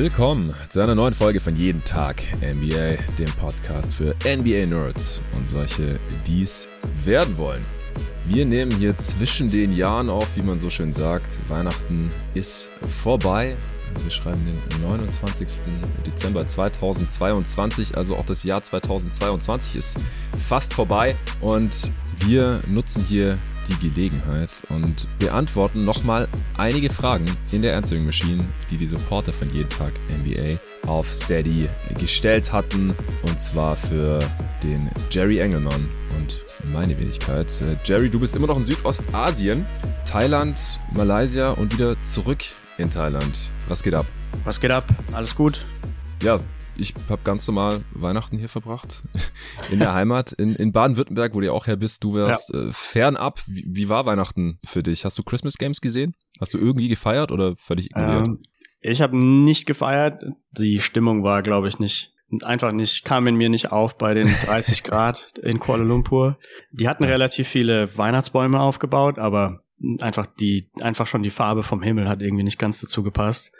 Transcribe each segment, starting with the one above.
Willkommen zu einer neuen Folge von Jeden Tag NBA, dem Podcast für NBA-Nerds und solche, die es werden wollen. Wir nehmen hier zwischen den Jahren auf, wie man so schön sagt. Weihnachten ist vorbei. Wir schreiben den 29. Dezember 2022, also auch das Jahr 2022 ist fast vorbei und wir nutzen hier die Gelegenheit und beantworten nochmal einige Fragen in der Answering Machine, die die Supporter von jeden Tag NBA auf Steady gestellt hatten. Und zwar für den Jerry Engelmann und meine Wenigkeit. Äh, Jerry, du bist immer noch in Südostasien, Thailand, Malaysia und wieder zurück in Thailand. Was geht ab? Was geht ab? Alles gut? Ja, ich habe ganz normal Weihnachten hier verbracht. In der Heimat, in, in Baden-Württemberg, wo du ja auch her bist. Du wärst ja. äh, fernab. Wie, wie, war Weihnachten für dich? Hast du Christmas Games gesehen? Hast du irgendwie gefeiert oder völlig ignoriert? Ähm, ich habe nicht gefeiert. Die Stimmung war, glaube ich, nicht einfach nicht, kam in mir nicht auf bei den 30 Grad in Kuala Lumpur. Die hatten relativ viele Weihnachtsbäume aufgebaut, aber einfach die, einfach schon die Farbe vom Himmel hat irgendwie nicht ganz dazu gepasst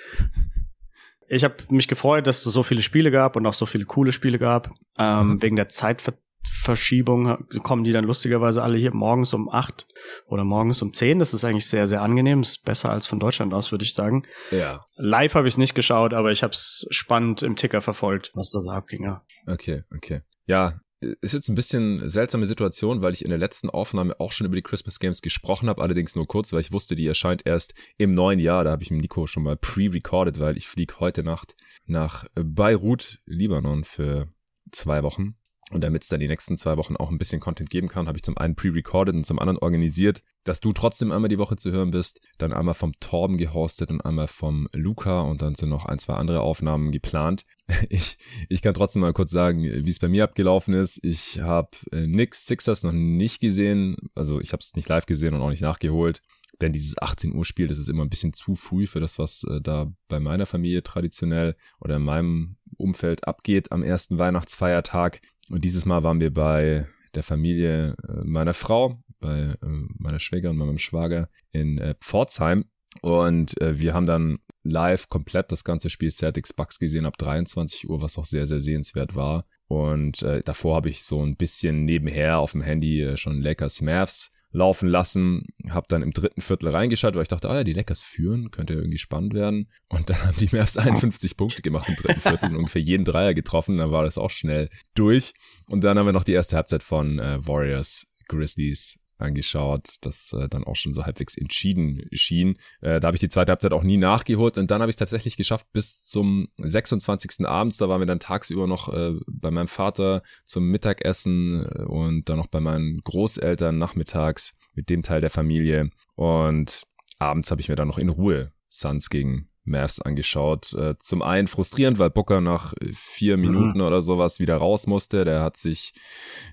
ich habe mich gefreut, dass es so viele Spiele gab und auch so viele coole Spiele gab. Ähm, mhm. Wegen der Zeitverschiebung kommen die dann lustigerweise alle hier morgens um acht oder morgens um zehn. Das ist eigentlich sehr, sehr angenehm. Das ist besser als von Deutschland aus, würde ich sagen. Ja. Live habe ich es nicht geschaut, aber ich habe es spannend im Ticker verfolgt, was da so abging. Ja. Okay, okay. Ja, ist jetzt ein bisschen seltsame Situation, weil ich in der letzten Aufnahme auch schon über die Christmas Games gesprochen habe, allerdings nur kurz, weil ich wusste, die erscheint erst im neuen Jahr. Da habe ich mit Nico schon mal pre-recorded, weil ich fliege heute Nacht nach Beirut, Libanon für zwei Wochen. Und damit es dann die nächsten zwei Wochen auch ein bisschen Content geben kann, habe ich zum einen pre-recorded und zum anderen organisiert, dass du trotzdem einmal die Woche zu hören bist. Dann einmal vom Torben gehostet und einmal vom Luca und dann sind noch ein, zwei andere Aufnahmen geplant. Ich, ich kann trotzdem mal kurz sagen, wie es bei mir abgelaufen ist. Ich habe äh, Nix Sixers noch nicht gesehen. Also ich habe es nicht live gesehen und auch nicht nachgeholt. Denn dieses 18 Uhr Spiel, das ist immer ein bisschen zu früh für das, was äh, da bei meiner Familie traditionell oder in meinem Umfeld abgeht am ersten Weihnachtsfeiertag. Und dieses Mal waren wir bei der Familie äh, meiner Frau, bei äh, meiner Schwägerin und meinem Schwager in äh, Pforzheim. Und äh, wir haben dann live komplett das ganze Spiel Celtics Bucks gesehen ab 23 Uhr, was auch sehr, sehr sehenswert war. Und davor habe ich so ein bisschen nebenher auf dem Handy schon Lakers Mavs laufen lassen. Hab dann im dritten Viertel reingeschaut, weil ich dachte, ah ja, die Lakers führen, könnte irgendwie spannend werden. Und dann haben die Mavs 51 Punkte gemacht im dritten Viertel und ungefähr jeden Dreier getroffen. Dann war das auch schnell durch. Und dann haben wir noch die erste Halbzeit von äh, Warriors Grizzlies angeschaut, das äh, dann auch schon so halbwegs entschieden schien. Äh, da habe ich die zweite Halbzeit auch nie nachgeholt und dann habe ich tatsächlich geschafft bis zum 26. abends. Da waren wir dann tagsüber noch äh, bei meinem Vater zum Mittagessen äh, und dann noch bei meinen Großeltern nachmittags mit dem Teil der Familie und abends habe ich mir dann noch in Ruhe Suns gegen Mavs angeschaut. Äh, zum einen frustrierend, weil Booker nach vier mhm. Minuten mhm. oder sowas wieder raus musste. Der hat sich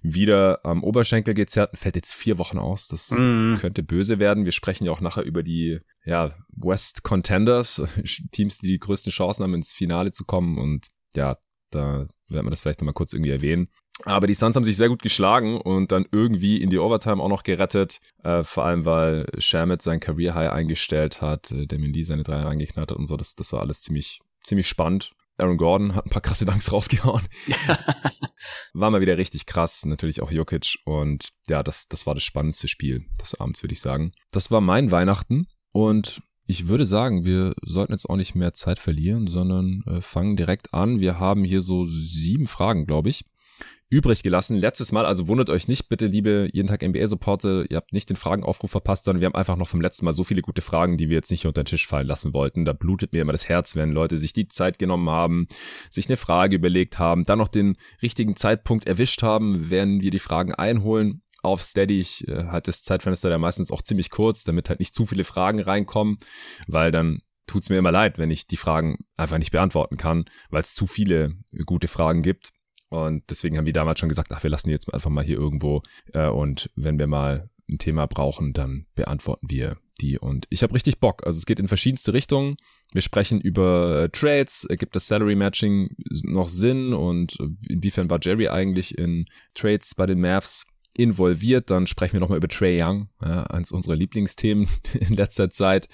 wieder am Oberschenkel gezerrt und fällt jetzt vier Wochen aus. Das mhm. könnte böse werden. Wir sprechen ja auch nachher über die ja, West Contenders, Teams, die die größten Chancen haben, ins Finale zu kommen. Und ja, da werden wir das vielleicht nochmal kurz irgendwie erwähnen. Aber die Suns haben sich sehr gut geschlagen und dann irgendwie in die Overtime auch noch gerettet. Äh, vor allem, weil Shamit sein Career High eingestellt hat, äh, der Mindy seine drei reingeknallt hat und so. Das, das war alles ziemlich, ziemlich spannend. Aaron Gordon hat ein paar krasse Danks rausgehauen. war mal wieder richtig krass. Natürlich auch Jokic. Und ja, das, das war das spannendste Spiel des Abends, würde ich sagen. Das war mein Weihnachten. Und ich würde sagen, wir sollten jetzt auch nicht mehr Zeit verlieren, sondern äh, fangen direkt an. Wir haben hier so sieben Fragen, glaube ich übrig gelassen. Letztes Mal, also wundert euch nicht, bitte, liebe jeden Tag NBA-Supporte, ihr habt nicht den Fragenaufruf verpasst, sondern wir haben einfach noch vom letzten Mal so viele gute Fragen, die wir jetzt nicht unter den Tisch fallen lassen wollten. Da blutet mir immer das Herz, wenn Leute sich die Zeit genommen haben, sich eine Frage überlegt haben, dann noch den richtigen Zeitpunkt erwischt haben, werden wir die Fragen einholen auf Steady. Ich äh, hat das Zeitfenster da meistens auch ziemlich kurz, damit halt nicht zu viele Fragen reinkommen, weil dann tut's mir immer leid, wenn ich die Fragen einfach nicht beantworten kann, weil es zu viele gute Fragen gibt. Und deswegen haben die damals schon gesagt, ach, wir lassen die jetzt einfach mal hier irgendwo. Äh, und wenn wir mal ein Thema brauchen, dann beantworten wir die. Und ich habe richtig Bock. Also es geht in verschiedenste Richtungen. Wir sprechen über Trades. Ergibt das Salary Matching noch Sinn? Und inwiefern war Jerry eigentlich in Trades bei den Mavs involviert. Dann sprechen wir nochmal über Trey Young, ja, eins unserer Lieblingsthemen in letzter Zeit.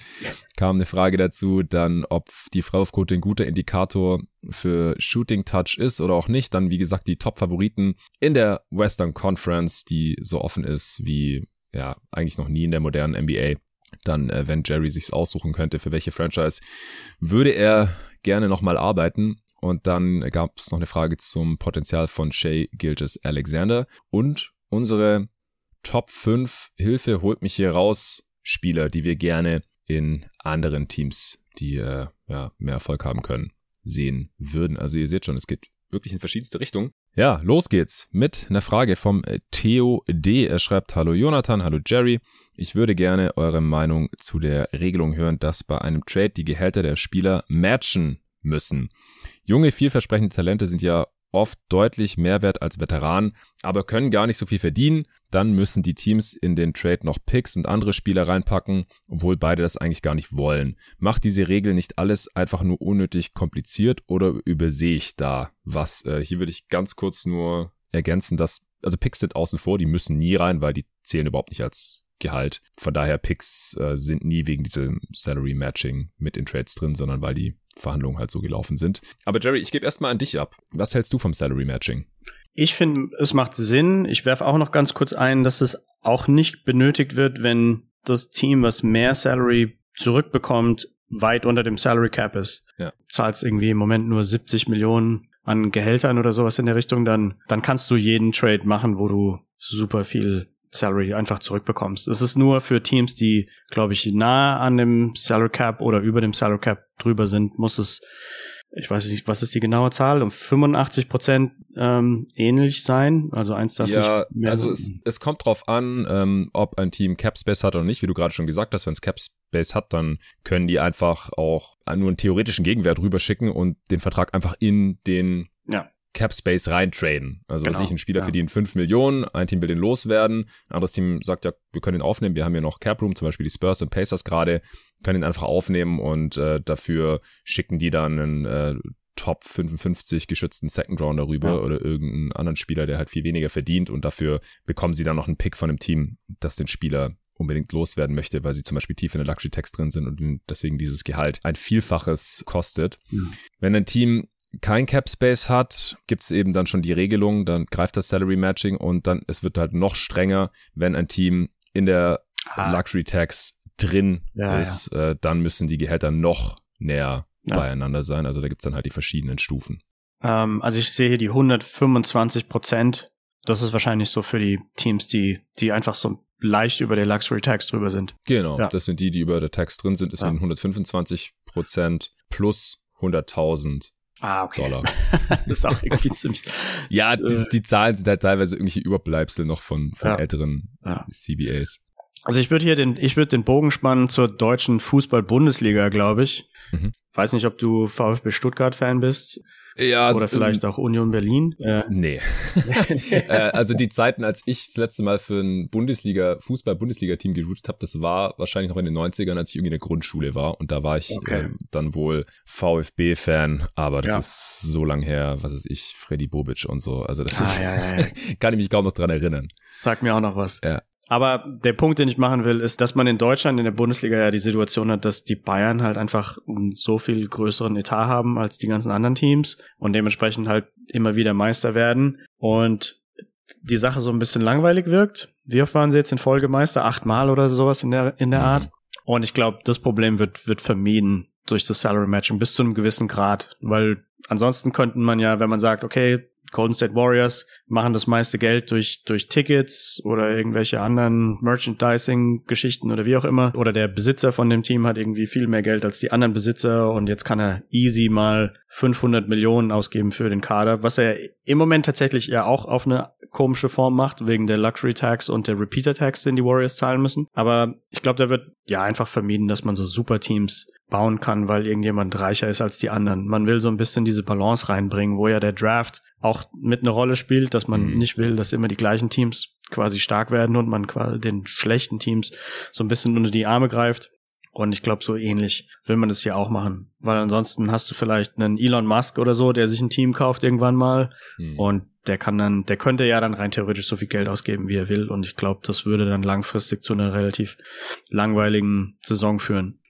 Kam eine Frage dazu, dann ob die Freiwurfquote ein guter Indikator für Shooting Touch ist oder auch nicht. Dann, wie gesagt, die Top-Favoriten in der Western Conference, die so offen ist wie ja eigentlich noch nie in der modernen NBA. Dann, äh, wenn Jerry sich's aussuchen könnte, für welche Franchise würde er gerne nochmal arbeiten. Und dann gab es noch eine Frage zum Potenzial von Shay Gilges Alexander und unsere Top 5 Hilfe holt mich hier raus Spieler, die wir gerne in anderen Teams, die äh, ja, mehr Erfolg haben können, sehen würden. Also ihr seht schon, es geht wirklich in verschiedenste Richtungen. Ja, los geht's mit einer Frage vom Theo D. Er schreibt, hallo Jonathan, hallo Jerry. Ich würde gerne eure Meinung zu der Regelung hören, dass bei einem Trade die Gehälter der Spieler matchen müssen. Junge, vielversprechende Talente sind ja oft deutlich mehr wert als Veteranen, aber können gar nicht so viel verdienen. Dann müssen die Teams in den Trade noch Picks und andere Spieler reinpacken, obwohl beide das eigentlich gar nicht wollen. Macht diese Regel nicht alles einfach nur unnötig kompliziert oder übersehe ich da was? Äh, hier würde ich ganz kurz nur ergänzen, dass, also Picks sind außen vor, die müssen nie rein, weil die zählen überhaupt nicht als Gehalt. Von daher Picks äh, sind nie wegen diesem Salary Matching mit in Trades drin, sondern weil die Verhandlungen halt so gelaufen sind. Aber Jerry, ich gebe erstmal an dich ab. Was hältst du vom Salary Matching? Ich finde, es macht Sinn. Ich werfe auch noch ganz kurz ein, dass es auch nicht benötigt wird, wenn das Team, was mehr Salary zurückbekommt, weit unter dem Salary Cap ist. Ja. Zahlst irgendwie im Moment nur 70 Millionen an Gehältern oder sowas in der Richtung, dann, dann kannst du jeden Trade machen, wo du super viel Salary einfach zurückbekommst. Es ist nur für Teams, die, glaube ich, nah an dem Salary Cap oder über dem Salary Cap drüber sind, muss es, ich weiß nicht, was ist die genaue Zahl, um 85 Prozent ähm, ähnlich sein. Also eins darf ja, nicht mehr also es, es kommt drauf an, ähm, ob ein Team Cap Space hat oder nicht. Wie du gerade schon gesagt hast, wenn es Cap Space hat, dann können die einfach auch nur einen theoretischen Gegenwert rüberschicken und den Vertrag einfach in den ja. Cap Space reintraden. Also genau, was ich, ein Spieler ja. verdient 5 Millionen, ein Team will den loswerden, ein anderes Team sagt, ja, wir können ihn aufnehmen, wir haben ja noch Cap Room, zum Beispiel die Spurs und Pacers gerade, können ihn einfach aufnehmen und äh, dafür schicken die dann einen äh, Top 55 geschützten Second Round darüber ja. oder irgendeinen anderen Spieler, der halt viel weniger verdient und dafür bekommen sie dann noch einen Pick von dem Team, das den Spieler unbedingt loswerden möchte, weil sie zum Beispiel tief in der Luxury Text drin sind und deswegen dieses Gehalt ein Vielfaches kostet. Ja. Wenn ein Team kein Cap Space hat, gibt es eben dann schon die Regelung, dann greift das Salary Matching und dann es wird halt noch strenger, wenn ein Team in der ah. Luxury Tax drin ja, ist, ja. Äh, dann müssen die Gehälter noch näher ja. beieinander sein. Also da gibt es dann halt die verschiedenen Stufen. Ähm, also ich sehe hier die 125 Prozent. Das ist wahrscheinlich so für die Teams, die, die einfach so leicht über der Luxury Tax drüber sind. Genau, das sind die, die über der Tax drin sind. Es sind 125 Prozent plus 100.000 Ah, okay. Dollar. das ist auch irgendwie ziemlich. ja, die, äh. die, Zahlen sind halt teilweise irgendwelche Überbleibsel noch von, von ja. älteren ja. CBAs. Also ich würde hier den, ich würde den Bogen spannen zur deutschen Fußball-Bundesliga, glaube ich. Mhm. Weiß nicht, ob du VfB Stuttgart-Fan bist. Ja, Oder vielleicht auch Union Berlin? Äh. Nee. äh, also die Zeiten, als ich das letzte Mal für ein Bundesliga, Fußball-Bundesliga-Team geroutet habe, das war wahrscheinlich noch in den 90ern, als ich irgendwie in der Grundschule war. Und da war ich okay. äh, dann wohl VfB-Fan, aber das ja. ist so lang her, was ist ich, Freddy Bobic und so. Also das ah, ist, ja, ja, kann ich mich kaum noch dran erinnern. Sag mir auch noch was. Ja. Aber der Punkt, den ich machen will, ist, dass man in Deutschland in der Bundesliga ja die Situation hat, dass die Bayern halt einfach einen so viel größeren Etat haben als die ganzen anderen Teams und dementsprechend halt immer wieder Meister werden und die Sache so ein bisschen langweilig wirkt. Wie oft waren sie jetzt in Folge Meister? Achtmal oder sowas in der, in der mhm. Art. Und ich glaube, das Problem wird, wird vermieden durch das Salary Matching bis zu einem gewissen Grad, weil ansonsten könnten man ja, wenn man sagt, okay, Golden State Warriors machen das meiste Geld durch, durch Tickets oder irgendwelche anderen Merchandising-Geschichten oder wie auch immer. Oder der Besitzer von dem Team hat irgendwie viel mehr Geld als die anderen Besitzer und jetzt kann er easy mal 500 Millionen ausgeben für den Kader, was er im Moment tatsächlich ja auch auf eine komische Form macht, wegen der Luxury Tax und der Repeater Tax, den die Warriors zahlen müssen. Aber ich glaube, da wird ja einfach vermieden, dass man so super Teams bauen kann, weil irgendjemand reicher ist als die anderen. Man will so ein bisschen diese Balance reinbringen, wo ja der Draft auch mit eine Rolle spielt, dass man mhm. nicht will, dass immer die gleichen Teams quasi stark werden und man quasi den schlechten Teams so ein bisschen unter die Arme greift. Und ich glaube, so ähnlich will man das hier auch machen. Weil ansonsten hast du vielleicht einen Elon Musk oder so, der sich ein Team kauft irgendwann mal. Mhm. Und der kann dann, der könnte ja dann rein theoretisch so viel Geld ausgeben, wie er will. Und ich glaube, das würde dann langfristig zu einer relativ langweiligen Saison führen.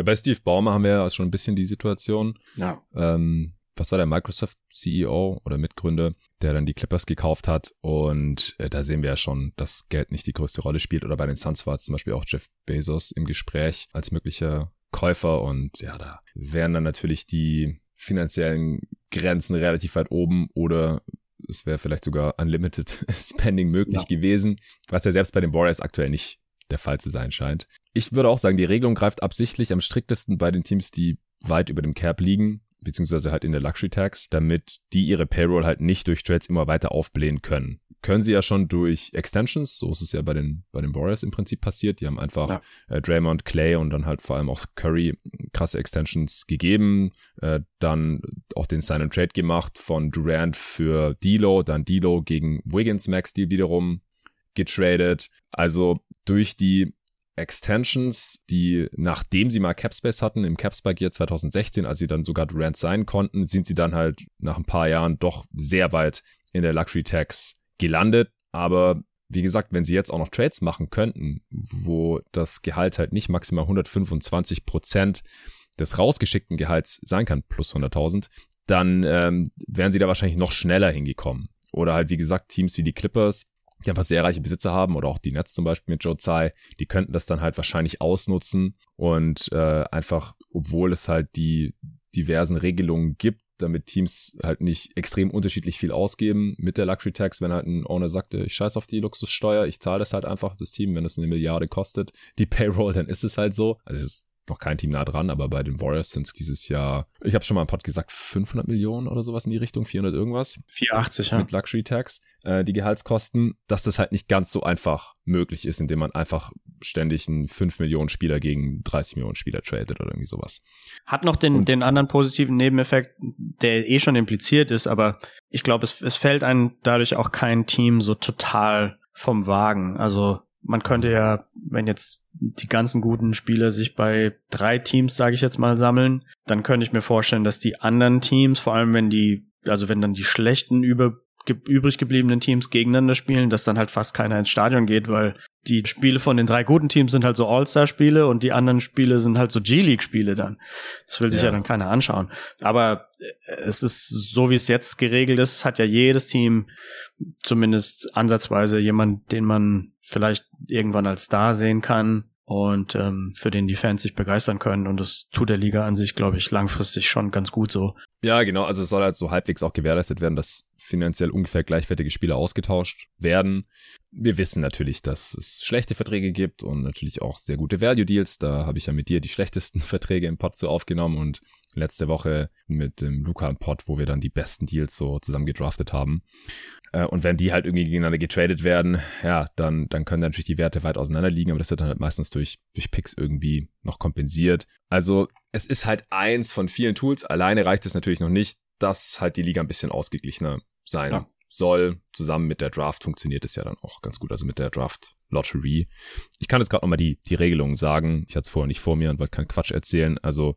Ja, bei Steve Baumer haben wir ja schon ein bisschen die Situation. Ja. Ähm, was war der Microsoft CEO oder Mitgründer, der dann die Clippers gekauft hat. Und äh, da sehen wir ja schon, dass Geld nicht die größte Rolle spielt. Oder bei den Suns war zum Beispiel auch Jeff Bezos im Gespräch als möglicher Käufer. Und ja, da wären dann natürlich die finanziellen Grenzen relativ weit oben oder es wäre vielleicht sogar Unlimited Spending möglich ja. gewesen, was ja selbst bei den Warriors aktuell nicht der Fall zu sein scheint. Ich würde auch sagen, die Regelung greift absichtlich am striktesten bei den Teams, die weit über dem Cap liegen beziehungsweise halt in der Luxury Tax, damit die ihre Payroll halt nicht durch Trades immer weiter aufblähen können. Können sie ja schon durch Extensions, so ist es ja bei den, bei den Warriors im Prinzip passiert. Die haben einfach ja. äh, Draymond, Clay und dann halt vor allem auch Curry krasse Extensions gegeben, äh, dann auch den Sign and Trade gemacht von Durant für D'Lo, dann D'Lo gegen Wiggins Max, die wiederum getradet. Also durch die Extensions, die nachdem sie mal Capspace hatten, im Capspike Year 2016, als sie dann sogar Durant sein konnten, sind sie dann halt nach ein paar Jahren doch sehr weit in der Luxury Tax gelandet. Aber wie gesagt, wenn sie jetzt auch noch Trades machen könnten, wo das Gehalt halt nicht maximal 125 Prozent des rausgeschickten Gehalts sein kann, plus 100.000, dann ähm, wären sie da wahrscheinlich noch schneller hingekommen. Oder halt, wie gesagt, Teams wie die Clippers, die einfach sehr reiche Besitzer haben oder auch die Nets zum Beispiel mit Joe Tsai, die könnten das dann halt wahrscheinlich ausnutzen und äh, einfach, obwohl es halt die diversen Regelungen gibt, damit Teams halt nicht extrem unterschiedlich viel ausgeben mit der Luxury Tax, wenn halt ein Owner sagte, ich scheiß auf die Luxussteuer, ich zahle das halt einfach, das Team, wenn es eine Milliarde kostet, die Payroll, dann ist es halt so. Also es ist noch kein Team nah dran, aber bei den Warriors sind es dieses Jahr, ich habe schon mal im Pod gesagt, 500 Millionen oder sowas in die Richtung, 400 irgendwas. 480, ja. Mit Luxury Tax, äh, die Gehaltskosten, dass das halt nicht ganz so einfach möglich ist, indem man einfach ständig einen 5 Millionen Spieler gegen 30 Millionen Spieler tradet oder irgendwie sowas. Hat noch den, den anderen positiven Nebeneffekt, der eh schon impliziert ist, aber ich glaube, es, es fällt einem dadurch auch kein Team so total vom Wagen. Also man könnte ja, wenn jetzt die ganzen guten Spieler sich bei drei Teams, sage ich jetzt mal, sammeln, dann könnte ich mir vorstellen, dass die anderen Teams, vor allem wenn die, also wenn dann die schlechten über übrig gebliebenen Teams gegeneinander spielen, dass dann halt fast keiner ins Stadion geht, weil die Spiele von den drei guten Teams sind halt so All-Star-Spiele und die anderen Spiele sind halt so G-League-Spiele dann. Das will sich ja. ja dann keiner anschauen. Aber äh, es ist so, wie es jetzt geregelt ist, hat ja jedes Team zumindest ansatzweise jemand, den man vielleicht irgendwann als Star sehen kann und ähm, für den die Fans sich begeistern können. Und das tut der Liga an sich, glaube ich, langfristig schon ganz gut so. Ja, genau. Also es soll halt so halbwegs auch gewährleistet werden, dass finanziell ungefähr gleichwertige Spieler ausgetauscht werden. Wir wissen natürlich, dass es schlechte Verträge gibt und natürlich auch sehr gute Value Deals. Da habe ich ja mit dir die schlechtesten Verträge im Pod so aufgenommen und letzte Woche mit dem Luca im Pod, wo wir dann die besten Deals so zusammen gedraftet haben. Äh, und wenn die halt irgendwie gegeneinander getradet werden, ja, dann, dann können natürlich die Werte weit auseinander liegen, aber das wird dann halt meistens durch, durch Picks irgendwie noch kompensiert. Also es ist halt eins von vielen Tools. Alleine reicht es natürlich noch nicht, dass halt die Liga ein bisschen ausgeglichener sein ja. soll. Zusammen mit der Draft funktioniert es ja dann auch ganz gut, also mit der Draft Lottery. Ich kann jetzt gerade nochmal die, die Regelungen sagen. Ich hatte es vorher nicht vor mir und wollte keinen Quatsch erzählen. Also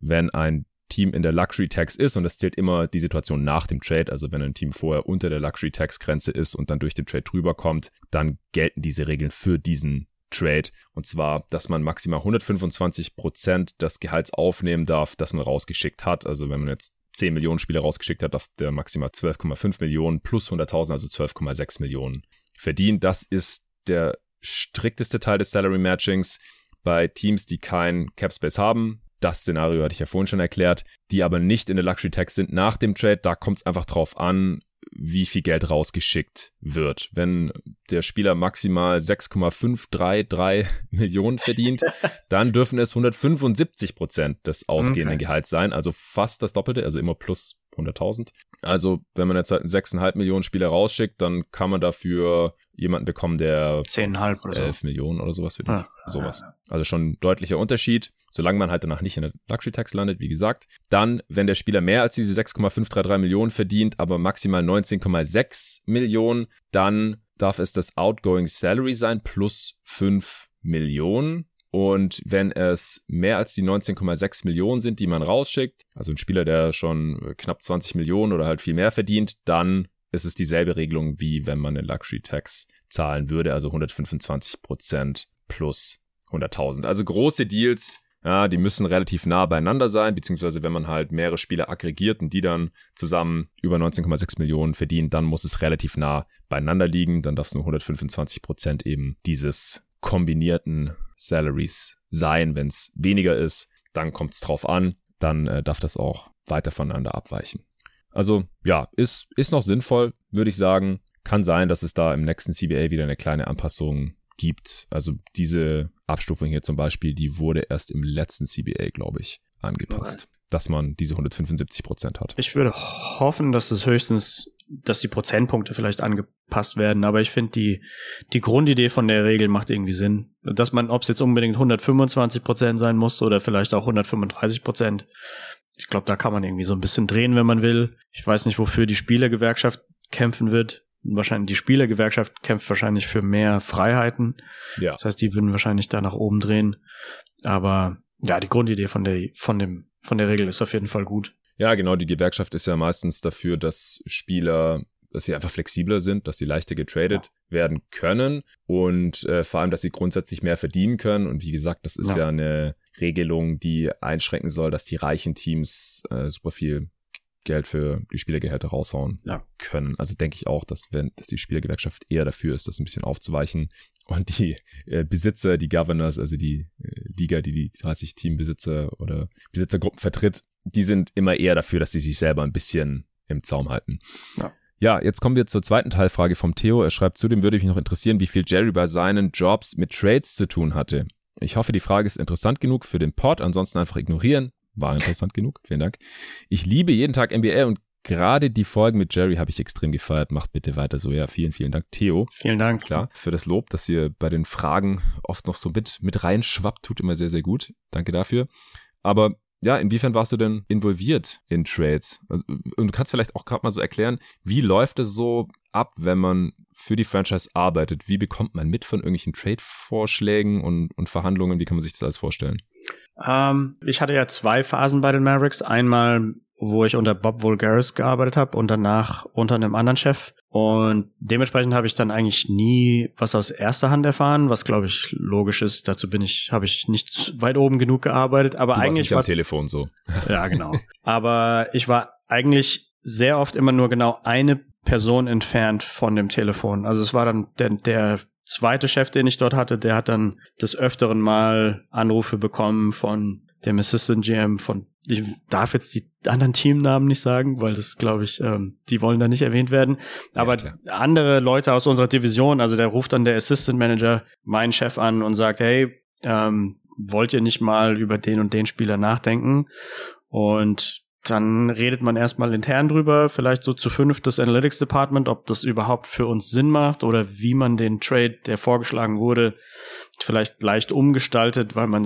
wenn ein Team in der Luxury Tax ist und das zählt immer die Situation nach dem Trade. Also wenn ein Team vorher unter der Luxury Tax Grenze ist und dann durch den Trade drüber kommt, dann gelten diese Regeln für diesen Trade. Und zwar, dass man maximal 125 Prozent des Gehalts aufnehmen darf, das man rausgeschickt hat. Also wenn man jetzt 10 Millionen Spieler rausgeschickt hat, darf der maximal 12,5 Millionen plus 100.000, also 12,6 Millionen verdienen. Das ist der strikteste Teil des Salary Matchings bei Teams, die kein Cap Space haben das Szenario hatte ich ja vorhin schon erklärt, die aber nicht in der Luxury Tax sind nach dem Trade. Da kommt es einfach drauf an, wie viel Geld rausgeschickt wird. Wenn der Spieler maximal 6,533 Millionen verdient, dann dürfen es 175 Prozent des ausgehenden okay. Gehalts sein, also fast das Doppelte, also immer plus 100.000. Also, wenn man jetzt halt einen 6,5 Millionen Spieler rausschickt, dann kann man dafür jemanden bekommen, der 10,5 oder 11 so. Millionen oder sowas sowas. Ja, ja. Also schon ein deutlicher Unterschied solange man halt danach nicht in der Luxury Tax landet, wie gesagt. Dann, wenn der Spieler mehr als diese 6,533 Millionen verdient, aber maximal 19,6 Millionen, dann darf es das Outgoing Salary sein plus 5 Millionen. Und wenn es mehr als die 19,6 Millionen sind, die man rausschickt, also ein Spieler, der schon knapp 20 Millionen oder halt viel mehr verdient, dann ist es dieselbe Regelung, wie wenn man einen Luxury Tax zahlen würde, also 125 Prozent plus 100.000. Also große Deals, ja, die müssen relativ nah beieinander sein, beziehungsweise wenn man halt mehrere Spieler aggregiert und die dann zusammen über 19,6 Millionen verdienen, dann muss es relativ nah beieinander liegen. Dann darf es nur 125 Prozent eben dieses kombinierten Salaries sein. Wenn es weniger ist, dann kommt es drauf an. Dann äh, darf das auch weiter voneinander abweichen. Also ja, ist, ist noch sinnvoll, würde ich sagen. Kann sein, dass es da im nächsten CBA wieder eine kleine Anpassung gibt. Also diese Abstufung hier zum Beispiel, die wurde erst im letzten CBA, glaube ich, angepasst. Okay. Dass man diese 175 Prozent hat. Ich würde hoffen, dass es höchstens, dass die Prozentpunkte vielleicht angepasst werden, aber ich finde die, die Grundidee von der Regel macht irgendwie Sinn. Dass man, ob es jetzt unbedingt 125 Prozent sein muss oder vielleicht auch 135 Prozent. Ich glaube, da kann man irgendwie so ein bisschen drehen, wenn man will. Ich weiß nicht, wofür die Spielergewerkschaft kämpfen wird wahrscheinlich die Spielergewerkschaft kämpft wahrscheinlich für mehr Freiheiten. Ja. Das heißt, die würden wahrscheinlich da nach oben drehen. Aber ja, die Grundidee von der von dem von der Regel ist auf jeden Fall gut. Ja, genau. Die Gewerkschaft ist ja meistens dafür, dass Spieler dass sie einfach flexibler sind, dass sie leichter getradet ja. werden können und äh, vor allem, dass sie grundsätzlich mehr verdienen können. Und wie gesagt, das ist ja, ja eine Regelung, die einschränken soll, dass die reichen Teams äh, super viel Geld für die Spielergehälter raushauen ja. können. Also denke ich auch, dass wenn dass die Spielergewerkschaft eher dafür ist, das ein bisschen aufzuweichen und die äh, Besitzer, die Governors, also die äh, Liga, die die 30 Teambesitzer oder Besitzergruppen vertritt, die sind immer eher dafür, dass sie sich selber ein bisschen im Zaum halten. Ja. Ja, jetzt kommen wir zur zweiten Teilfrage vom Theo. Er schreibt, zudem würde mich noch interessieren, wie viel Jerry bei seinen Jobs mit Trades zu tun hatte. Ich hoffe, die Frage ist interessant genug für den Pod, ansonsten einfach ignorieren. War interessant genug. Vielen Dank. Ich liebe jeden Tag NBA und gerade die Folgen mit Jerry habe ich extrem gefeiert. Macht bitte weiter so. Ja, vielen, vielen Dank, Theo. Vielen Dank. Klar, für das Lob, dass ihr bei den Fragen oft noch so mit, mit reinschwappt, tut immer sehr, sehr gut. Danke dafür. Aber ja, inwiefern warst du denn involviert in Trades? Also, und du kannst vielleicht auch gerade mal so erklären, wie läuft es so ab, wenn man für die Franchise arbeitet? Wie bekommt man mit von irgendwelchen Trade-Vorschlägen und, und Verhandlungen? Wie kann man sich das alles vorstellen? Ähm, ich hatte ja zwei Phasen bei den Mavericks. Einmal, wo ich unter Bob Vulgaris gearbeitet habe und danach unter einem anderen Chef. Und dementsprechend habe ich dann eigentlich nie was aus erster Hand erfahren, was glaube ich logisch ist. Dazu bin ich, habe ich nicht weit oben genug gearbeitet. Aber du eigentlich war am Telefon so. Ja, genau. aber ich war eigentlich sehr oft immer nur genau eine Person entfernt von dem Telefon. Also es war dann der, der zweite Chef, den ich dort hatte, der hat dann des öfteren Mal Anrufe bekommen von dem Assistant GM von ich darf jetzt die anderen Teamnamen nicht sagen, weil das glaube ich, ähm, die wollen da nicht erwähnt werden. Aber ja, andere Leute aus unserer Division, also der ruft dann der Assistant Manager meinen Chef an und sagt, hey, ähm, wollt ihr nicht mal über den und den Spieler nachdenken? Und dann redet man erstmal intern drüber, vielleicht so zu fünf das Analytics Department, ob das überhaupt für uns Sinn macht oder wie man den Trade, der vorgeschlagen wurde, vielleicht leicht umgestaltet, weil man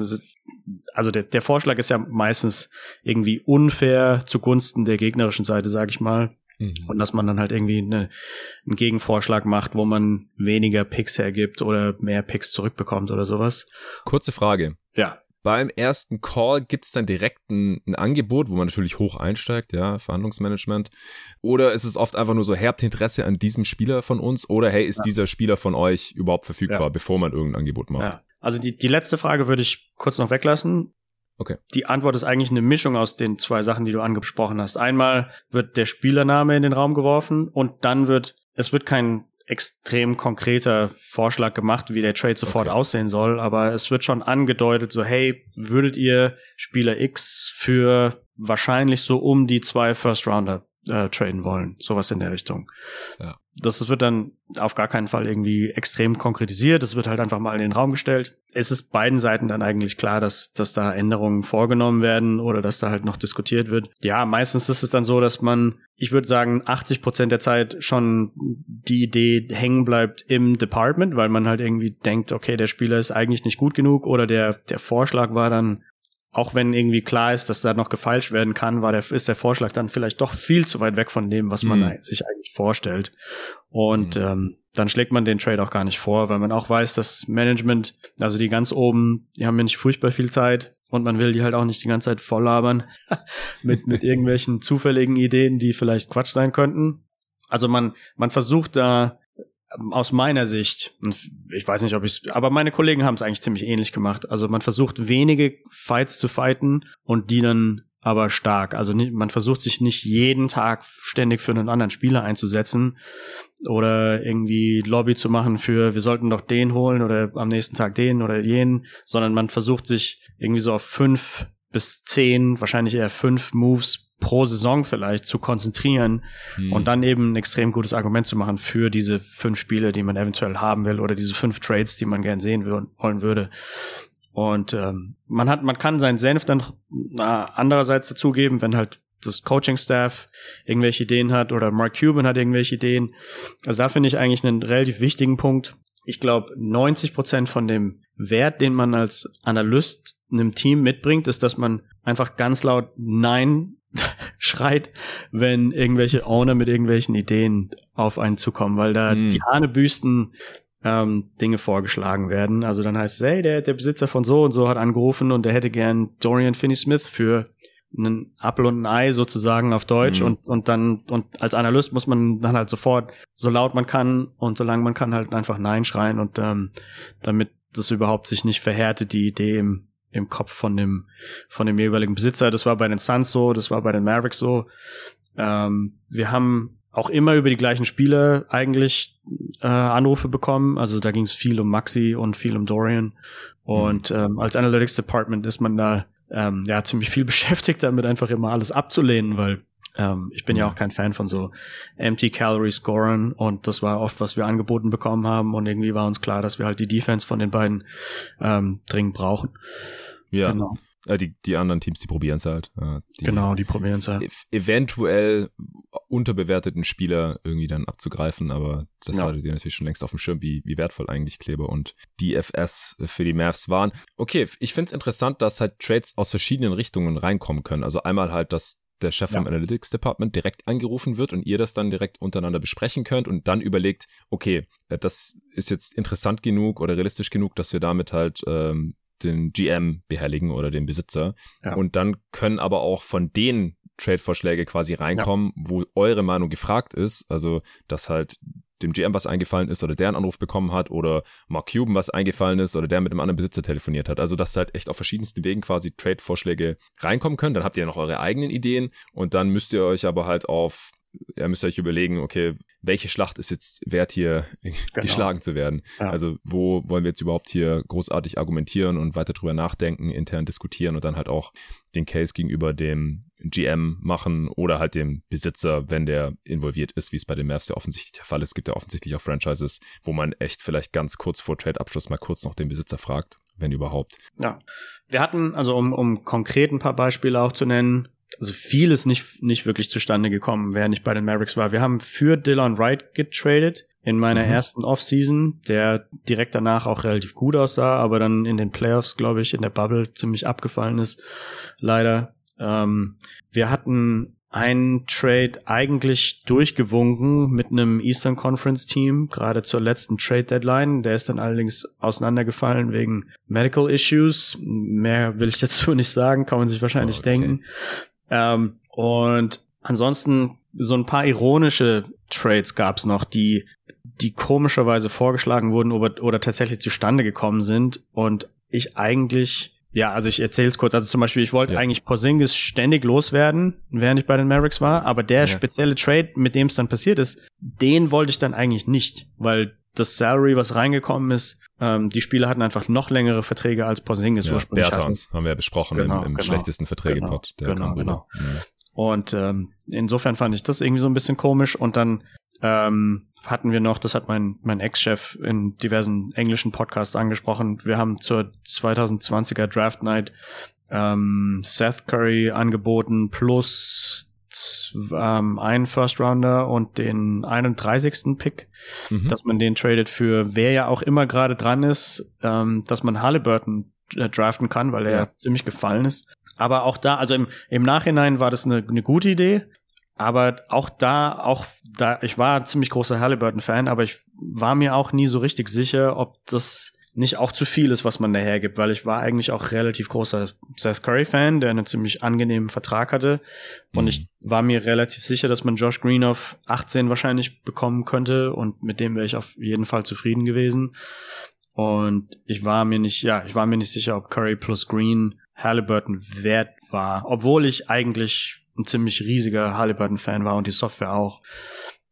also der, der Vorschlag ist ja meistens irgendwie unfair zugunsten der gegnerischen Seite, sage ich mal. Mhm. Und dass man dann halt irgendwie eine, einen Gegenvorschlag macht, wo man weniger Picks hergibt oder mehr Picks zurückbekommt oder sowas. Kurze Frage. Ja beim ersten Call gibt es dann direkt ein, ein, Angebot, wo man natürlich hoch einsteigt, ja, Verhandlungsmanagement. Oder ist es oft einfach nur so, habt Interesse an diesem Spieler von uns? Oder hey, ist ja. dieser Spieler von euch überhaupt verfügbar, ja. bevor man irgendein Angebot macht? Ja. Also die, die letzte Frage würde ich kurz noch weglassen. Okay. Die Antwort ist eigentlich eine Mischung aus den zwei Sachen, die du angesprochen hast. Einmal wird der Spielername in den Raum geworfen und dann wird, es wird kein extrem konkreter Vorschlag gemacht, wie der Trade sofort okay. aussehen soll, aber es wird schon angedeutet, so hey, würdet ihr Spieler X für wahrscheinlich so um die zwei First Rounder äh, traden wollen, sowas in der Richtung. Ja. Das wird dann auf gar keinen Fall irgendwie extrem konkretisiert. Es wird halt einfach mal in den Raum gestellt. Es ist beiden Seiten dann eigentlich klar, dass, dass da Änderungen vorgenommen werden oder dass da halt noch diskutiert wird. Ja, meistens ist es dann so, dass man, ich würde sagen, 80 Prozent der Zeit schon die Idee hängen bleibt im Department, weil man halt irgendwie denkt, okay, der Spieler ist eigentlich nicht gut genug oder der, der Vorschlag war dann auch wenn irgendwie klar ist, dass da noch gefeilscht werden kann, war der, ist der Vorschlag dann vielleicht doch viel zu weit weg von dem, was man mhm. sich eigentlich vorstellt. Und mhm. ähm, dann schlägt man den Trade auch gar nicht vor, weil man auch weiß, dass Management, also die ganz oben, die haben ja nicht furchtbar viel Zeit und man will die halt auch nicht die ganze Zeit voll labern mit, mit irgendwelchen zufälligen Ideen, die vielleicht Quatsch sein könnten. Also man, man versucht da aus meiner Sicht, ich weiß nicht, ob ich aber meine Kollegen haben es eigentlich ziemlich ähnlich gemacht. Also man versucht wenige Fights zu fighten und die dann aber stark. Also man versucht sich nicht jeden Tag ständig für einen anderen Spieler einzusetzen oder irgendwie Lobby zu machen für, wir sollten doch den holen oder am nächsten Tag den oder jenen, sondern man versucht sich irgendwie so auf fünf bis zehn, wahrscheinlich eher fünf Moves pro Saison vielleicht zu konzentrieren hm. und dann eben ein extrem gutes Argument zu machen für diese fünf Spiele, die man eventuell haben will oder diese fünf Trades, die man gern sehen wollen würde. Und ähm, man hat, man kann seinen Senf dann na, andererseits dazugeben, wenn halt das Coaching-Staff irgendwelche Ideen hat oder Mark Cuban hat irgendwelche Ideen. Also da finde ich eigentlich einen relativ wichtigen Punkt. Ich glaube, 90 Prozent von dem Wert, den man als Analyst einem Team mitbringt, ist, dass man einfach ganz laut Nein schreit, wenn irgendwelche Owner mit irgendwelchen Ideen auf einen zukommen, weil da mm. die Hanebüsten ähm, Dinge vorgeschlagen werden. Also dann heißt es, hey, der, der Besitzer von so und so hat angerufen und der hätte gern Dorian Finney-Smith für einen Apfel und ein Ei sozusagen auf Deutsch mhm. und, und dann, und als Analyst muss man dann halt sofort so laut man kann und solange man kann halt einfach Nein schreien und ähm, damit das überhaupt sich nicht verhärtet, die Idee im, im Kopf von dem, von dem jeweiligen Besitzer. Das war bei den Suns so, das war bei den Mavericks so. Ähm, wir haben auch immer über die gleichen Spieler eigentlich äh, Anrufe bekommen. Also da ging es viel um Maxi und viel um Dorian. Und mhm. ähm, als Analytics Department ist man da ähm, ja ziemlich viel beschäftigt damit, einfach immer alles abzulehnen, weil ähm, ich bin ja auch kein Fan von so empty calorie scoren und das war oft, was wir angeboten bekommen haben und irgendwie war uns klar, dass wir halt die Defense von den beiden ähm, dringend brauchen. Ja. Genau. Äh, die, die anderen Teams, die probieren es halt. Äh, die genau, die probieren es halt. Ev eventuell unterbewerteten Spieler irgendwie dann abzugreifen, aber das ja. hattet ihr natürlich schon längst auf dem Schirm, wie, wie wertvoll eigentlich Kleber und DFS für die Mavs waren. Okay, ich finde es interessant, dass halt Trades aus verschiedenen Richtungen reinkommen können. Also einmal halt, dass der Chef ja. vom Analytics Department direkt angerufen wird und ihr das dann direkt untereinander besprechen könnt und dann überlegt, okay, äh, das ist jetzt interessant genug oder realistisch genug, dass wir damit halt ähm, den GM behelligen oder den Besitzer. Ja. Und dann können aber auch von den Trade-Vorschläge quasi reinkommen, ja. wo eure Meinung gefragt ist. Also, dass halt dem GM was eingefallen ist oder der einen Anruf bekommen hat oder Mark Cuban was eingefallen ist oder der mit einem anderen Besitzer telefoniert hat. Also, dass halt echt auf verschiedensten Wegen quasi Trade-Vorschläge reinkommen können. Dann habt ihr noch eure eigenen Ideen und dann müsst ihr euch aber halt auf ihr müsst euch überlegen, okay, welche Schlacht ist jetzt wert hier genau. geschlagen zu werden? Ja. Also wo wollen wir jetzt überhaupt hier großartig argumentieren und weiter drüber nachdenken, intern diskutieren und dann halt auch den Case gegenüber dem GM machen oder halt dem Besitzer, wenn der involviert ist, wie es bei den Mavs ja offensichtlich der Fall ist. Es gibt ja offensichtlich auch Franchises, wo man echt vielleicht ganz kurz vor Trade-Abschluss mal kurz noch den Besitzer fragt, wenn überhaupt. Ja. Wir hatten, also um, um konkret ein paar Beispiele auch zu nennen, also viel ist nicht, nicht wirklich zustande gekommen, wer nicht bei den Mavericks war. Wir haben für Dylan Wright getradet in meiner mhm. ersten Offseason, der direkt danach auch relativ gut aussah, aber dann in den Playoffs, glaube ich, in der Bubble ziemlich abgefallen ist. Leider. Ähm, wir hatten einen Trade eigentlich durchgewunken mit einem Eastern Conference Team, gerade zur letzten Trade Deadline. Der ist dann allerdings auseinandergefallen wegen Medical Issues. Mehr will ich dazu nicht sagen, kann man sich wahrscheinlich oh, okay. denken. Ähm, und ansonsten so ein paar ironische Trades gab's noch, die die komischerweise vorgeschlagen wurden oder, oder tatsächlich zustande gekommen sind und ich eigentlich ja, also ich erzähle es kurz. Also zum Beispiel, ich wollte ja. eigentlich Porzingis ständig loswerden, während ich bei den Mavericks war, aber der ja. spezielle Trade, mit dem es dann passiert ist, den wollte ich dann eigentlich nicht, weil das Salary, was reingekommen ist, ähm, die Spieler hatten einfach noch längere Verträge als Porzingis ja, ursprünglich Bertans, hatten. haben wir ja besprochen genau, im, im genau, schlechtesten Verträgepot. Genau, genau, genau. Ja. Und ähm, insofern fand ich das irgendwie so ein bisschen komisch und dann ähm, hatten wir noch, das hat mein, mein Ex-Chef in diversen englischen Podcasts angesprochen, wir haben zur 2020er Draft Night ähm, Seth Curry angeboten plus ähm, einen First Rounder und den 31. Pick, mhm. dass man den tradet für wer ja auch immer gerade dran ist, ähm, dass man Halliburton äh, draften kann, weil er ja. ziemlich gefallen ist. Aber auch da, also im, im Nachhinein war das eine, eine gute Idee. Aber auch da, auch da, ich war ziemlich großer Halliburton-Fan, aber ich war mir auch nie so richtig sicher, ob das nicht auch zu viel ist, was man daher gibt, weil ich war eigentlich auch relativ großer Seth Curry-Fan, der einen ziemlich angenehmen Vertrag hatte. Und mhm. ich war mir relativ sicher, dass man Josh Green auf 18 wahrscheinlich bekommen könnte und mit dem wäre ich auf jeden Fall zufrieden gewesen. Und ich war mir nicht, ja, ich war mir nicht sicher, ob Curry plus Green Halliburton wert war, obwohl ich eigentlich ein ziemlich riesiger Halliburton-Fan war und die Software auch.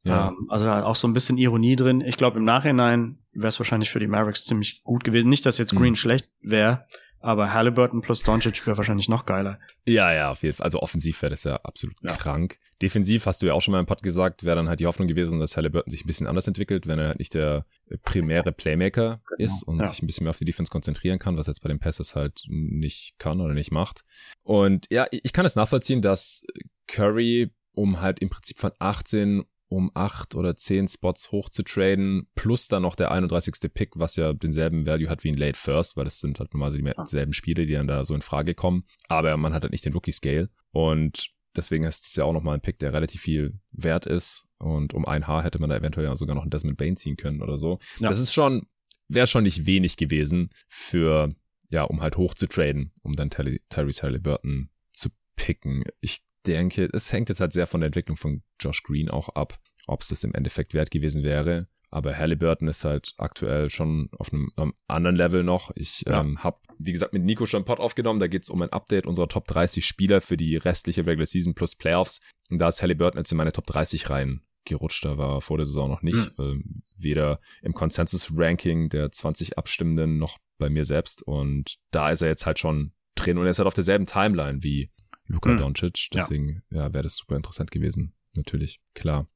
Ja. Ähm, also auch so ein bisschen Ironie drin. Ich glaube, im Nachhinein wäre es wahrscheinlich für die Mavericks ziemlich gut gewesen. Nicht, dass jetzt Green mhm. schlecht wäre, aber Halliburton plus Doncic wäre wahrscheinlich noch geiler. Ja, ja, auf jeden Fall. Also offensiv wäre das ja absolut ja. krank. Defensiv hast du ja auch schon mal im Pod gesagt, wäre dann halt die Hoffnung gewesen, dass Halliburton sich ein bisschen anders entwickelt, wenn er halt nicht der primäre Playmaker genau. ist und ja. sich ein bisschen mehr auf die Defense konzentrieren kann, was jetzt bei den Passes halt nicht kann oder nicht macht. Und ja, ich kann es nachvollziehen, dass Curry um halt im Prinzip von 18 um acht oder zehn Spots hoch zu traden, plus dann noch der 31. Pick, was ja denselben Value hat wie ein Late First, weil das sind halt normalerweise dieselben Spiele, die dann da so in Frage kommen. Aber man hat halt nicht den Rookie Scale und deswegen ist es ja auch nochmal ein Pick, der relativ viel wert ist. Und um ein Haar hätte man da eventuell ja sogar noch ein Desmond Bain ziehen können oder so. Ja. Das ist schon, wäre schon nicht wenig gewesen für, ja, um halt hoch zu traden, um dann Tyrese Halliburton zu picken. Ich denke, es hängt jetzt halt sehr von der Entwicklung von Josh Green auch ab, ob es das im Endeffekt wert gewesen wäre. Aber Halliburton ist halt aktuell schon auf einem, einem anderen Level noch. Ich ja. ähm, habe, wie gesagt, mit Nico schon einen Pod aufgenommen. Da geht es um ein Update unserer Top 30 Spieler für die restliche Regular Season plus Playoffs. Und da ist Halliburton jetzt in meine Top 30 rein gerutscht. Da war vor der Saison noch nicht. Mhm. Ähm, weder im Consensus-Ranking der 20 Abstimmenden noch bei mir selbst. Und da ist er jetzt halt schon drin und er ist halt auf derselben Timeline wie Luka hm. Doncic. Deswegen, ja, ja wäre das super interessant gewesen. Natürlich, klar.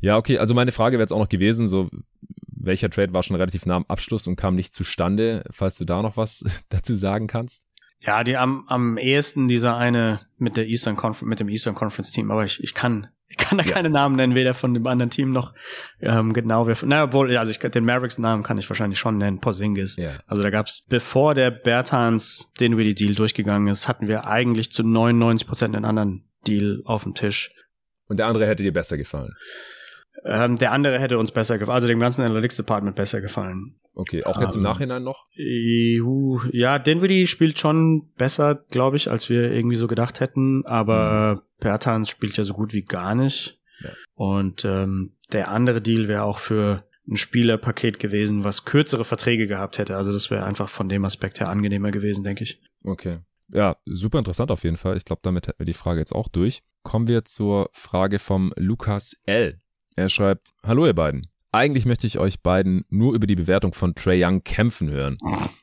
Ja, okay, also meine Frage wäre jetzt auch noch gewesen, so welcher Trade war schon relativ nah am Abschluss und kam nicht zustande, falls du da noch was dazu sagen kannst? Ja, die am, am ehesten dieser eine mit der Eastern Conference, mit dem Eastern Conference Team, aber ich, ich kann ich kann da ja. keine Namen nennen, weder von dem anderen Team noch ähm, genau. Wer, na, obwohl, also ich, den Mavericks Namen kann ich wahrscheinlich schon nennen, Porzingis. Ja. Also da gab's, bevor der Bertans Dinwiddie Deal durchgegangen ist, hatten wir eigentlich zu 99 Prozent einen anderen Deal auf dem Tisch. Und der andere hätte dir besser gefallen? Ähm, der andere hätte uns besser gefallen, also dem ganzen Analytics Department besser gefallen. Okay, auch jetzt um, im ähm, Nachhinein noch? Ja, Dinwiddie spielt schon besser, glaube ich, als wir irgendwie so gedacht hätten, aber mhm. Bertans spielt ja so gut wie gar nicht. Ja. Und ähm, der andere Deal wäre auch für ein Spielerpaket gewesen, was kürzere Verträge gehabt hätte. Also das wäre einfach von dem Aspekt her angenehmer gewesen, denke ich. Okay. Ja, super interessant auf jeden Fall. Ich glaube, damit hätten wir die Frage jetzt auch durch. Kommen wir zur Frage vom Lukas L. Er schreibt, Hallo ihr beiden. Eigentlich möchte ich euch beiden nur über die Bewertung von Trey Young kämpfen hören.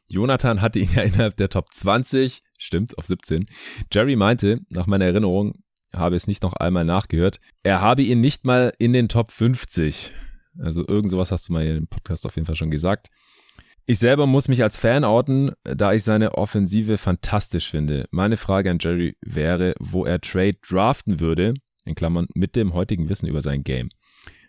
Jonathan hatte ihn ja innerhalb der Top 20, stimmt, auf 17. Jerry meinte, nach meiner Erinnerung, habe es nicht noch einmal nachgehört. Er habe ihn nicht mal in den Top 50. Also irgend sowas hast du mal in dem Podcast auf jeden Fall schon gesagt. Ich selber muss mich als Fan outen, da ich seine Offensive fantastisch finde. Meine Frage an Jerry wäre, wo er Trade draften würde, in Klammern mit dem heutigen Wissen über sein Game.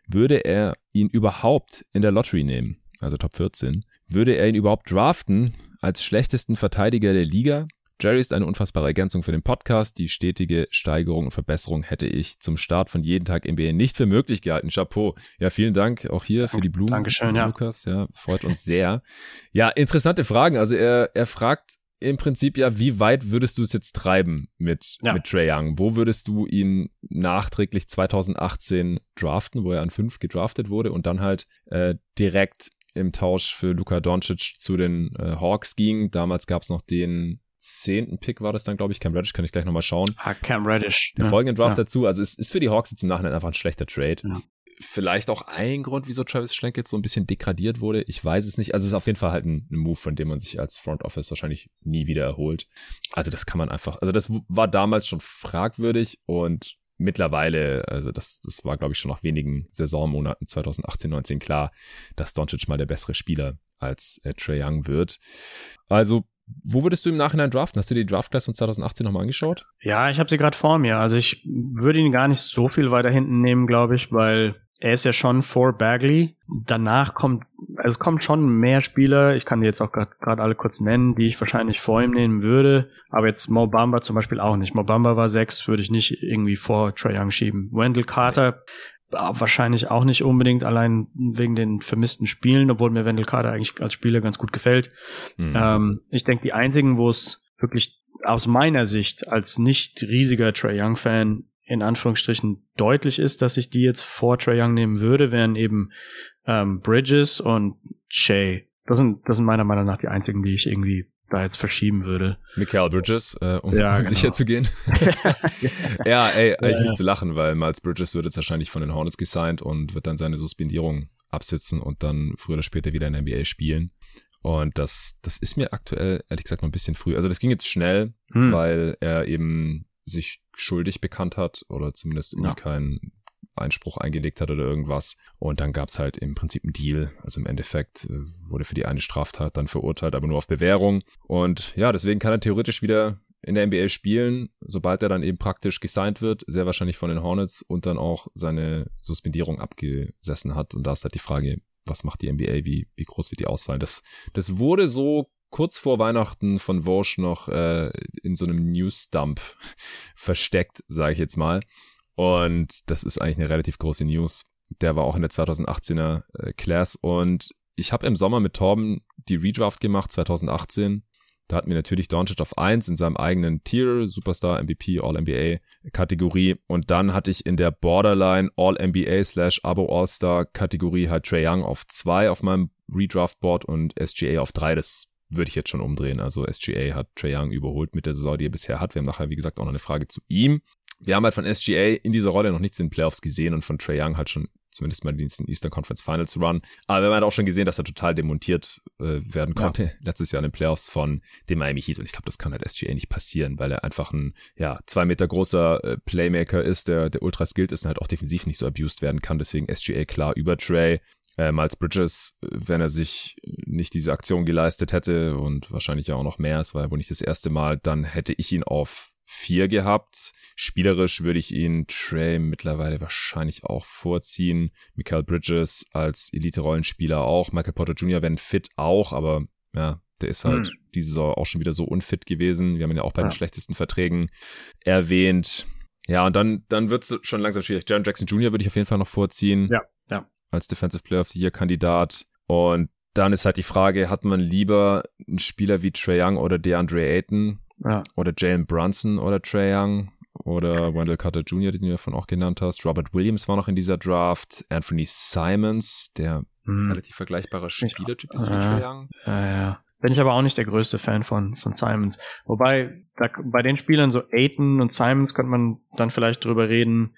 Würde er ihn überhaupt in der Lottery nehmen, also Top 14? Würde er ihn überhaupt draften als schlechtesten Verteidiger der Liga? Jerry ist eine unfassbare Ergänzung für den Podcast. Die stetige Steigerung und Verbesserung hätte ich zum Start von jeden Tag NBA nicht für möglich gehalten. Chapeau. Ja, vielen Dank auch hier für die Blumen. Dankeschön. Lukas. Ja, freut uns sehr. ja, interessante Fragen. Also er, er fragt im Prinzip ja, wie weit würdest du es jetzt treiben mit, ja. mit Trey Young? Wo würdest du ihn nachträglich 2018 draften, wo er an fünf gedraftet wurde und dann halt äh, direkt im Tausch für Luka Doncic zu den äh, Hawks ging. Damals gab es noch den zehnten Pick war das dann, glaube ich. Cam Reddish kann ich gleich nochmal schauen. Ah, Cam Reddish. Der ja, folgende Draft ja. dazu. Also es ist für die Hawks jetzt im Nachhinein einfach ein schlechter Trade. Ja. Vielleicht auch ein Grund, wieso Travis Schlenk jetzt so ein bisschen degradiert wurde. Ich weiß es nicht. Also es ist auf jeden Fall halt ein, Move, von dem man sich als Front Office wahrscheinlich nie wieder erholt. Also das kann man einfach, also das war damals schon fragwürdig und mittlerweile, also das, das war, glaube ich, schon nach wenigen Saisonmonaten 2018, 19 klar, dass Doncic mal der bessere Spieler als äh, Trey Young wird. Also wo würdest du im Nachhinein draften? Hast du die Draft-Class von 2018 nochmal angeschaut? Ja, ich habe sie gerade vor mir. Also ich würde ihn gar nicht so viel weiter hinten nehmen, glaube ich, weil er ist ja schon vor Bagley. Danach kommt, also es kommt schon mehr Spieler. Ich kann die jetzt auch gerade alle kurz nennen, die ich wahrscheinlich vor ihm nehmen würde. Aber jetzt Mo Bamba zum Beispiel auch nicht. Mo Bamba war sechs, würde ich nicht irgendwie vor Trae Young schieben. Wendell Carter wahrscheinlich auch nicht unbedingt allein wegen den vermissten Spielen, obwohl mir Wendell Carter eigentlich als Spieler ganz gut gefällt. Mhm. Ähm, ich denke, die einzigen, wo es wirklich aus meiner Sicht als nicht riesiger Trey Young Fan in Anführungsstrichen deutlich ist, dass ich die jetzt vor Trey Young nehmen würde, wären eben ähm, Bridges und Shay. Das sind, das sind meiner Meinung nach die einzigen, die ich irgendwie da jetzt verschieben würde. Michael Bridges, äh, um ja, genau. sicher zu gehen. ja, ey, eigentlich ja, nicht ja. zu lachen, weil Miles Bridges wird jetzt wahrscheinlich von den Hornets gesigned und wird dann seine Suspendierung absitzen und dann früher oder später wieder in der NBA spielen. Und das, das ist mir aktuell, ehrlich gesagt, noch ein bisschen früh. Also das ging jetzt schnell, hm. weil er eben sich schuldig bekannt hat oder zumindest irgendwie ja. keinen Einspruch eingelegt hat oder irgendwas. Und dann gab es halt im Prinzip einen Deal. Also im Endeffekt äh, wurde für die eine Straftat dann verurteilt, aber nur auf Bewährung. Und ja, deswegen kann er theoretisch wieder in der NBA spielen, sobald er dann eben praktisch gesigned wird, sehr wahrscheinlich von den Hornets und dann auch seine Suspendierung abgesessen hat. Und da ist halt die Frage, was macht die NBA, wie, wie groß wird die Auswahl? Das, das wurde so kurz vor Weihnachten von Vosch noch äh, in so einem News-Dump versteckt, sage ich jetzt mal. Und das ist eigentlich eine relativ große News. Der war auch in der 2018er äh, Class. Und ich habe im Sommer mit Torben die Redraft gemacht, 2018. Da hatten wir natürlich Doncic auf 1 in seinem eigenen Tier, Superstar, MVP, All-NBA Kategorie. Und dann hatte ich in der Borderline All-NBA slash Abo All-Star Kategorie halt Trey Young auf 2 auf meinem Redraft Board und SGA auf 3. Das würde ich jetzt schon umdrehen. Also SGA hat Trey Young überholt mit der Saison, die er bisher hat. Wir haben nachher, wie gesagt, auch noch eine Frage zu ihm wir haben halt von SGA in dieser Rolle noch nichts in den Playoffs gesehen und von Trey Young halt schon zumindest mal den Eastern Conference Finals Run. Aber wir haben halt auch schon gesehen, dass er total demontiert äh, werden konnte ja. letztes Jahr in den Playoffs von dem Miami Heat. Und ich glaube, das kann halt SGA nicht passieren, weil er einfach ein, ja, zwei Meter großer äh, Playmaker ist, der, der ultra skilled ist und halt auch defensiv nicht so abused werden kann. Deswegen SGA klar über Trey. Äh, Miles Bridges, wenn er sich nicht diese Aktion geleistet hätte und wahrscheinlich ja auch noch mehr, es war ja wohl nicht das erste Mal, dann hätte ich ihn auf vier gehabt. Spielerisch würde ich ihn Trey mittlerweile wahrscheinlich auch vorziehen. Michael Bridges als Elite-Rollenspieler auch. Michael Porter Jr., wenn fit auch, aber ja, der ist halt hm. diese Saison auch schon wieder so unfit gewesen. Wir haben ihn ja auch bei ja. den schlechtesten Verträgen erwähnt. Ja, und dann, dann wird es schon langsam schwierig. Jaron Jackson Jr. würde ich auf jeden Fall noch vorziehen. Ja, ja. Als Defensive Player of the Year Kandidat. Und dann ist halt die Frage, hat man lieber einen Spieler wie Trey Young oder DeAndre Ayton? Ja. Oder Jalen Brunson oder Trey Young oder Wendell Carter Jr., den du davon auch genannt hast. Robert Williams war noch in dieser Draft. Anthony Simons, der hm. relativ vergleichbare Spielertyp ist wie Trey Young. Ja, ja. Bin ich aber auch nicht der größte Fan von, von Simons. Wobei, da, bei den Spielern so Aiton und Simons könnte man dann vielleicht drüber reden,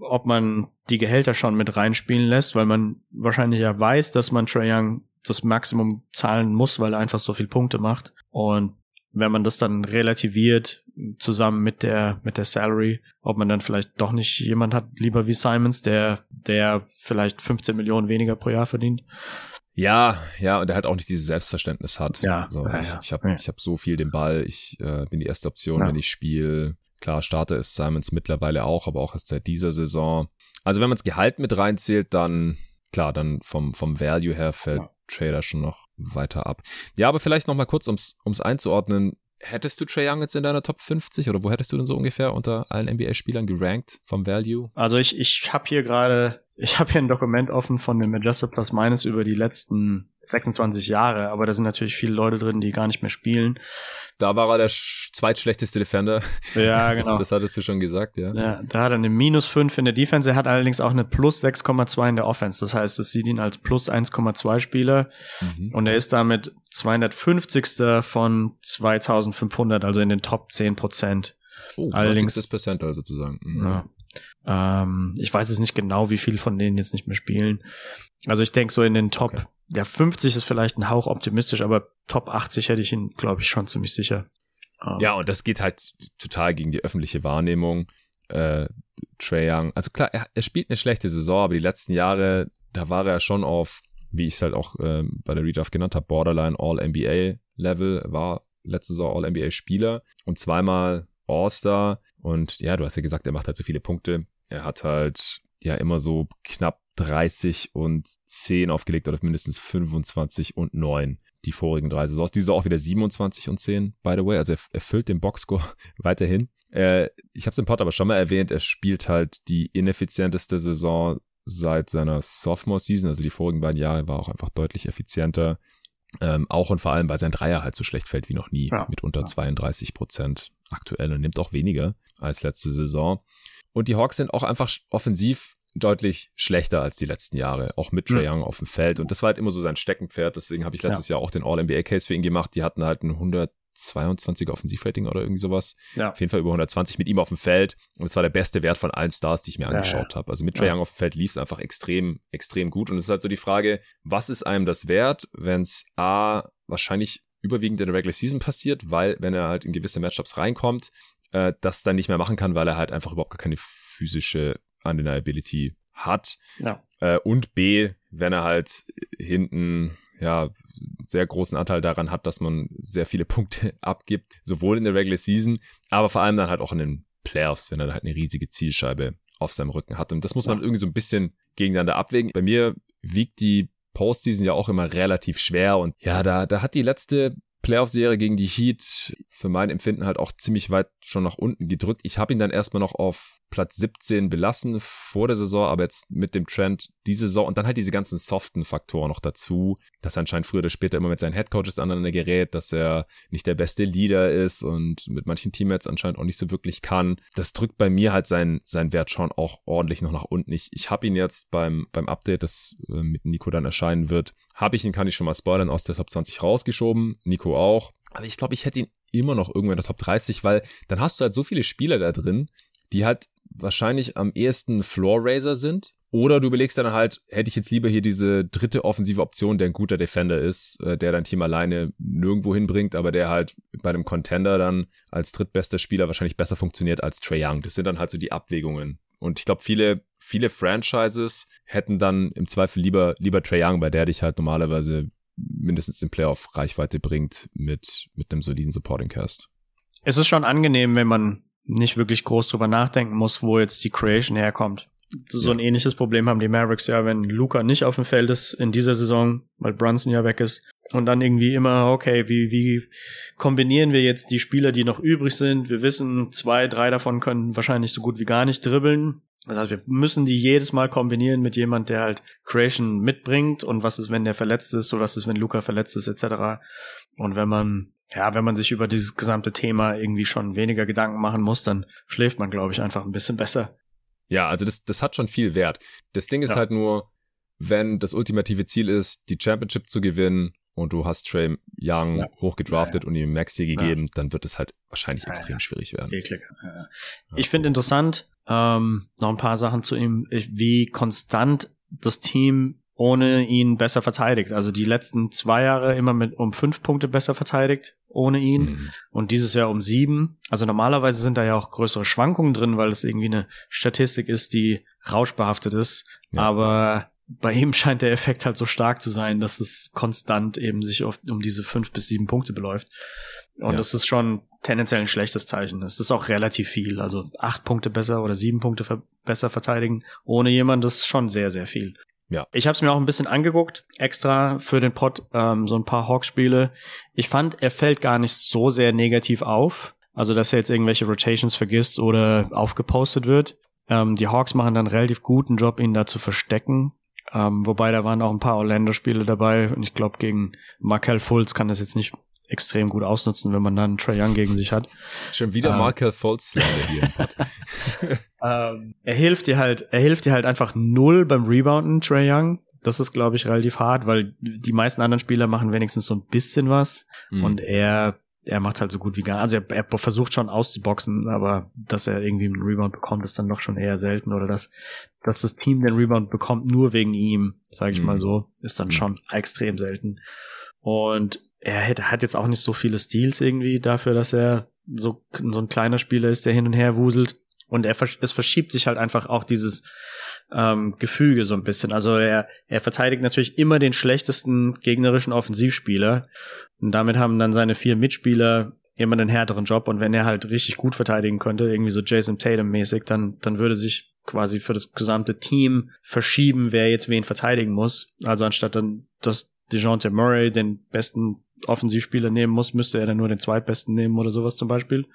ob man die Gehälter schon mit reinspielen lässt, weil man wahrscheinlich ja weiß, dass man Trey Young das Maximum zahlen muss, weil er einfach so viel Punkte macht. Und wenn man das dann relativiert zusammen mit der mit der Salary, ob man dann vielleicht doch nicht jemand hat, lieber wie Simons, der der vielleicht 15 Millionen weniger pro Jahr verdient. Ja, ja, und der halt auch nicht dieses Selbstverständnis hat. Ja, so, ja, ich, ich habe ja. ich hab so viel den Ball, ich äh, bin die erste Option, ja. wenn ich spiele. Klar, Starter ist Simons mittlerweile auch, aber auch erst seit dieser Saison. Also wenn man das Gehalt mit reinzählt, dann klar, dann vom vom Value her fällt ja. Trader schon noch weiter ab. Ja, aber vielleicht noch mal kurz, ums, ums einzuordnen. Hättest du Trey Young jetzt in deiner Top 50 oder wo hättest du denn so ungefähr unter allen NBA-Spielern gerankt vom Value? Also ich, ich habe hier gerade ich habe hier ein Dokument offen von dem Adjusted Plus Minus über die letzten 26 Jahre, aber da sind natürlich viele Leute drin, die gar nicht mehr spielen. Da war er der zweitschlechteste Defender. Ja, genau. Das, das hattest du schon gesagt, ja. Ja, da hat er eine Minus 5 in der Defense, er hat allerdings auch eine Plus 6,2 in der Offense. Das heißt, es sieht ihn als Plus 1,2 Spieler mhm. und er ist damit 250. von 2500, also in den Top 10 Prozent. Oh, allerdings ist Percentile sozusagen. Mhm. Ja. Ähm, ich weiß es nicht genau, wie viel von denen jetzt nicht mehr spielen. Also ich denke so in den Top, okay. ja 50 ist vielleicht ein Hauch optimistisch, aber Top 80 hätte ich ihn, glaube ich, schon ziemlich sicher. Ähm. Ja, und das geht halt total gegen die öffentliche Wahrnehmung. Äh, Trae Young, also klar, er, er spielt eine schlechte Saison, aber die letzten Jahre, da war er schon auf, wie ich es halt auch äh, bei der Redraft genannt habe, Borderline All-NBA-Level, war letzte Saison All-NBA-Spieler und zweimal All-Star. Und ja, du hast ja gesagt, er macht halt so viele Punkte. Er hat halt ja immer so knapp 30 und 10 aufgelegt oder mindestens 25 und 9 die vorigen drei Saisons. Diese auch wieder 27 und 10, by the way. Also er erfüllt den Boxscore weiterhin. Äh, ich habe es im Pod aber schon mal erwähnt, er spielt halt die ineffizienteste Saison seit seiner Sophomore-Season, also die vorigen beiden Jahre, war auch einfach deutlich effizienter. Ähm, auch und vor allem, weil sein Dreier halt so schlecht fällt wie noch nie, ja. mit unter 32 Prozent aktuell und nimmt auch weniger als letzte Saison. Und die Hawks sind auch einfach offensiv deutlich schlechter als die letzten Jahre, auch mit Trae Young auf dem Feld. Und das war halt immer so sein Steckenpferd. Deswegen habe ich letztes ja. Jahr auch den All-NBA-Case für ihn gemacht. Die hatten halt ein 122er Offensivrating oder irgendwie sowas. Ja. Auf jeden Fall über 120 mit ihm auf dem Feld. Und es war der beste Wert von allen Stars, die ich mir angeschaut ja, habe. Also mit Trae Young auf dem Feld lief es einfach extrem, extrem gut. Und es ist halt so die Frage, was ist einem das wert, wenn es A, wahrscheinlich überwiegend in der Regular Season passiert, weil wenn er halt in gewisse Matchups reinkommt, äh, das dann nicht mehr machen kann, weil er halt einfach überhaupt gar keine physische Undeniability hat. Ja. Äh, und B, wenn er halt hinten ja sehr großen Anteil daran hat, dass man sehr viele Punkte abgibt, sowohl in der Regular Season, aber vor allem dann halt auch in den Playoffs, wenn er halt eine riesige Zielscheibe auf seinem Rücken hat. Und das muss man ja. irgendwie so ein bisschen gegeneinander abwägen. Bei mir wiegt die Postseason ja auch immer relativ schwer und ja, da, da hat die letzte Playoff-Serie gegen die Heat für mein Empfinden halt auch ziemlich weit schon nach unten gedrückt. Ich habe ihn dann erstmal noch auf Platz 17 belassen vor der Saison, aber jetzt mit dem Trend diese Saison und dann halt diese ganzen soften Faktoren noch dazu, dass er anscheinend früher oder später immer mit seinen Headcoaches aneinander gerät, dass er nicht der beste Leader ist und mit manchen Teammates anscheinend auch nicht so wirklich kann. Das drückt bei mir halt seinen, seinen Wert schon auch ordentlich noch nach unten. Ich, ich habe ihn jetzt beim, beim Update, das äh, mit Nico dann erscheinen wird, habe ich ihn, kann ich schon mal spoilern, aus der Top 20 rausgeschoben. Nico auch. Aber ich glaube, ich hätte ihn immer noch irgendwo in der Top 30, weil dann hast du halt so viele Spieler da drin, die halt wahrscheinlich am ehesten Floor Raiser sind. Oder du überlegst dann halt, hätte ich jetzt lieber hier diese dritte offensive Option, der ein guter Defender ist, äh, der dein Team alleine nirgendwo hinbringt, aber der halt bei einem Contender dann als drittbester Spieler wahrscheinlich besser funktioniert als Trey Young. Das sind dann halt so die Abwägungen. Und ich glaube, viele, viele Franchises hätten dann im Zweifel lieber, lieber Trey Young, bei der dich halt normalerweise mindestens in Playoff Reichweite bringt mit, mit einem soliden Supporting Cast. Es ist schon angenehm, wenn man nicht wirklich groß drüber nachdenken muss, wo jetzt die Creation herkommt. So ein ähnliches Problem haben die Mavericks ja, wenn Luca nicht auf dem Feld ist in dieser Saison, weil Brunson ja weg ist. Und dann irgendwie immer, okay, wie, wie kombinieren wir jetzt die Spieler, die noch übrig sind? Wir wissen, zwei, drei davon können wahrscheinlich so gut wie gar nicht dribbeln. Das heißt, wir müssen die jedes Mal kombinieren mit jemand, der halt Creation mitbringt und was ist, wenn der verletzt ist oder was ist, wenn Luca verletzt ist, etc. Und wenn man ja, wenn man sich über dieses gesamte Thema irgendwie schon weniger Gedanken machen muss, dann schläft man, glaube ich, einfach ein bisschen besser. Ja, also das, das hat schon viel Wert. Das Ding ist ja. halt nur, wenn das ultimative Ziel ist, die Championship zu gewinnen und du hast Trey Young ja. hochgedraftet ja, und ihm Max hier gegeben, dann wird es halt wahrscheinlich extrem schwierig werden. Eklig. Ich finde interessant, ähm, noch ein paar Sachen zu ihm, wie konstant das Team ohne ihn besser verteidigt. Also die letzten zwei Jahre immer mit um fünf Punkte besser verteidigt ohne ihn mhm. und dieses Jahr um sieben. Also normalerweise sind da ja auch größere Schwankungen drin, weil es irgendwie eine Statistik ist, die rauschbehaftet ist. Ja. Aber bei ihm scheint der Effekt halt so stark zu sein, dass es konstant eben sich oft um diese fünf bis sieben Punkte beläuft. Und ja. das ist schon tendenziell ein schlechtes Zeichen. Es ist auch relativ viel. Also acht Punkte besser oder sieben Punkte besser verteidigen ohne jemand, das ist schon sehr, sehr viel. Ja. Ich habe es mir auch ein bisschen angeguckt, extra für den Pod, ähm, so ein paar Hawks-Spiele. Ich fand, er fällt gar nicht so sehr negativ auf. Also, dass er jetzt irgendwelche Rotations vergisst oder aufgepostet wird. Ähm, die Hawks machen dann relativ guten Job, ihn da zu verstecken. Ähm, wobei da waren auch ein paar Orlando-Spiele dabei und ich glaube gegen Markel Fultz kann das jetzt nicht extrem gut ausnutzen, wenn man dann Trae Young gegen sich hat. Schon wieder ähm, Markel Fultz hier. ähm, er hilft dir halt, er hilft dir halt einfach null beim Rebounden, Trae Young. Das ist, glaube ich, relativ hart, weil die meisten anderen Spieler machen wenigstens so ein bisschen was mhm. und er er macht halt so gut wie gar, also er, er versucht schon auszuboxen, aber dass er irgendwie einen Rebound bekommt, ist dann doch schon eher selten oder dass, dass das Team den Rebound bekommt nur wegen ihm, sage ich mhm. mal so, ist dann mhm. schon extrem selten. Und er hat, hat jetzt auch nicht so viele Steals irgendwie dafür, dass er so, so ein kleiner Spieler ist, der hin und her wuselt. Und er, es verschiebt sich halt einfach auch dieses ähm, Gefüge so ein bisschen. Also er, er verteidigt natürlich immer den schlechtesten gegnerischen Offensivspieler. Und damit haben dann seine vier Mitspieler immer einen härteren Job. Und wenn er halt richtig gut verteidigen könnte, irgendwie so Jason Tatum-mäßig, dann, dann würde sich quasi für das gesamte Team verschieben, wer jetzt wen verteidigen muss. Also anstatt dann, dass DeJounte Murray den besten Offensivspieler nehmen muss, müsste er dann nur den zweitbesten nehmen oder sowas zum Beispiel.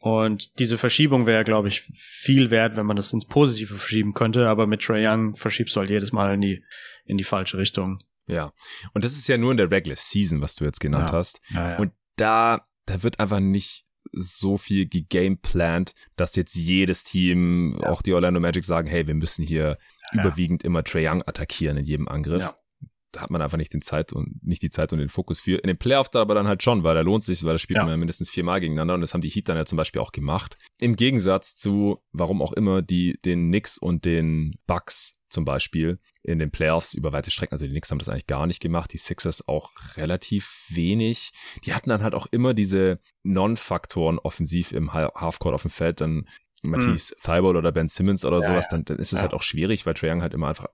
Und diese Verschiebung wäre, glaube ich, viel wert, wenn man das ins Positive verschieben könnte. Aber mit Trey Young verschiebst du halt jedes Mal in die, in die falsche Richtung. Ja. Und das ist ja nur in der Regular Season, was du jetzt genannt Ja. hast. Ja, ja. Und da, da wird einfach nicht so viel gegameplant, dass jetzt jedes Team, auch die Orlando Magic sagen, hey, wir müssen hier Ja. überwiegend immer Trae Young attackieren in jedem Angriff. Da hat man einfach nicht den Zeit und nicht die Zeit und den Fokus für. In den Playoffs da aber dann halt schon, weil da lohnt sich, weil da spielt Ja. man ja mindestens viermal gegeneinander und das haben die Heat dann ja zum Beispiel auch gemacht. Im Gegensatz zu, warum auch immer, die den Knicks und den Bucks zum Beispiel in den Playoffs über weite Strecken, also die Knicks haben das eigentlich gar nicht gemacht, die Sixers auch relativ wenig. Die hatten dann halt auch immer diese Non-Faktoren offensiv im Ha- Halfcourt auf dem Feld, dann Matisse Thibault oder Ben Simmons oder Hm. Ja, sowas, dann, dann ist es Ja. halt auch schwierig, weil Trae Young halt immer einfach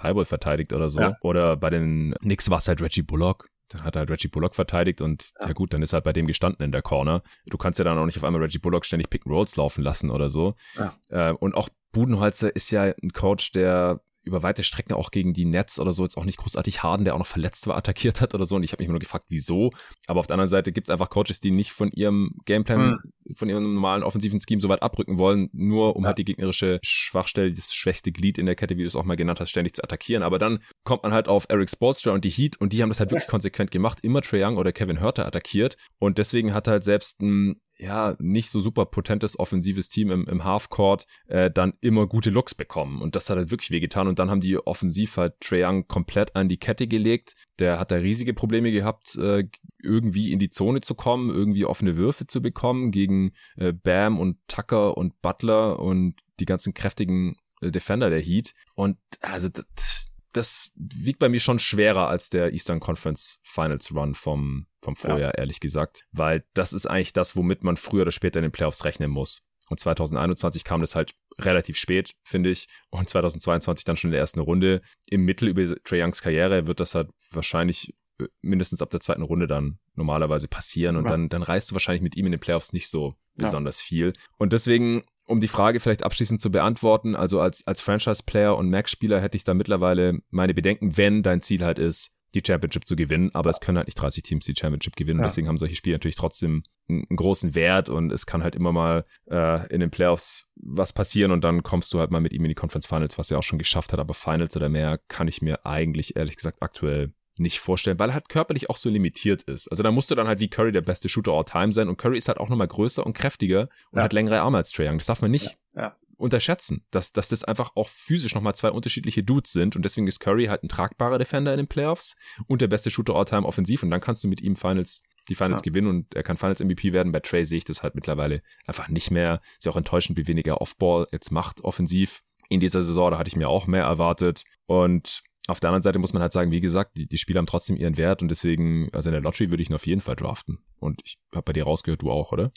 Thibault verteidigt oder so. Ja. Oder bei den Knicks war es halt Reggie Bullock. Dann hat halt Reggie Bullock verteidigt und ja. Ja. gut, dann ist halt bei dem gestanden in der Corner. Du kannst ja dann auch nicht auf einmal Reggie Bullock ständig Pick and Rolls laufen lassen oder so. Ja. Äh, und auch Budenholzer ist ja ein Coach, der über weite Strecken auch gegen die Nets oder so jetzt auch nicht großartig Harden, der auch noch verletzt war, attackiert hat oder so. Und ich habe mich immer nur gefragt, wieso. Aber auf der anderen Seite gibt es einfach Coaches, die nicht von ihrem Gameplan, von ihrem normalen offensiven Scheme so weit abrücken wollen, nur um Ja. halt die gegnerische Schwachstelle, das schwächste Glied in der Kette, wie du es auch mal genannt hast, ständig zu attackieren. Aber dann kommt man halt auf Eric Spoelstra und die Heat und die haben das halt wirklich konsequent gemacht, immer Trae Young oder Kevin Hurter attackiert. Und deswegen hat halt selbst ein ja, nicht so super potentes offensives Team im, im Halfcourt äh, dann immer gute Looks bekommen. Und das hat halt wirklich wehgetan. Und dann haben die offensiv halt Trae Young komplett an die Kette gelegt. Der hat da riesige Probleme gehabt, äh, irgendwie in die Zone zu kommen, irgendwie offene Würfe zu bekommen gegen äh, Bam und Tucker und Butler und die ganzen kräftigen äh, Defender der Heat. Und also das, das wiegt bei mir schon schwerer als der Eastern Conference Finals Run vom, vom Vorjahr, ehrlich gesagt. Weil das ist eigentlich das, womit man früher oder später in den Playoffs rechnen muss. Und 2021 kam das halt relativ spät, finde ich. Und 2022 dann schon in der ersten Runde. Im Mittel über Trae Youngs Karriere wird das halt wahrscheinlich äh, mindestens ab der zweiten Runde dann normalerweise passieren. Und Ja. dann, dann reißt du wahrscheinlich mit ihm in den Playoffs nicht so Ja. besonders viel. Und deswegen, um die Frage vielleicht abschließend zu beantworten, also als, als Franchise-Player und Max-Spieler hätte ich da mittlerweile meine Bedenken, wenn dein Ziel halt ist, die Championship zu gewinnen, aber es können halt nicht 30 Teams die Championship gewinnen. Ja. deswegen haben solche Spiele natürlich trotzdem einen, einen großen Wert und es kann halt immer mal äh, in den Playoffs was passieren und dann kommst du halt mal mit ihm in die Conference Finals, was er auch schon geschafft hat, aber Finals oder mehr kann ich mir eigentlich ehrlich gesagt aktuell nicht vorstellen, weil er halt körperlich auch so limitiert ist. Also da musst du dann halt wie Curry der beste Shooter all time sein und Curry ist halt auch nochmal größer und kräftiger und Ja. hat längere Arme als Trae Young. Das darf man nicht Ja, ja. unterschätzen, dass, dass das einfach auch physisch nochmal zwei unterschiedliche Dudes sind und deswegen ist Curry halt ein tragbarer Defender in den Playoffs und der beste Shooter all time offensiv und dann kannst du mit ihm Finals die Finals gewinnen und er kann Finals MVP werden. Bei Trey sehe ich das halt mittlerweile einfach nicht mehr. Ist ja auch enttäuschend, wie weniger Offball jetzt macht offensiv. In dieser Saison, da hatte ich mir auch mehr erwartet und auf der anderen Seite muss man halt sagen, wie gesagt, die, die Spieler haben trotzdem ihren Wert und deswegen, also in der Lottery würde ich ihn auf jeden Fall draften. Und ich habe bei dir rausgehört, du auch, oder?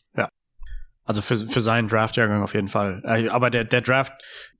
Also für, für seinen Draftjahrgang auf jeden Fall. Äh, Aber der, der Draft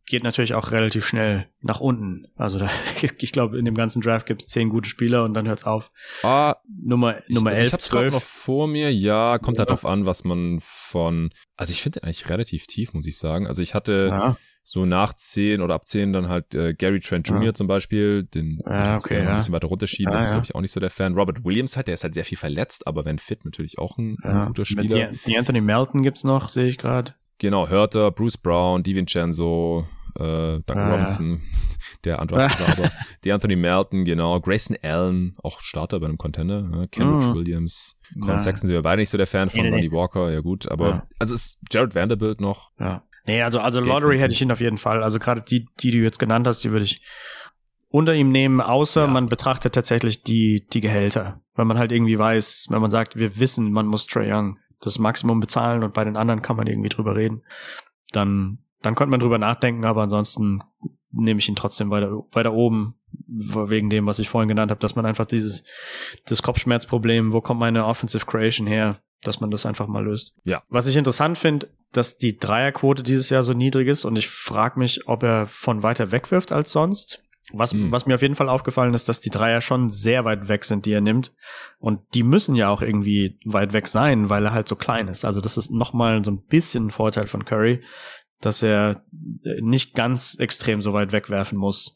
geht natürlich auch relativ schnell nach unten. Also da, ich glaube, in dem ganzen Draft gibt es zehn gute Spieler und dann hört's auf. Ah, Nummer, Nummer ich, also 11, ich hab's grad 12. noch vor mir. Ja, kommt halt Ja. drauf an, was man von. Also ich finde eigentlich relativ tief, muss ich sagen. Also ich hatte Ja, so nach 10 oder ab 10 dann halt äh, Gary Trent Jr. Ja. zum Beispiel, den jetzt okay, ja. ein bisschen weiter runterschieben, der ist glaube ich auch nicht so der Fan. Robert Williams halt, der ist halt sehr viel verletzt, aber wenn fit natürlich auch ein, ein ja. guter Mit Spieler. die, die Anthony Melton gibt's noch, sehe ich gerade. Genau, Hörter, Bruce Brown, DiVincenzo, äh, Doug Ah, ja. Robinson, der war, aber die Anthony Melton, genau, Grayson Allen, auch Starter bei einem Contender, ne? Kendrick Mhm. Williams. Colin Sexton sind wir beide nicht so der Fan von Nee, nee, Lonnie Walker, ja gut, aber Ja. also ist Jared Vanderbilt noch, Ja. Nee, also, also Lottery hätte ich ihn auf jeden Fall. Also gerade die, die du jetzt genannt hast, die würde ich unter ihm nehmen, außer Ja. man betrachtet tatsächlich die, die Gehälter. Wenn man halt irgendwie weiß, wenn man sagt, wir wissen, man muss Trey Young das Maximum bezahlen und bei den anderen kann man irgendwie drüber reden, dann, dann könnte man drüber nachdenken, aber ansonsten nehme ich ihn trotzdem weiter, weiter oben, wegen dem, was ich vorhin genannt habe, dass man einfach dieses, das Kopfschmerzproblem, wo kommt meine Offensive Creation her, dass man das einfach mal löst. Ja. Was ich interessant finde, dass die Dreierquote dieses Jahr so niedrig ist und ich frage mich, ob er von weiter wegwirft als sonst. Was, Hm. was mir auf jeden Fall aufgefallen ist, dass die Dreier schon sehr weit weg sind, die er nimmt. Und die müssen ja auch irgendwie weit weg sein, weil er halt so klein ist. Also das ist nochmal so ein bisschen ein Vorteil von Curry, dass er nicht ganz extrem so weit wegwerfen muss.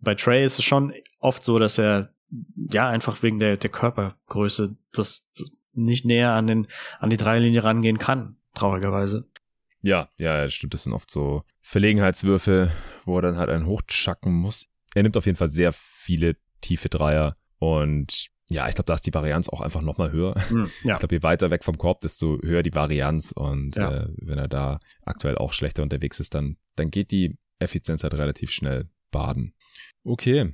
Bei Trey ist es schon oft so, dass er ja einfach wegen der, der Körpergröße das, das nicht näher an den an die Dreierlinie rangehen kann. traurigerweise. Ja, ja, das stimmt. Das sind oft so Verlegenheitswürfe, wo er dann halt einen hochschacken muss. Er nimmt auf jeden Fall sehr viele tiefe Dreier und ja, ich glaube, da ist die Varianz auch einfach nochmal höher. Mm, ja. Ich glaube, je weiter weg vom Korb, desto höher die Varianz. Und ja. äh, wenn er da aktuell auch schlechter unterwegs ist, dann, dann geht die Effizienz halt relativ schnell baden. Okay,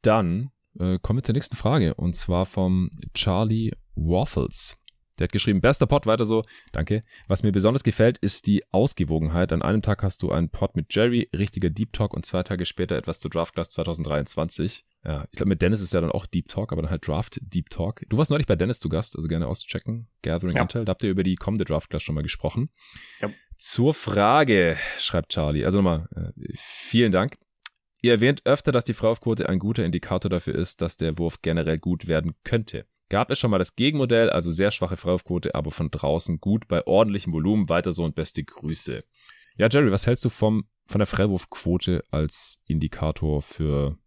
dann äh, kommen wir zur nächsten Frage. Und zwar vom Charlie Waffles. Der hat geschrieben, bester Pod, weiter so. Danke. Was mir besonders gefällt, ist die Ausgewogenheit. An einem Tag hast du einen Pod mit Jerry, richtiger Deep Talk und zwei Tage später etwas zu Draft Class 2023. Ja, ich glaube, mit Dennis ist ja dann auch Deep Talk, aber dann halt Draft Deep Talk. Du warst neulich bei Dennis zu Gast, also gerne auschecken. Gathering ja. Intel. Da habt ihr über die kommende Draft Class schon mal gesprochen. Ja. Zur Frage, schreibt Charlie. Also nochmal, äh, vielen Dank. Ihr erwähnt öfter, dass die Freiwurfquote ein guter Indikator dafür ist, dass der Wurf generell gut werden könnte. Gab es schon mal das Gegenmodell, also sehr schwache Freiwurfquote, aber von draußen gut bei ordentlichem Volumen. Weiter so und beste Grüße. Ja, Jerry, was hältst du vom, von der Freiwurfquote als Indikator für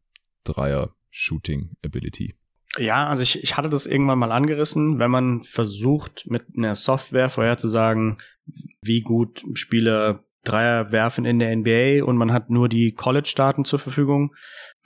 Dreier Shooting Ability? Ja, also ich, ich hatte das irgendwann mal angerissen, wenn man versucht, mit einer Software vorherzusagen, wie gut Spieler Dreier werfen in der NBA und man hat nur die College-Daten zur Verfügung,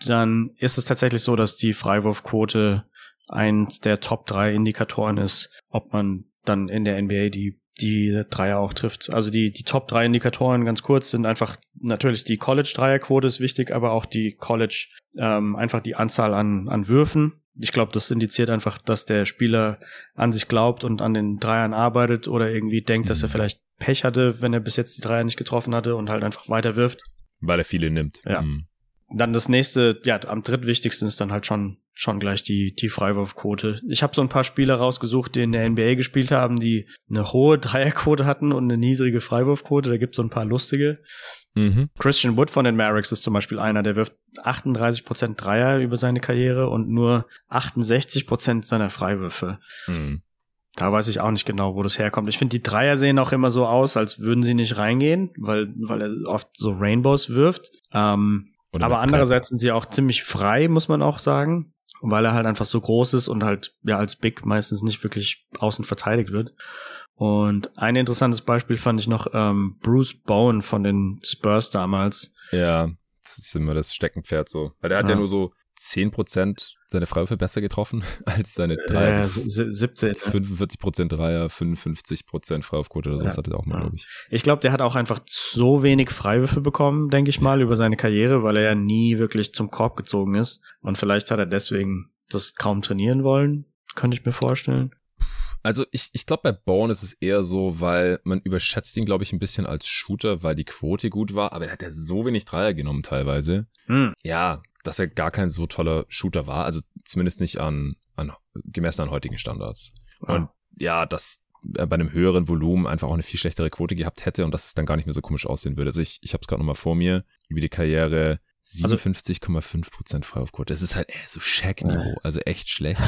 dann ist es tatsächlich so, dass die Freiwurfquote eins der Top drei Indikatoren ist, ob man dann in der NBA die die Dreier auch trifft. Also die, die Top drei Indikatoren ganz kurz sind einfach natürlich die College-Dreierquote ist wichtig, aber auch die College, ähm, einfach die Anzahl an, an Würfen. Ich glaube, das indiziert einfach, dass der Spieler an sich glaubt und an den Dreiern arbeitet oder irgendwie denkt, mhm. dass er mhm. vielleicht Pech hatte, wenn er bis jetzt die Dreier nicht getroffen hatte und halt einfach weiter wirft. Weil er viele nimmt. Ja. Mhm. Dann das nächste, ja, am drittwichtigsten ist dann halt schon schon gleich die, die Freiwurfquote. Ich habe so ein paar Spieler rausgesucht, die in der NBA gespielt haben, die eine hohe Dreierquote hatten und eine niedrige Freiwurfquote. Da gibt's so ein paar lustige. Mhm. Christian Wood von den Mavericks ist zum Beispiel einer, der wirft 38 Prozent Dreier über seine Karriere und nur 68 Prozent seiner Freiwürfe. Mhm. Da weiß ich auch nicht genau, wo das herkommt. Ich finde, die Dreier sehen auch immer so aus, als würden sie nicht reingehen, weil, weil er oft so Rainbows wirft. Ähm, aber andererseits sind sie auch ziemlich frei, muss man auch sagen weil er halt einfach so groß ist und halt ja als Big meistens nicht wirklich außen verteidigt wird. Und ein interessantes Beispiel fand ich noch ähm, Bruce Bowen von den Spurs damals. Ja, das ist immer das Steckenpferd so. Weil der hat ja, ja nur so 10% seine Freiwürfe besser getroffen als seine Dreier. Ja, also 17. 45% Dreier, 55% Freiwurfquote oder so, ja. das hatte er auch mal, ja. glaube ich. Ich glaube, der hat auch einfach so wenig Freiwürfe bekommen, denke ich mal, über seine Karriere, weil er ja nie wirklich zum Korb gezogen ist. Und vielleicht hat er deswegen das kaum trainieren wollen, könnte ich mir vorstellen. Also ich, ich glaube, bei Bowen ist es eher so, weil man überschätzt ihn, glaube ich, ein bisschen als Shooter, weil die Quote gut war, aber er hat ja so wenig Dreier genommen teilweise. Hm. Ja, dass er gar kein so toller Shooter war, also zumindest nicht an, an gemessen an heutigen Standards. Ah. Und ja, dass er bei einem höheren Volumen einfach auch eine viel schlechtere Quote gehabt hätte und dass es dann gar nicht mehr so komisch aussehen würde. Also ich, ich habe es gerade nochmal vor mir, über die Karriere 57,5 Prozent Freiwurfquote. Das ist halt ey, so Shaq-Niveau, also echt schlecht.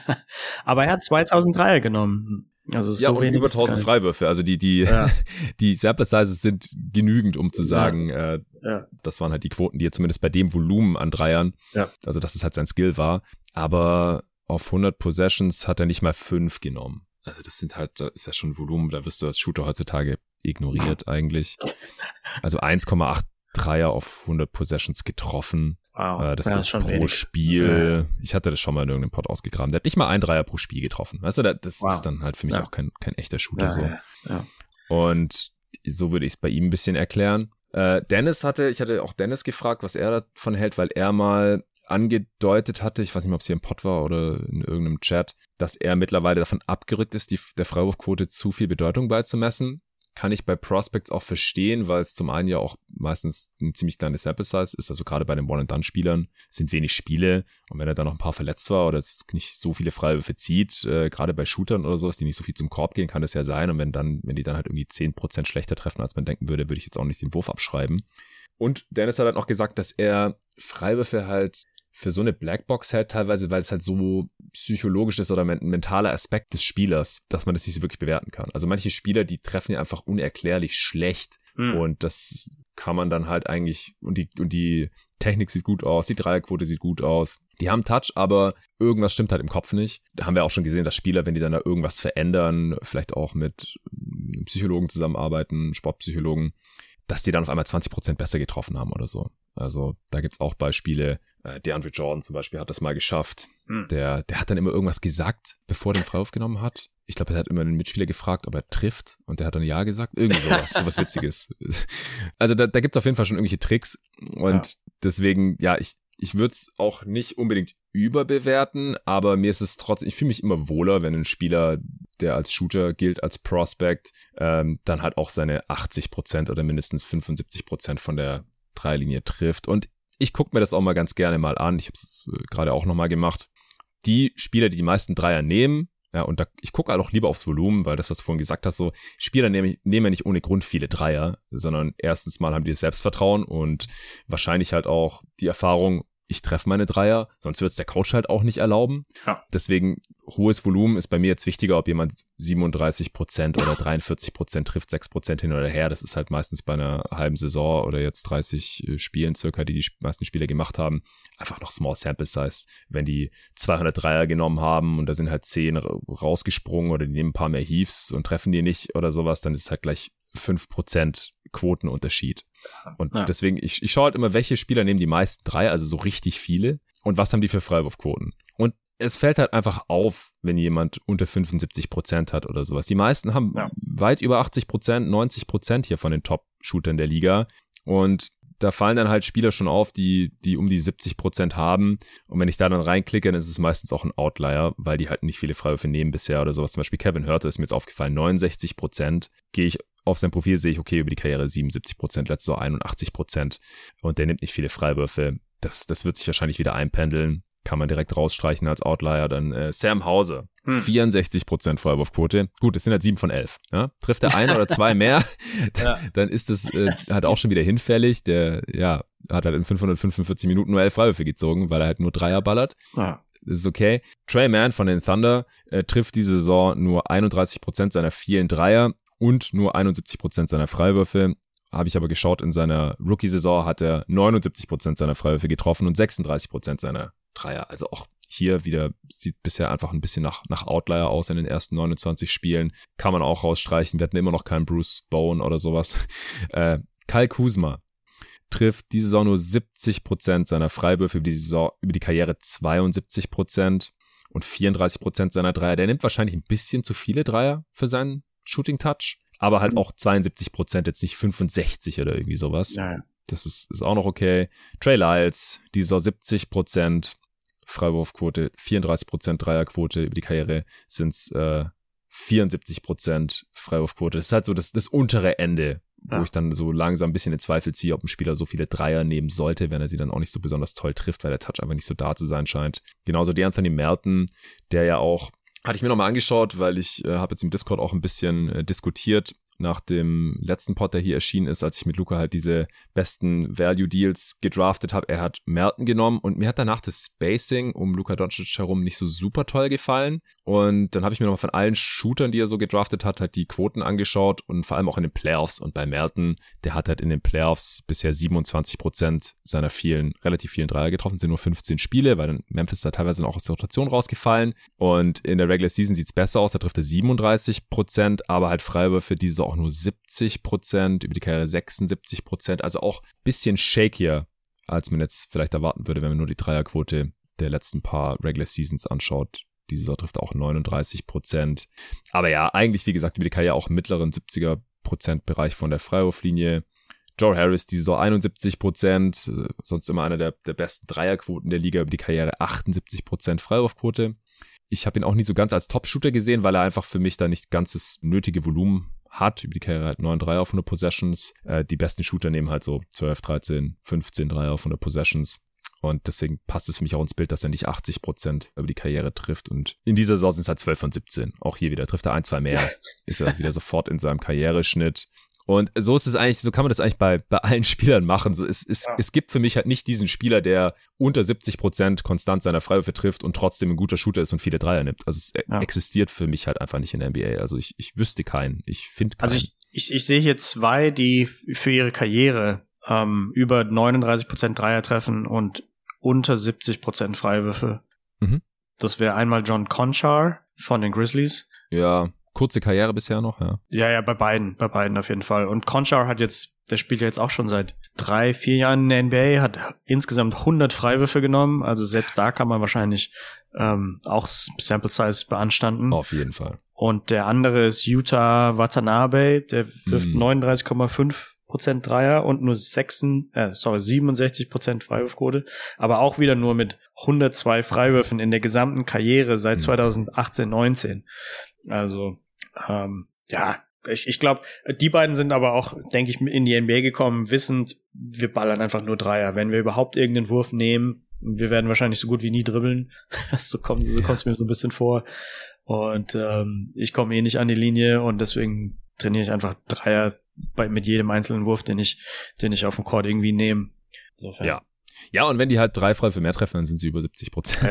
Aber er hat 2003 genommen. Also ja, so und über 1000 Freiwürfe. Also die, die, ja. die Sample Sizes sind genügend, um zu sagen, ja. Äh, ja. das waren halt die Quoten, die er zumindest bei dem Volumen an Dreiern, ja. also dass es halt sein Skill war. Aber auf 100 Possessions hat er nicht mal fünf genommen. Also das sind halt, da ist ja schon ein Volumen, da wirst du als Shooter heutzutage ignoriert eigentlich. Also 1,8 Dreier auf 100 Possessions getroffen. Wow, äh, das, das ist pro wenig. Spiel. Ja. Ich hatte das schon mal in irgendeinem Pod ausgegraben. Der hat nicht mal ein Dreier pro Spiel getroffen. Weißt du, das wow. ist dann halt für mich ja. auch kein, kein echter Shooter ja, so. Und so würde ich es bei ihm ein bisschen erklären. Äh, Dennis hatte, ich hatte auch Dennis gefragt, was er davon hält, weil er mal angedeutet hatte, ich weiß nicht mehr, ob es hier im Pod war oder in irgendeinem Chat, dass er mittlerweile davon abgerückt ist, die, der Freiwurfquote zu viel Bedeutung beizumessen kann ich bei Prospects auch verstehen, weil es zum einen ja auch meistens ein ziemlich kleines Sample Size ist. Also gerade bei den One-and-Done-Spielern sind wenig Spiele. Und wenn er dann noch ein paar verletzt war oder es nicht so viele Freiwürfe zieht, äh, gerade bei Shootern oder sowas, die nicht so viel zum Korb gehen, kann das ja sein. Und wenn dann, wenn die dann halt irgendwie zehn Prozent schlechter treffen, als man denken würde, würde ich jetzt auch nicht den Wurf abschreiben. Und Dennis hat halt auch gesagt, dass er Freiwürfe halt für so eine Blackbox hält, teilweise, weil es halt so psychologisch ist oder ein mentaler Aspekt des Spielers, dass man das nicht so wirklich bewerten kann. Also manche Spieler, die treffen ja einfach unerklärlich schlecht mhm. und das kann man dann halt eigentlich und die und die Technik sieht gut aus, die Dreierquote sieht gut aus. Die haben Touch, aber irgendwas stimmt halt im Kopf nicht. Da haben wir auch schon gesehen, dass Spieler, wenn die dann da irgendwas verändern, vielleicht auch mit Psychologen zusammenarbeiten, Sportpsychologen, dass die dann auf einmal 20% besser getroffen haben oder so. Also da gibt's auch Beispiele. Äh, DeAndre Jordan zum Beispiel hat das mal geschafft. Hm. Der, der hat dann immer irgendwas gesagt, bevor er den frei aufgenommen hat. Ich glaube, er hat immer den Mitspieler gefragt, ob er trifft und der hat dann Ja gesagt. Irgendwie sowas, sowas Witziges. Also da, da gibt's auf jeden Fall schon irgendwelche Tricks und ja. deswegen, ja, ich, ich würde es auch nicht unbedingt überbewerten, aber mir ist es trotzdem, ich fühle mich immer wohler, wenn ein Spieler, der als Shooter gilt, als Prospect, ähm, dann halt auch seine 80% oder mindestens 75% von der Dreierlinie trifft. Und ich gucke mir das auch mal ganz gerne mal an. Ich habe es äh, gerade auch nochmal gemacht. Die Spieler, die die meisten Dreier nehmen, ja, und da, ich gucke halt auch lieber aufs Volumen, weil das, was du vorhin gesagt hast, so, Spieler nehmen, nehmen ja nicht ohne Grund viele Dreier, sondern erstens mal haben die das Selbstvertrauen und wahrscheinlich halt auch die Erfahrung, ich treffe meine Dreier, sonst wird es der Coach halt auch nicht erlauben. Ja. Deswegen hohes Volumen ist bei mir jetzt wichtiger, ob jemand 37 Prozent oder 43 Prozent trifft, 6 Prozent hin oder her. Das ist halt meistens bei einer halben Saison oder jetzt 30 äh, Spielen circa, die die meisten Spieler gemacht haben. Einfach noch Small Sample Size. Wenn die 200 Dreier genommen haben und da sind halt 10 rausgesprungen oder die nehmen ein paar mehr Heaves und treffen die nicht oder sowas, dann ist es halt gleich 5 Prozent Quotenunterschied. Und ja. deswegen, ich, ich schaue halt immer, welche Spieler nehmen die meisten drei, also so richtig viele, und was haben die für Freiwurfquoten. Und es fällt halt einfach auf, wenn jemand unter 75 Prozent hat oder sowas. Die meisten haben ja. weit über 80 Prozent, 90 Prozent hier von den Top-Shootern der Liga. Und da fallen dann halt Spieler schon auf, die, die um die 70 Prozent haben. Und wenn ich da dann reinklicke, dann ist es meistens auch ein Outlier, weil die halt nicht viele Freiwürfe nehmen bisher oder sowas. Zum Beispiel Kevin Hörter ist mir jetzt aufgefallen, 69 Prozent. Gehe ich auf sein Profil, sehe ich, okay, über die Karriere 77 Prozent, letzte Saison 81 Prozent. Und der nimmt nicht viele Freiwürfe. Das, das wird sich wahrscheinlich wieder einpendeln kann man direkt rausstreichen als Outlier. Dann äh, Sam Hause, hm. 64% Freiwurfquote. Gut, es sind halt 7 von 11. Ja? Trifft der ein oder zwei mehr, ja. dann ist es äh, halt auch schon wieder hinfällig. Der ja hat halt in 545 Minuten nur 11 Freiwürfe gezogen, weil er halt nur Dreier ballert. Ja. Das ist okay. Trey Mann von den Thunder äh, trifft diese Saison nur 31% seiner vielen Dreier und nur 71% seiner Freiwürfe. Habe ich aber geschaut, in seiner Rookie-Saison hat er 79% seiner Freiwürfe getroffen und 36% seiner Dreier. Also auch hier wieder sieht bisher einfach ein bisschen nach, nach Outlier aus in den ersten 29 Spielen. Kann man auch rausstreichen. Wir hatten immer noch keinen Bruce Bone oder sowas. Äh, Kyle Kuzma trifft diese Saison nur 70 Prozent seiner Freiwürfe über die Saison, über die Karriere 72 Prozent und 34 Prozent seiner Dreier. Der nimmt wahrscheinlich ein bisschen zu viele Dreier für seinen Shooting Touch, aber halt mhm. auch 72 Prozent, jetzt nicht 65 oder irgendwie sowas. Ja. Das ist, ist auch noch okay. Trey Lyles, die Saison 70 Prozent, Freiwurfquote, 34% Dreierquote über die Karriere sind es äh, 74% Freiwurfquote. Das ist halt so das, das untere Ende, wo ja. ich dann so langsam ein bisschen in Zweifel ziehe, ob ein Spieler so viele Dreier nehmen sollte, wenn er sie dann auch nicht so besonders toll trifft, weil der Touch einfach nicht so da zu sein scheint. Genauso die Anthony Melton, der ja auch hatte ich mir nochmal angeschaut, weil ich äh, habe jetzt im Discord auch ein bisschen äh, diskutiert nach dem letzten Pod, der hier erschienen ist, als ich mit Luca halt diese besten Value Deals gedraftet habe. Er hat Merton genommen und mir hat danach das Spacing um Luca Doncic herum nicht so super toll gefallen. Und dann habe ich mir nochmal von allen Shootern, die er so gedraftet hat, halt die Quoten angeschaut und vor allem auch in den Playoffs. Und bei Merton, der hat halt in den Playoffs bisher 27 Prozent seiner vielen, relativ vielen Dreier getroffen, sind nur 15 Spiele, weil dann Memphis da teilweise auch aus der Rotation rausgefallen. Und in der Regular Season sieht's besser aus, da trifft er 37 Prozent, aber halt Freiwürfe diese auch nur 70 Prozent, über die Karriere 76 Prozent, also auch bisschen shakier, als man jetzt vielleicht erwarten würde, wenn man nur die Dreierquote der letzten paar Regular Seasons anschaut. Diese Saison trifft auch 39 Prozent. Aber ja, eigentlich, wie gesagt, über die Karriere auch im mittleren 70er Prozent Bereich von der Freiwurflinie. Joe Harris, die Saison 71 Prozent, sonst immer einer der, der besten Dreierquoten der Liga über die Karriere, 78 Prozent Freiwurfquote. Ich habe ihn auch nie so ganz als Top-Shooter gesehen, weil er einfach für mich da nicht ganz das nötige Volumen hat. Über die Karriere halt 9 Dreier auf 100 Possessions. Äh, die besten Shooter nehmen halt so 12, 13, 15 Dreier auf 100 Possessions. Und deswegen passt es für mich auch ins Bild, dass er nicht 80 Prozent über die Karriere trifft. Und in dieser Saison sind es halt 12 von 17. Auch hier wieder trifft er ein, zwei mehr. Ist er wieder sofort in seinem Karriereschnitt. Und so ist es eigentlich, so kann man das eigentlich bei, bei allen Spielern machen. So, es, es, ja. es gibt für mich halt nicht diesen Spieler, der unter 70 Prozent konstant seiner Freiwürfe trifft und trotzdem ein guter Shooter ist und viele Dreier nimmt. Also es ja. existiert für mich halt einfach nicht in der NBA. Also ich, ich wüsste keinen. Ich finde also keinen. Also ich, ich, ich sehe hier zwei, die für ihre Karriere ähm, über 39% Dreier treffen und unter 70% Freiwürfe. Mhm. Das wäre einmal John Conchar von den Grizzlies. Ja, kurze Karriere bisher noch, ja. Ja, ja, bei beiden, bei beiden auf jeden Fall. Und Conchar hat jetzt, der spielt ja jetzt auch schon seit drei, vier Jahren in der NBA, hat insgesamt 100 Freiwürfe genommen. Also selbst da kann man wahrscheinlich ähm, auch Sample Size beanstanden. Auf jeden Fall. Und der andere ist Utah Watanabe, der wirft mm. 39,5 Prozent Dreier und nur 6, äh, sorry, 67 Prozent Freiwurfquote, aber auch wieder nur mit 102 Freiwürfen in der gesamten Karriere seit 2018, 19. Also ähm, ja, ich, ich glaube, die beiden sind aber auch, denke ich, in die NBA gekommen, wissend, wir ballern einfach nur Dreier. Wenn wir überhaupt irgendeinen Wurf nehmen, wir werden wahrscheinlich so gut wie nie dribbeln. so kommt so ja. mir so ein bisschen vor. Und ähm, ich komme eh nicht an die Linie und deswegen trainiere ich einfach Dreier bei, mit jedem einzelnen Wurf, den ich, den ich auf dem Court irgendwie nehme. Insofern. Ja, ja, und wenn die halt drei Freiwürfe mehr treffen, dann sind sie über 70 Prozent. Ja,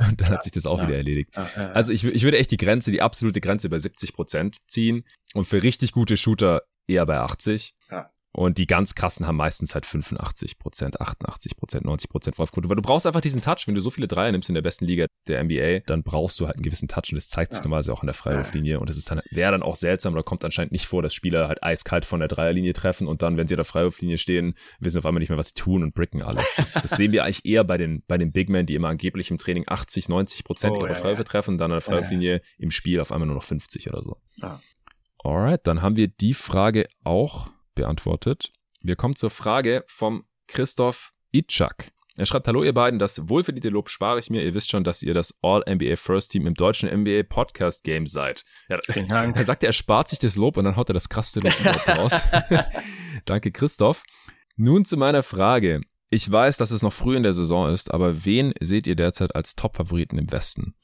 ja. Und dann hat sich das auch wieder erledigt. Also ich, ich würde echt die Grenze, die absolute Grenze bei 70 Prozent ziehen und für richtig gute Shooter eher bei 80. Ja. Und die ganz krassen haben meistens halt 85 Prozent, 88 Prozent, 90 Prozent Wurfquote. Weil du brauchst einfach diesen Touch. Wenn du so viele Dreier nimmst in der besten Liga der NBA, dann brauchst du halt einen gewissen Touch und das zeigt sich ja. normalerweise auch in der Freiwurflinie. Und das ist dann, wäre dann auch seltsam oder kommt anscheinend nicht vor, dass Spieler halt eiskalt von der Dreierlinie treffen und dann, wenn sie an der Freiwurflinie stehen, wissen auf einmal nicht mehr, was sie tun und bricken alles. Das, das sehen wir eigentlich eher bei den, bei den Big Men, die immer angeblich im Training 80, 90 Prozent oh, ihrer ja, Freiwürfe ja. treffen und dann an der Freiwurflinie im Spiel auf einmal nur noch 50 oder so. Alright, dann haben wir die Frage auch beantwortet. Wir kommen zur Frage vom Christoph Itschak. Er schreibt, hallo ihr beiden, das wohlverdiente Lob spare ich mir. Ihr wisst schon, dass ihr das All-NBA First Team im deutschen NBA Podcast Game seid. Ja, er sagt, er spart sich das Lob und dann haut er das krasseste Lob raus. Danke, Christoph. Nun zu meiner Frage. Ich weiß, dass es noch früh in der Saison ist, aber wen seht ihr derzeit als Top-Favoriten im Westen?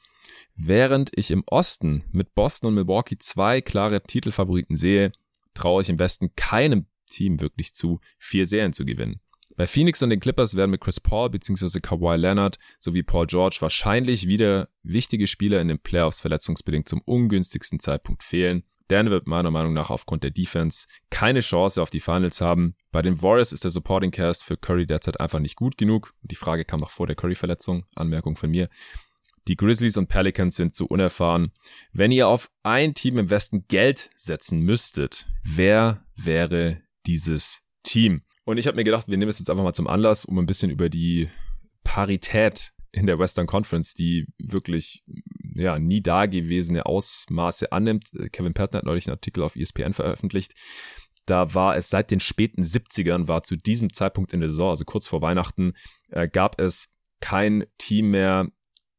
Während ich im Osten mit Boston und Milwaukee zwei klare Titelfavoriten sehe, traue ich im Westen keinem Team wirklich zu, vier Serien zu gewinnen. Bei Phoenix und den Clippers werden mit Chris Paul bzw. Kawhi Leonard sowie Paul George wahrscheinlich wieder wichtige Spieler in den Playoffs verletzungsbedingt zum ungünstigsten Zeitpunkt fehlen. Dan wird meiner Meinung nach aufgrund der Defense keine Chance auf die Finals haben. Bei den Warriors ist der Supporting Cast für Curry derzeit einfach nicht gut genug. Die Frage kam noch vor der Curry-Verletzung. Anmerkung von mir. Die Grizzlies und Pelicans sind zu unerfahren. Wenn ihr auf ein Team im Westen Geld setzen müsstet, wer wäre dieses Team. Und ich habe mir gedacht, wir nehmen es jetzt einfach mal zum Anlass, um ein bisschen über die Parität in der Western Conference, die wirklich ja nie dagewesene Ausmaße annimmt. Kevin Patton hat neulich einen Artikel auf ESPN veröffentlicht. Da war es seit den späten 70ern, war zu diesem Zeitpunkt in der Saison, also kurz vor Weihnachten, äh, gab es kein Team mehr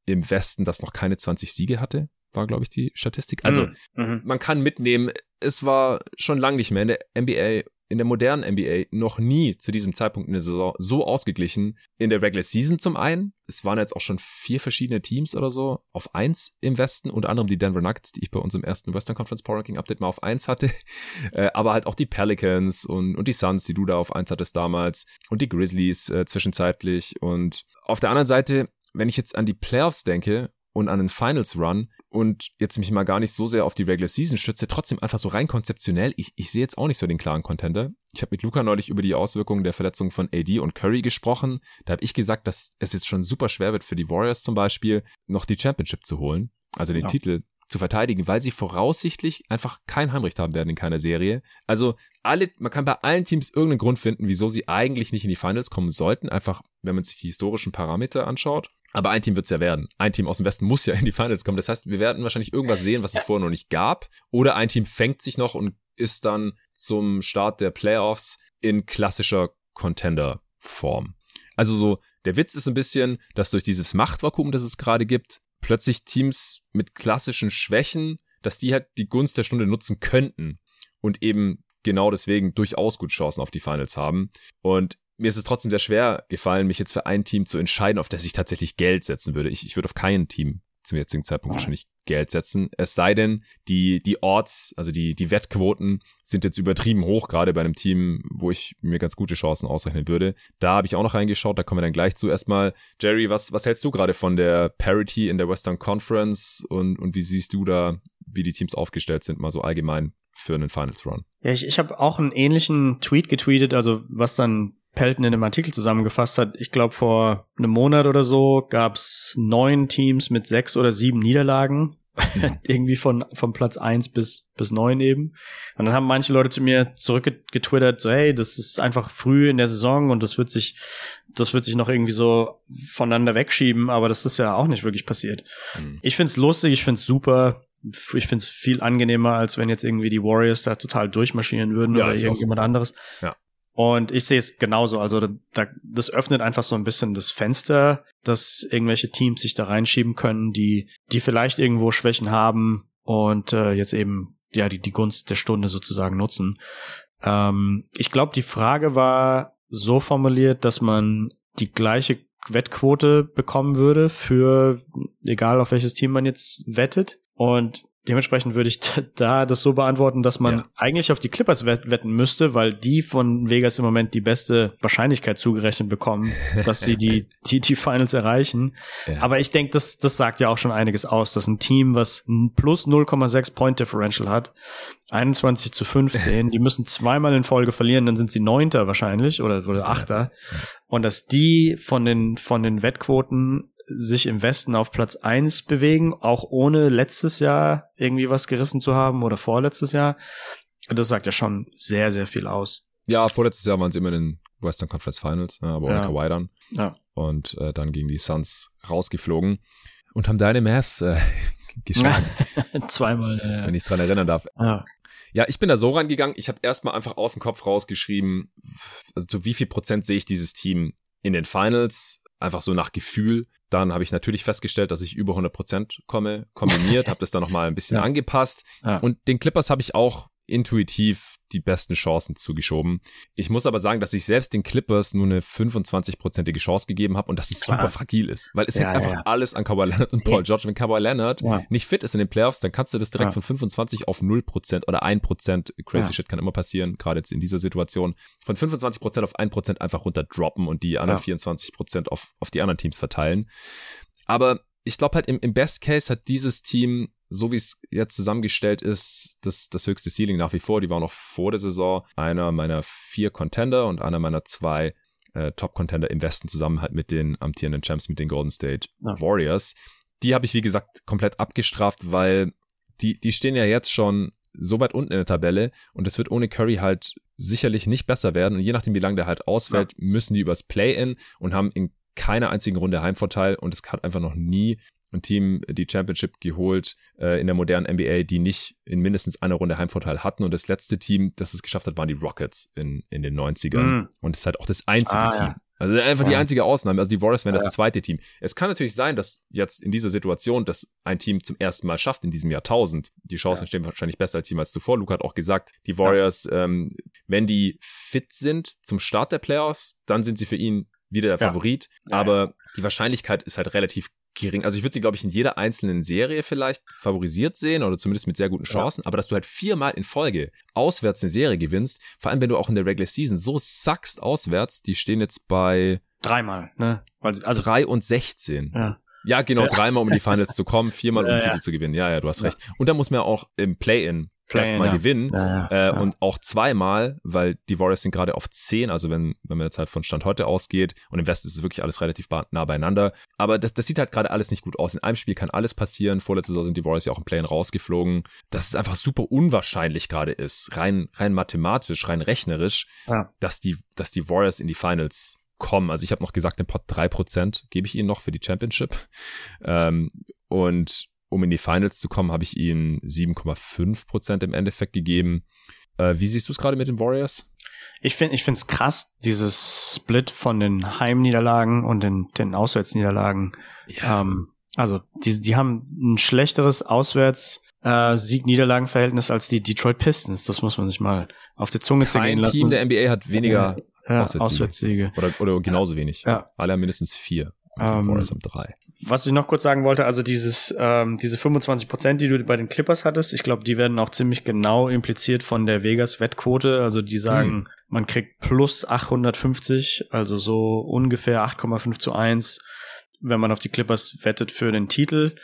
im Westen, das noch keine 20 Siege hatte, war, glaube ich, die Statistik. Also, mhm. man kann mitnehmen, es war schon lange nicht mehr in der NBA in der modernen NBA noch nie zu diesem Zeitpunkt in der Saison so ausgeglichen. In der Regular Season zum einen. Es waren jetzt auch schon vier verschiedene Teams oder so auf eins im Westen, unter anderem die Denver Nuggets, die ich bei unserem ersten Western Conference Power Ranking Update mal auf eins hatte. Äh, aber halt auch die Pelicans und, und die Suns, die du da auf eins hattest damals. Und die Grizzlies äh, zwischenzeitlich. Und auf der anderen Seite, wenn ich jetzt an die Playoffs denke und an den Finals Run und jetzt mich mal gar nicht so sehr auf die Regular Season stütze, trotzdem einfach so rein konzeptionell, ich, ich sehe jetzt auch nicht so den klaren Contender. Ich habe mit Luca neulich über die Auswirkungen der Verletzung von AD und Curry gesprochen. Da habe ich gesagt, dass es jetzt schon super schwer wird für die Warriors zum Beispiel, noch die Championship zu holen, also den ja. Titel zu verteidigen, weil sie voraussichtlich einfach kein Heimrecht haben werden in keiner Serie. Also alle, man kann bei allen Teams irgendeinen Grund finden, wieso sie eigentlich nicht in die Finals kommen sollten, einfach wenn man sich die historischen Parameter anschaut. Aber ein Team wird es ja werden. Ein Team aus dem Westen muss ja in die Finals kommen. Das heißt, wir werden wahrscheinlich irgendwas sehen, was es vorher noch nicht gab. Oder ein Team fängt sich noch und ist dann zum Start der Playoffs in klassischer Contender-Form. Also so, der Witz ist ein bisschen, dass durch dieses Machtvakuum, das es gerade gibt, plötzlich Teams mit klassischen Schwächen, dass die halt die Gunst der Stunde nutzen könnten und eben genau deswegen durchaus gut Chancen auf die Finals haben. Und mir ist es trotzdem sehr schwer gefallen, mich jetzt für ein Team zu entscheiden, auf das ich tatsächlich Geld setzen würde. Ich, ich würde auf kein Team zum jetzigen Zeitpunkt wahrscheinlich Geld setzen. Es sei denn, die, die Orts, also die, die Wettquoten sind jetzt übertrieben hoch, gerade bei einem Team, wo ich mir ganz gute Chancen ausrechnen würde. Da habe ich auch noch reingeschaut, da kommen wir dann gleich zu. Erstmal, Jerry, was, was hältst du gerade von der Parity in der Western Conference und, und wie siehst du da, wie die Teams aufgestellt sind, mal so allgemein für einen Finals Run. Ja, ich, ich habe auch einen ähnlichen Tweet getweetet, also was dann Pelton in dem Artikel zusammengefasst hat. Ich glaube, vor einem Monat oder so gab es neun Teams mit sechs oder sieben Niederlagen. Mhm. Irgendwie von, von Platz eins bis, bis neun eben. Und dann haben manche Leute zu mir zurückgetwittert, so, hey, das ist einfach früh in der Saison und das wird sich, das wird sich noch irgendwie so voneinander wegschieben, aber das ist ja auch nicht wirklich passiert. Mhm. Ich find's lustig, ich find's super ich finde es viel angenehmer, als wenn jetzt irgendwie die Warriors da total durchmarschieren würden ja, oder irgendjemand anderes. Ja. Und ich sehe es genauso. Also da, das öffnet einfach so ein bisschen das Fenster, dass irgendwelche Teams sich da reinschieben können, die, die vielleicht irgendwo Schwächen haben und äh, jetzt eben ja die, die Gunst der Stunde sozusagen nutzen. Ähm, ich glaube, die Frage war so formuliert, dass man die gleiche Wettquote bekommen würde für egal auf welches Team man jetzt wettet. Und Dementsprechend würde ich da das so beantworten, dass man ja. eigentlich auf die Clippers wetten müsste, weil die von Vegas im Moment die beste Wahrscheinlichkeit zugerechnet bekommen, dass sie die, die, die Finals erreichen. Ja. Aber ich denke, das, das sagt ja auch schon einiges aus, dass ein Team, was ein plus 0,6 Point Differential hat, 21 zu 15, die müssen zweimal in Folge verlieren, dann sind sie Neunter wahrscheinlich oder, oder Achter. Und dass die von den, von den Wettquoten sich im Westen auf Platz eins bewegen, auch ohne letztes Jahr irgendwie was gerissen zu haben oder vorletztes Jahr. Das sagt ja schon sehr, sehr viel aus. Ja, vorletztes Jahr waren sie immer in den Western Conference Finals, aber ohne ja. Kawhi dann. Ja. Und äh, dann gegen die Suns rausgeflogen und haben deine Mavs äh, geschlagen. Zweimal, äh, Wenn ich dran erinnern darf. Ja. Ja, ich bin da so rangegangen, ich habe erstmal einfach aus dem Kopf rausgeschrieben, also zu wie viel Prozent sehe ich dieses Team in den Finals, einfach so nach Gefühl. Dann habe ich natürlich festgestellt, dass ich über 100 Prozent komme, kombiniert, habe das dann nochmal ein bisschen ja. angepasst. Ja. Und den Clippers habe ich auch intuitiv die besten Chancen zugeschoben. Ich muss aber sagen, dass ich selbst den Clippers nur eine 25-prozentige Chance gegeben habe und dass es Klar. super fragil ist, weil es ja, hängt einfach ja. alles an Kawhi Leonard und Paul George. Wenn Kawhi Leonard nicht fit ist in den Playoffs, dann kannst du das direkt von 25 auf 0% oder 1%, crazy shit kann immer passieren, gerade jetzt in dieser Situation, von 25% auf 1% einfach runter droppen und die anderen 24% auf, auf die anderen Teams verteilen. Aber ich glaube halt im, im Best Case hat dieses Team so wie es jetzt zusammengestellt ist, das, das höchste Ceiling nach wie vor. Die war noch vor der Saison einer meiner vier Contender und einer meiner zwei äh, Top-Contender im Westen zusammen halt mit den amtierenden Champs, mit den Golden State ja. Warriors. Die habe ich, wie gesagt, komplett abgestraft, weil die, die stehen ja jetzt schon so weit unten in der Tabelle und es wird ohne Curry halt sicherlich nicht besser werden. Und je nachdem, wie lange der halt ausfällt, ja. müssen die übers Play-In und haben in keiner einzigen Runde Heimvorteil und es hat einfach noch nie ein Team die Championship geholt äh, in der modernen NBA, die nicht in mindestens einer Runde Heimvorteil hatten. Und das letzte Team, das es geschafft hat, waren die Rockets in, in den 90ern. Mm. Und es ist halt auch das einzige ah, Team. Ja. Also einfach ja. die einzige Ausnahme. Also die Warriors wären ja. das zweite Team. Es kann natürlich sein, dass jetzt in dieser Situation, dass ein Team zum ersten Mal schafft in diesem Jahrtausend. Die Chancen stehen wahrscheinlich besser als jemals zuvor. Luke hat auch gesagt, die Warriors, ähm, wenn die fit sind zum Start der Playoffs, dann sind sie für ihn wieder der Favorit. Aber die Wahrscheinlichkeit ist halt relativ gering. Also ich würde sie, glaube ich, in jeder einzelnen Serie vielleicht favorisiert sehen oder zumindest mit sehr guten Chancen, ja. aber dass du halt viermal in Folge auswärts eine Serie gewinnst, vor allem wenn du auch in der Regular Season so sackst auswärts, die stehen jetzt bei dreimal, ne? Also, also drei und 16. Ja. Ja, genau, ja. dreimal, um in die Finals zu kommen, viermal, um ja, den Titel zu gewinnen. Ja, ja, du hast recht. Und da muss man ja auch im Play-In erstmal ja. gewinnen ja, ja, äh, und auch zweimal, weil die Warriors sind gerade auf 10, also wenn, wenn man jetzt halt von Stand heute ausgeht und im Westen ist es wirklich alles relativ nah beieinander, aber das, das sieht halt gerade alles nicht gut aus. In einem Spiel kann alles passieren, vorletzte Saison sind die Warriors ja auch im Play-In rausgeflogen, dass es einfach super unwahrscheinlich gerade ist, rein, rein mathematisch, rein rechnerisch, dass, die, dass die Warriors in die Finals kommen. Also ich habe noch gesagt, den Pot 3% gebe ich ihnen noch für die Championship. Ähm, und um in die Finals zu kommen, habe ich ihnen 7,5 Prozent im Endeffekt gegeben. Äh, wie siehst du es gerade mit den Warriors? Ich finde, ich finde es krass, dieses Split von den Heimniederlagen und den, den Auswärtsniederlagen. Ja. Ähm, also die, die haben ein schlechteres Auswärts äh, Sieg-Niederlagen-Verhältnis als die Detroit Pistons. Das muss man sich mal auf die Zunge zergehen lassen. Team der NBA hat weniger ja, Auswärtssiege. Auswärtssiege. Oder, oder genauso wenig. Ja. Alle haben mindestens vier. Ähm, Warriors haben drei. Was ich noch kurz sagen wollte, also dieses, ähm, diese 25 Prozent, die du bei den Clippers hattest, ich glaube, die werden auch ziemlich genau impliziert von der Vegas-Wettquote. Also die sagen, hm. man kriegt plus 850, also so ungefähr 8,5 zu 1, wenn man auf die Clippers wettet für den Titel.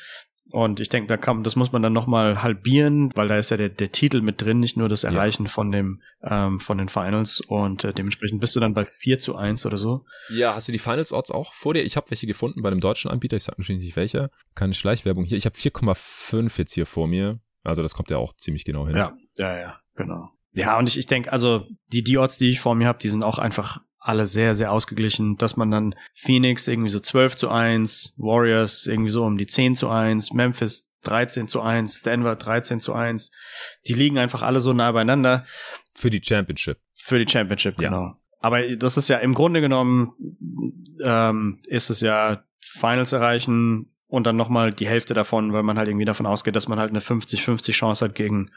Und ich denke, da kann, das muss man dann nochmal halbieren, weil da ist ja der, der Titel mit drin, nicht nur das Erreichen ja. von dem, ähm, von den Finals. Und äh, dementsprechend bist du dann bei 4 zu 1 oder so. Ja, hast du die Finals-Odds auch vor dir? Ich habe welche gefunden bei einem deutschen Anbieter. Ich sag natürlich nicht welcher. Keine Schleichwerbung hier. Ich habe 4,5 jetzt hier vor mir. Also das kommt ja auch ziemlich genau hin. Ja, ja, ja, genau. Ja, und ich, ich denke, also die, die Odds, die ich vor mir habe, die sind auch einfach alle sehr, sehr ausgeglichen, dass man dann Phoenix irgendwie so 12 zu 1, Warriors irgendwie so um die 10 zu 1, Memphis 13 zu 1, Denver 13 zu 1. Die liegen einfach alle so nah beieinander. Für die Championship. Für die Championship, ja. genau. Aber das ist ja im Grunde genommen, ähm, ist es ja Finals erreichen, und dann nochmal die Hälfte davon, weil man halt irgendwie davon ausgeht, dass man halt eine 50-50 Chance hat gegen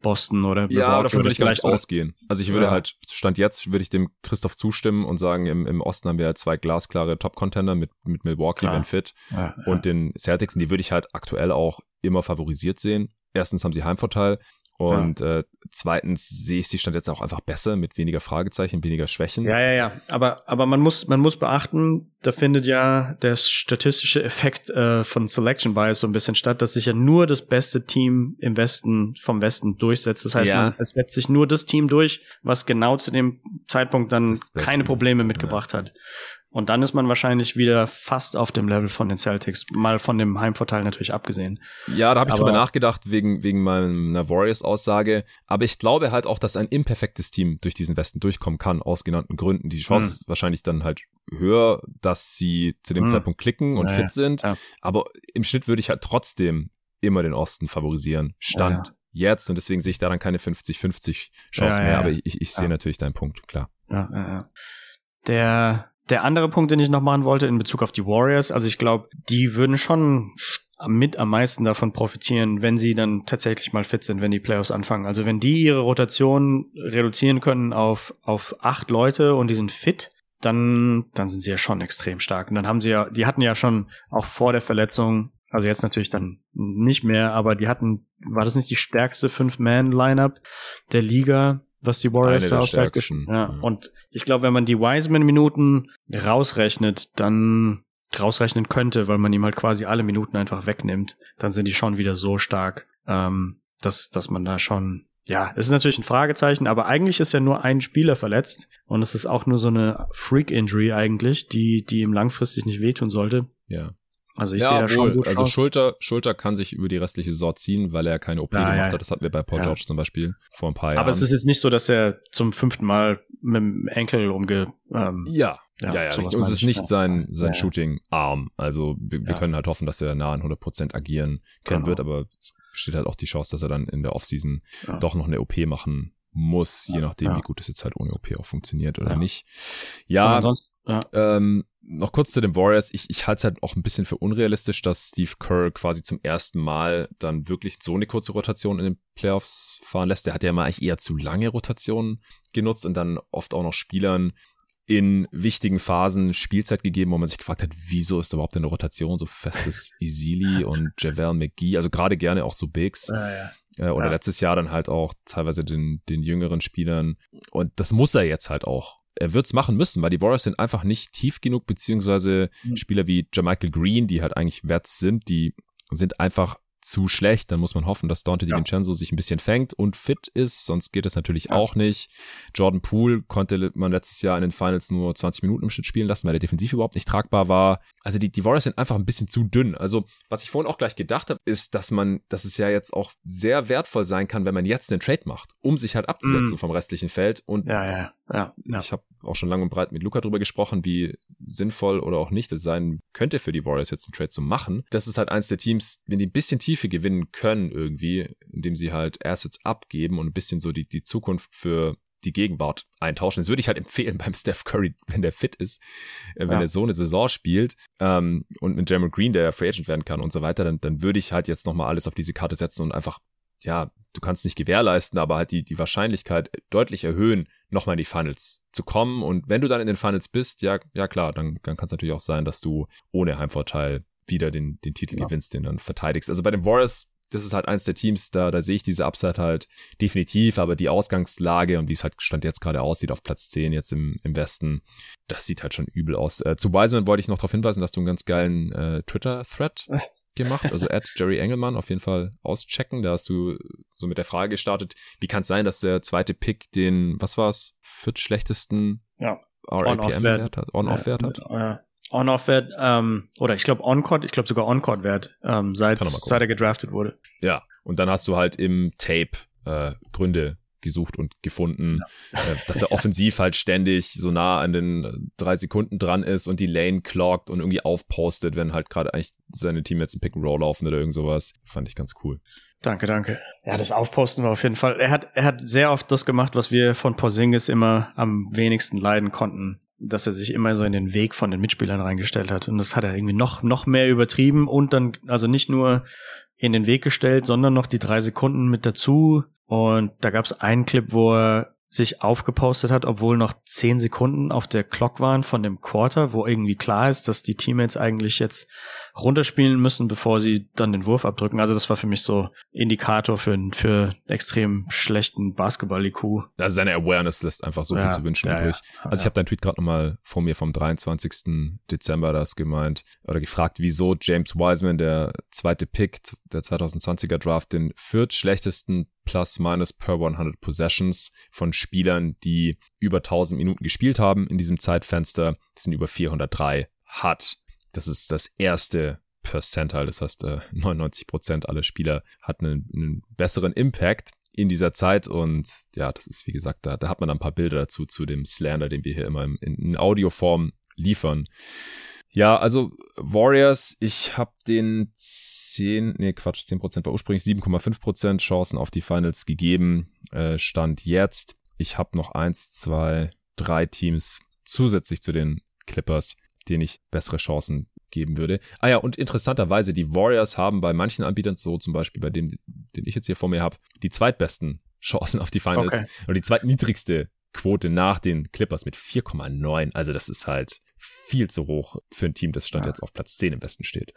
Boston oder Milwaukee. Ja, davon würde ich gar nicht ausgehen. Also ich würde ja. halt, Stand jetzt würde ich dem Christoph zustimmen und sagen, im, im Osten haben wir halt zwei glasklare Top-Contender mit, mit Milwaukee, wenn fit, ja, und den Celtics, und die würde ich halt aktuell auch immer favorisiert sehen. Erstens haben sie Heimvorteil und ja. äh, zweitens sehe ich sie stand jetzt auch einfach besser mit weniger Fragezeichen, weniger Schwächen. Ja, ja, ja. Aber aber man muss man muss beachten, da findet ja der statistische Effekt äh, von Selection Bias so ein bisschen statt, dass sich ja nur das beste Team im Westen vom Westen durchsetzt. Das heißt, ja. man, es setzt sich nur das Team durch, was genau zu dem Zeitpunkt dann keine Probleme mitgebracht ja. hat. Und dann ist man wahrscheinlich wieder fast auf dem Level von den Celtics, mal von dem Heimvorteil natürlich abgesehen. Ja, da habe ich drüber nachgedacht, wegen, wegen meiner Warriors-Aussage. Aber ich glaube halt auch, dass ein imperfektes Team durch diesen Westen durchkommen kann, aus genannten Gründen. Die Chance hm. ist wahrscheinlich dann halt höher, dass sie zu dem hm. Zeitpunkt klicken und ja, fit sind. Ja. Aber im Schnitt würde ich halt trotzdem immer den Osten favorisieren. Stand. Ja, jetzt und deswegen sehe ich daran keine 50-50 Chance mehr, aber ich, ich, ich sehe natürlich deinen Punkt, klar. Ja, ja, ja. Der der andere Punkt, den ich noch machen wollte in Bezug auf die Warriors, also ich glaube, die würden schon mit am meisten davon profitieren, wenn sie dann tatsächlich mal fit sind, wenn die Playoffs anfangen. Also wenn die ihre Rotation reduzieren können auf, auf acht Leute und die sind fit, dann, dann sind sie ja schon extrem stark. Und dann haben sie ja, die hatten ja schon auch vor der Verletzung, also jetzt natürlich dann nicht mehr, aber die hatten, war das nicht die stärkste Fünf-Man-Lineup der Liga? Was die Warriors da aufzeigt. Ja. Mhm. Und ich glaube, wenn man die Wiseman-Minuten rausrechnet, dann rausrechnen könnte, weil man ihm halt quasi alle Minuten einfach wegnimmt, dann sind die schon wieder so stark, ähm, dass, dass man da schon ja, es ist natürlich ein Fragezeichen, aber eigentlich ist ja nur ein Spieler verletzt und es ist auch nur so eine Freak-Injury eigentlich, die, die ihm langfristig nicht wehtun sollte. Ja. Also ich ja, sehe da schon gut Also Schulter, Schulter kann sich über die restliche Saison ziehen, weil er keine OP ja, gemacht ja. hat. Das hatten wir bei Paul ja. George zum Beispiel vor ein paar Jahren. Aber es ist jetzt nicht so, dass er zum fünften Mal mit dem Enkel umge... Ähm, ja, ja, ja, ja Und es ist nicht sein, sein Shooting-Arm. Also wir, wir, können halt hoffen, dass er nah an 100% agieren können genau. wird, aber es besteht halt auch die Chance, dass er dann in der Offseason doch noch eine OP machen muss, je nachdem, wie gut es jetzt halt ohne OP auch funktioniert oder nicht. Ja, ja. Ähm, noch kurz zu den Warriors. Ich, ich halte es halt auch ein bisschen für unrealistisch, dass Steve Kerr quasi zum ersten Mal dann wirklich so eine kurze Rotation in den Playoffs fahren lässt. Der hat ja mal eigentlich eher zu lange Rotationen genutzt und dann oft auch noch Spielern in wichtigen Phasen Spielzeit gegeben, wo man sich gefragt hat, wieso ist überhaupt eine Rotation so festes Isili und Javel McGee, also gerade gerne auch so Bigs. Ah, ja. Äh, oder ja. letztes Jahr dann halt auch teilweise den, den jüngeren Spielern. Und das muss er jetzt halt auch er wird's machen müssen, weil die Warriors sind einfach nicht tief genug, beziehungsweise mhm. Spieler wie Jermichael Green, die halt eigentlich wert sind, die sind einfach zu schlecht, dann muss man hoffen, dass Dante ja. DiVincenzo sich ein bisschen fängt und fit ist, sonst geht es natürlich ja. auch nicht. Jordan Poole konnte man letztes Jahr in den Finals nur 20 Minuten im Schnitt spielen lassen, weil der defensiv überhaupt nicht tragbar war. Also die, die Warriors sind einfach ein bisschen zu dünn. Also was ich vorhin auch gleich gedacht habe, ist, dass man, dass es ja jetzt auch sehr wertvoll sein kann, wenn man jetzt einen Trade macht, um sich halt abzusetzen mm. vom restlichen Feld. Und ja, ja, ja, ich habe auch schon lang und breit mit Luca drüber gesprochen, wie sinnvoll oder auch nicht es sein könnte für die Warriors jetzt einen Trade zu machen. Das ist halt eins der Teams, wenn die ein bisschen Tiefe gewinnen können irgendwie, indem sie halt Assets abgeben und ein bisschen so die, die Zukunft für die Gegenwart eintauschen. Das würde ich halt empfehlen beim Steph Curry, wenn der fit ist, äh, wenn ja. er so eine Saison spielt ähm, und mit Jeremy Green, der Free Agent werden kann und so weiter, dann, dann würde ich halt jetzt nochmal alles auf diese Karte setzen und einfach, ja, du kannst nicht gewährleisten, aber halt die, die Wahrscheinlichkeit deutlich erhöhen, nochmal in die Finals zu kommen. Und wenn du dann in den Finals bist, ja, ja klar, dann, dann kann es natürlich auch sein, dass du ohne Heimvorteil wieder den, den Titel ja. gewinnst, den dann verteidigst. Also bei den Warriors, das ist halt eins der Teams, da, da sehe ich diese Upside halt definitiv, aber die Ausgangslage und wie es halt Stand jetzt gerade aussieht auf Platz 10 jetzt im, im Westen, das sieht halt schon übel aus. Äh, zu Wiseman wollte ich noch darauf hinweisen, dass du einen ganz geilen äh, Twitter-Thread gemacht. Also at Jerry Engelmann auf jeden Fall auschecken. Da hast du so mit der Frage gestartet, wie kann es sein, dass der zweite Pick den, was war's, viertschlechtesten ja. RAPM-Wert hat, On-Off-Wert hat? Ja. On-Off-Wert, ähm, oder ich glaube On-Court, ich glaube sogar On-Court-Wert, ähm, seit, seit er gedraftet wurde. Ja, und dann hast du halt im Tape äh, Gründe gesucht und gefunden, ja. äh, dass er offensiv halt ständig so nah an den äh, drei Sekunden dran ist und die Lane clockt und irgendwie aufpostet, wenn halt gerade eigentlich seine Teammates ein Pick and Roll laufen oder irgend sowas. Fand ich ganz cool. Danke, danke. Ja, das Aufposten war auf jeden Fall. Er hat, er hat sehr oft das gemacht, was wir von Porzingis immer am wenigsten leiden konnten, dass er sich immer so in den Weg von den Mitspielern reingestellt hat. Und das hat er irgendwie noch, noch mehr übertrieben und dann, also nicht nur in den Weg gestellt, sondern noch die drei Sekunden mit dazu. Und da gab es einen Clip, wo er sich aufgepostet hat, obwohl noch zehn Sekunden auf der Clock waren von dem Quarter, wo irgendwie klar ist, dass die Teammates eigentlich jetzt runterspielen müssen, bevor sie dann den Wurf abdrücken. Also das war für mich so Indikator für, für extrem schlechten Basketball-IQ. Also seine Awareness lässt einfach so ja, viel zu wünschen ja, übrig. Ja, also ich habe deinen Tweet gerade nochmal vor mir vom 23. Dezember das gemeint oder gefragt, wieso James Wiseman, der zweite Pick der 2020er Draft, den viertschlechtesten Plus-Minus per 100 Possessions von Spielern, die über 1000 Minuten gespielt haben in diesem Zeitfenster, das sind über 403 hat. Das ist das erste Percentile, das heißt 99 äh, Prozent aller Spieler hatten einen, einen, besseren Impact in dieser Zeit und ja, das ist wie gesagt, da, da hat man ein paar Bilder dazu zu dem Slander, den wir hier immer in, in Audioform liefern. Ja, also Warriors, ich habe den 10, nee Quatsch, 10% war ursprünglich 7,5% Chancen auf die Finals gegeben, äh, stand jetzt. Ich habe noch eins, zwei, drei Teams zusätzlich zu den Clippers, denen ich bessere Chancen geben würde. Ah ja, und interessanterweise, die Warriors haben bei manchen Anbietern, so zum Beispiel bei dem, den ich jetzt hier vor mir habe, die zweitbesten Chancen auf die Finals okay. oder die zweitniedrigste Quote nach den Clippers mit 4,9. Also das ist halt viel zu hoch für ein Team, das stand ja. jetzt auf Platz 10 im Westen steht.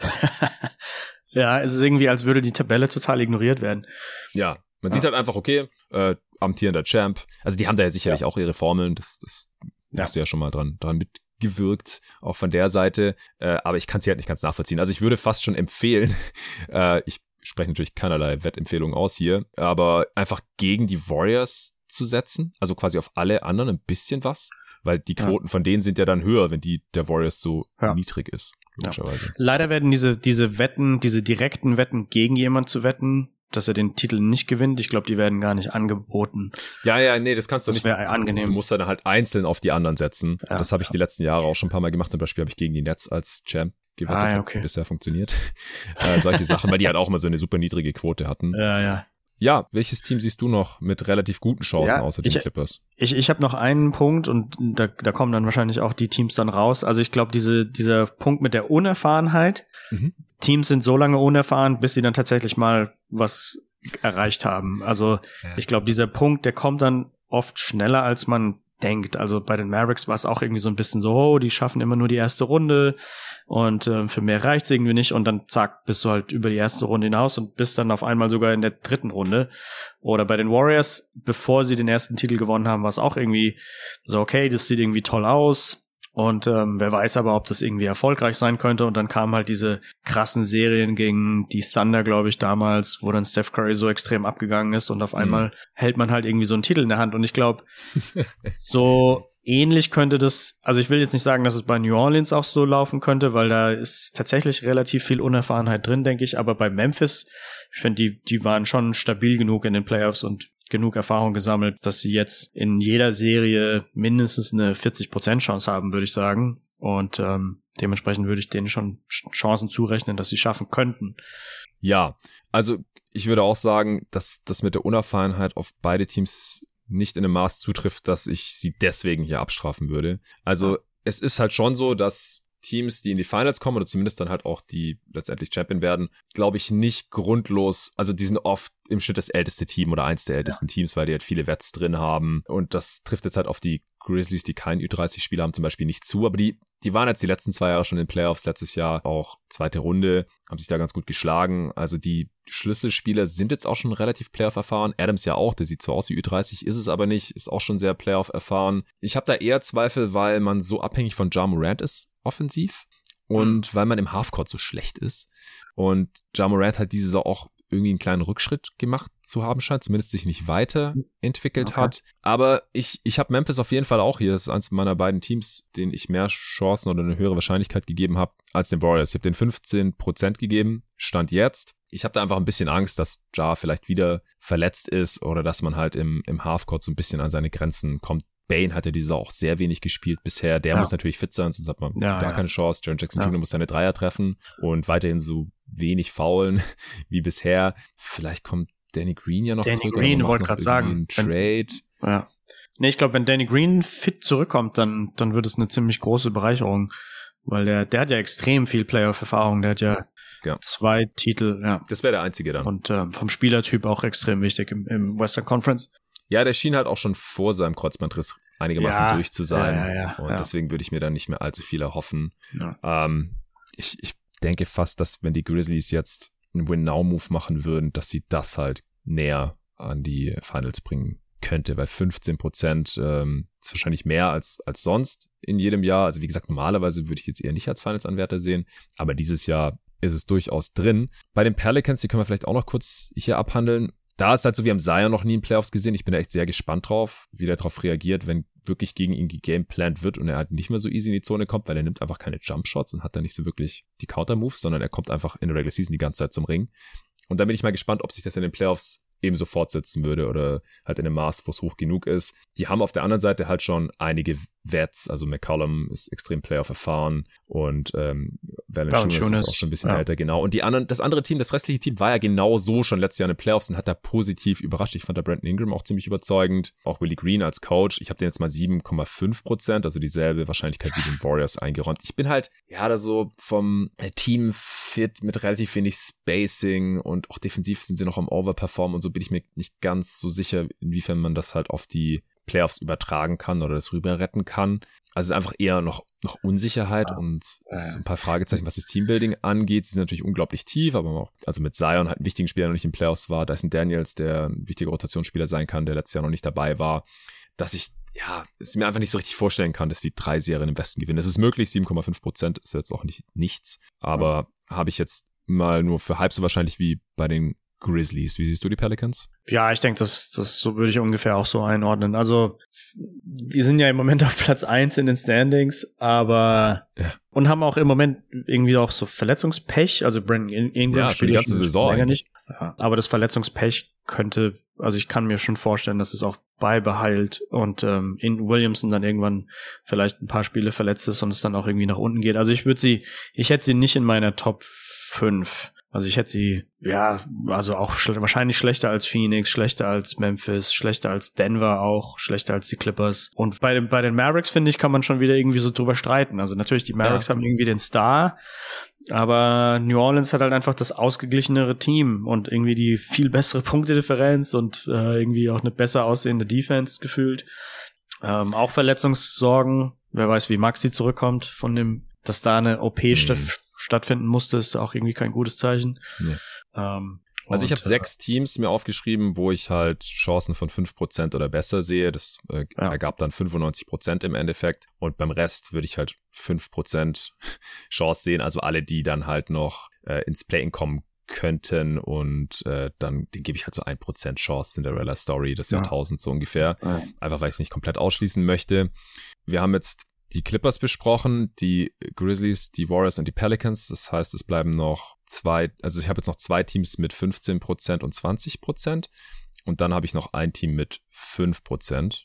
ja, es ist irgendwie, als würde die Tabelle total ignoriert werden. Ja, man ja. sieht halt einfach, okay, äh, amtierender Champ. Also die haben da ja sicherlich ja. auch ihre Formeln, das, das hast du ja schon mal dran, dran mit gewirkt, auch von der Seite. Äh, aber ich kann sie halt nicht ganz nachvollziehen. Also ich würde fast schon empfehlen, äh, ich spreche natürlich keinerlei Wettempfehlungen aus hier, aber einfach gegen die Warriors zu setzen, also quasi auf alle anderen ein bisschen was, weil die Quoten ja. von denen sind ja dann höher, wenn die der Warriors so ja. niedrig ist. Ja. Leider werden diese, diese Wetten, diese direkten Wetten gegen jemand zu wetten, dass er den Titel nicht gewinnt. Ich glaube, die werden gar nicht angeboten. Ja, ja, nee, das kannst du das nicht. Das wäre angenehm. Du musst dann halt einzeln auf die anderen setzen. Ja, das habe ich ja. die letzten Jahre auch schon ein paar Mal gemacht. Zum Beispiel habe ich gegen die Nets als Champ gewettet. Ah, ja, okay. Bisher funktioniert. äh, solche Sachen, weil die halt auch immer so eine super niedrige Quote hatten. Ja, ja. Ja, welches Team siehst du noch mit relativ guten Chancen ja, außer den ich, Clippers? Ich, ich habe noch einen Punkt und da, da kommen dann wahrscheinlich auch die Teams dann raus. Also ich glaube, diese, dieser Punkt mit der Unerfahrenheit. Mhm. Teams sind so lange unerfahren, bis sie dann tatsächlich mal was erreicht haben. Also ja. ich glaube, dieser Punkt, der kommt dann oft schneller, als man denkt. Also bei den Mavericks war es auch irgendwie so ein bisschen so, oh, die schaffen immer nur die erste Runde und äh, für mehr reicht's irgendwie nicht und dann zack, bist du halt über die erste Runde hinaus und bist dann auf einmal sogar in der dritten Runde. Oder bei den Warriors, bevor sie den ersten Titel gewonnen haben, war es auch irgendwie so, okay, das sieht irgendwie toll aus, und ähm, wer weiß aber, ob das irgendwie erfolgreich sein könnte. Und dann kamen halt diese krassen Serien gegen die Thunder, glaube ich, damals, wo dann Steph Curry so extrem abgegangen ist und auf mhm. einmal hält man halt irgendwie so einen Titel in der Hand. Und ich glaube, so ähnlich könnte das, also ich will jetzt nicht sagen, dass es bei New Orleans auch so laufen könnte, weil da ist tatsächlich relativ viel Unerfahrenheit drin, denke ich. Aber bei Memphis, ich finde, die, die waren schon stabil genug in den Playoffs und genug Erfahrung gesammelt, dass sie jetzt in jeder Serie mindestens eine 40% Chance haben, würde ich sagen. Und ähm, dementsprechend würde ich denen schon Chancen zurechnen, dass sie schaffen könnten. Ja, also ich würde auch sagen, dass das mit der Unerfahrenheit auf beide Teams nicht in einem Maß zutrifft, dass ich sie deswegen hier abstrafen würde. Also es ist halt schon so, dass Teams, die in die Finals kommen oder zumindest dann halt auch die letztendlich Champion werden, glaube ich nicht grundlos, also die sind oft im Schnitt das älteste Team oder eins der ältesten ja. Teams, weil die halt viele Wets drin haben und das trifft jetzt halt auf die Grizzlies, die kein Ü30-Spieler haben, zum Beispiel nicht zu, aber die, die waren jetzt die letzten zwei Jahre schon in den Playoffs, letztes Jahr auch zweite Runde, haben sich da ganz gut geschlagen. Also die Schlüsselspieler sind jetzt auch schon relativ Playoff erfahren. Adams ja auch, der sieht zwar aus wie Ü30, ist es aber nicht, ist auch schon sehr Playoff erfahren. Ich habe da eher Zweifel, weil man so abhängig von Ja Morant ist offensiv. und mhm. weil man im Halfcourt so schlecht ist. Und Ja Morant hat diese Saison auch irgendwie einen kleinen Rückschritt gemacht zu haben scheint, zumindest sich nicht weiterentwickelt okay. hat. Aber ich, ich habe Memphis auf jeden Fall auch hier. Das ist eins meiner beiden Teams, denen ich mehr Chancen oder eine höhere Wahrscheinlichkeit gegeben habe als den Warriors. Ich habe den 15% gegeben, stand jetzt. Ich habe da einfach ein bisschen Angst, dass Ja vielleicht wieder verletzt ist oder dass man halt im, im Halfcourt so ein bisschen an seine Grenzen kommt. Bane hat ja diese auch sehr wenig gespielt bisher. Der ja. muss natürlich fit sein, sonst hat man ja, gar ja. keine Chance. Jaron Jackson Jr. muss seine Dreier treffen und weiterhin so wenig faulen wie bisher. Vielleicht kommt Danny Green ja noch Danny zurück. Danny Green wollte gerade sagen. Trade. Wenn, ja. Nee, ich glaube, wenn Danny Green fit zurückkommt, dann, dann wird es eine ziemlich große Bereicherung. Weil der, der hat ja extrem viel Playoff-Erfahrung. Der hat ja, ja. zwei Titel, ja. Das wäre der einzige dann. Und ähm, vom Spielertyp auch extrem wichtig im, im Western Conference. Ja, der schien halt auch schon vor seinem Kreuzbandriss einigermaßen ja, durch zu sein. Ja, ja, und deswegen würde ich mir da nicht mehr allzu viel erhoffen. Ähm, ich, ich denke fast, dass wenn die Grizzlies jetzt einen Win-Now-Move machen würden, dass sie das halt näher an die Finals bringen könnte, weil 15 Prozent ähm, ist wahrscheinlich mehr als, als sonst in jedem Jahr. Also wie gesagt, normalerweise würde ich jetzt eher nicht als Finals-Anwärter sehen, aber dieses Jahr ist es durchaus drin. Bei den Pelicans, die können wir vielleicht auch noch kurz hier abhandeln da ist halt so, wir haben Zion noch nie in Playoffs gesehen. Ich bin da echt sehr gespannt drauf, wie der darauf reagiert, wenn wirklich gegen ihn gegameplant wird und er halt nicht mehr so easy in die Zone kommt, weil er nimmt einfach keine Jumpshots und hat da nicht so wirklich die Counter-Moves, sondern er kommt einfach in der Regular Season die ganze Zeit zum Ring. Und da bin ich mal gespannt, ob sich das in den Playoffs ebenso fortsetzen würde oder halt in einem Maß, wo es hoch genug ist. Die haben auf der anderen Seite halt schon einige Vets, also McCollum ist extrem Playoff erfahren und ähm, Valanciunas ist auch schon ein bisschen ja. älter, genau. Und die anderen, das andere Team, das restliche Team war ja genau so schon letztes Jahr in den Playoffs und hat da positiv überrascht. Ich fand da Brandon Ingram auch ziemlich überzeugend. Auch Willie Green als Coach. Ich habe den jetzt mal 7,5 Prozent, also dieselbe Wahrscheinlichkeit wie den Warriors eingeräumt. Ich bin halt, ja, da so vom Team fit mit relativ wenig Spacing und auch defensiv sind sie noch am Overperformen und so bin ich mir nicht ganz so sicher, inwiefern man das halt auf die Playoffs übertragen kann oder das rüber retten kann. Also einfach eher noch, noch Unsicherheit ja. und so ein paar Fragezeichen, was das Teambuilding angeht. Sie sind natürlich unglaublich tief, aber auch, also mit Zion halt einen wichtigen Spieler noch nicht in Playoffs war. Da ist ein Daniels, der ein wichtiger Rotationsspieler sein kann, der letztes Jahr noch nicht dabei war. Dass ich, ja, es mir einfach nicht so richtig vorstellen kann, dass die drei Serien im Westen gewinnen. Es ist möglich, 7,5 Prozent ist jetzt auch nicht nichts, aber ja. habe ich jetzt mal nur für halb so wahrscheinlich wie bei den Grizzlies. Wie siehst du die Pelicans? Ja, ich denke, das, das so würde ich ungefähr auch so einordnen. Also, die sind ja im Moment auf Platz eins in den Standings, aber ja. und haben auch im Moment irgendwie auch so Verletzungspech. Also Brandon Ingram ja, spielt die ganze Saison länger nicht. Ja, aber das Verletzungspech könnte, also ich kann mir schon vorstellen, dass es auch beibeheilt und ähm, in Williamson dann irgendwann vielleicht ein paar Spiele verletzt ist und es dann auch irgendwie nach unten geht. Also ich würde sie, ich hätte sie nicht in meiner Top 5 also ich hätte sie, ja, also auch schl wahrscheinlich schlechter als Phoenix, schlechter als Memphis, schlechter als Denver auch, schlechter als die Clippers. Und bei den, bei den Mavericks, finde ich, kann man schon wieder irgendwie so drüber streiten. Also natürlich, die Mavericks ja. haben irgendwie den Star, aber New Orleans hat halt einfach das ausgeglichenere Team und irgendwie die viel bessere Punktedifferenz und äh, irgendwie auch eine besser aussehende Defense gefühlt. Ähm, auch Verletzungssorgen. Wer weiß, wie Maxi zurückkommt von dem, dass da eine OP mhm stattfinden musste, ist auch irgendwie kein gutes Zeichen. Nee. Ähm, also ich habe äh, sechs Teams mir aufgeschrieben, wo ich halt Chancen von fünf Prozent oder besser sehe. Das äh, ja. ergab dann 95% im Endeffekt. Und beim Rest würde ich halt fünf Prozent Chance sehen. Also alle, die dann halt noch äh, ins Play-In kommen könnten und äh, dann den gebe ich halt so ein Prozent Chance Cinderella Story des ja. Jahrtausends so ungefähr. Ja. Einfach weil ich es nicht komplett ausschließen möchte. Wir haben jetzt die Clippers besprochen, die Grizzlies, die Warriors und die Pelicans. Das heißt, es bleiben noch zwei, also ich habe jetzt noch zwei Teams mit 15% und 20%. Und dann habe ich noch ein Team mit 5%.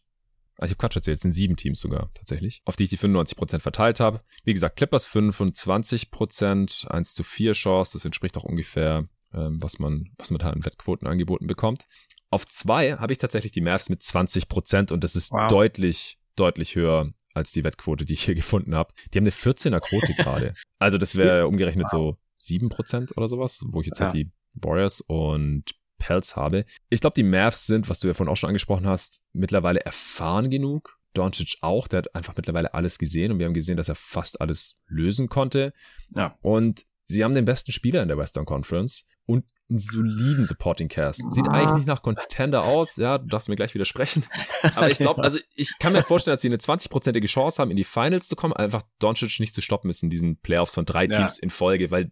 Also ich habe Quatsch erzählt, es sind sieben Teams sogar tatsächlich, auf die ich die 95% verteilt habe. Wie gesagt, Clippers 25%, 1 zu 4 Chance, das entspricht auch ungefähr, ähm, was man, was man da an Wettquoten angeboten bekommt. Auf zwei habe ich tatsächlich die Mavs mit 20% und das ist wow. deutlich deutlich höher als die Wettquote, die ich hier gefunden habe. Die haben eine 14er Quote gerade. Also das wäre umgerechnet wow. so 7% oder sowas, wo ich jetzt halt ja. halt die Warriors und Pelz habe. Ich glaube, die Mavs sind, was du ja vorhin auch schon angesprochen hast, mittlerweile erfahren genug. Doncic auch, der hat einfach mittlerweile alles gesehen und wir haben gesehen, dass er fast alles lösen konnte. Ja. Und sie haben den besten Spieler in der Western Conference und einen soliden Supporting Cast. Sieht eigentlich nicht nach Contender aus, ja, du darfst mir gleich widersprechen. Aber ich glaube, also ich kann mir vorstellen, dass sie eine 20-prozentige Chance haben, in die Finals zu kommen, einfach Doncic nicht zu stoppen ist in diesen Playoffs von drei Teams ja. in Folge, weil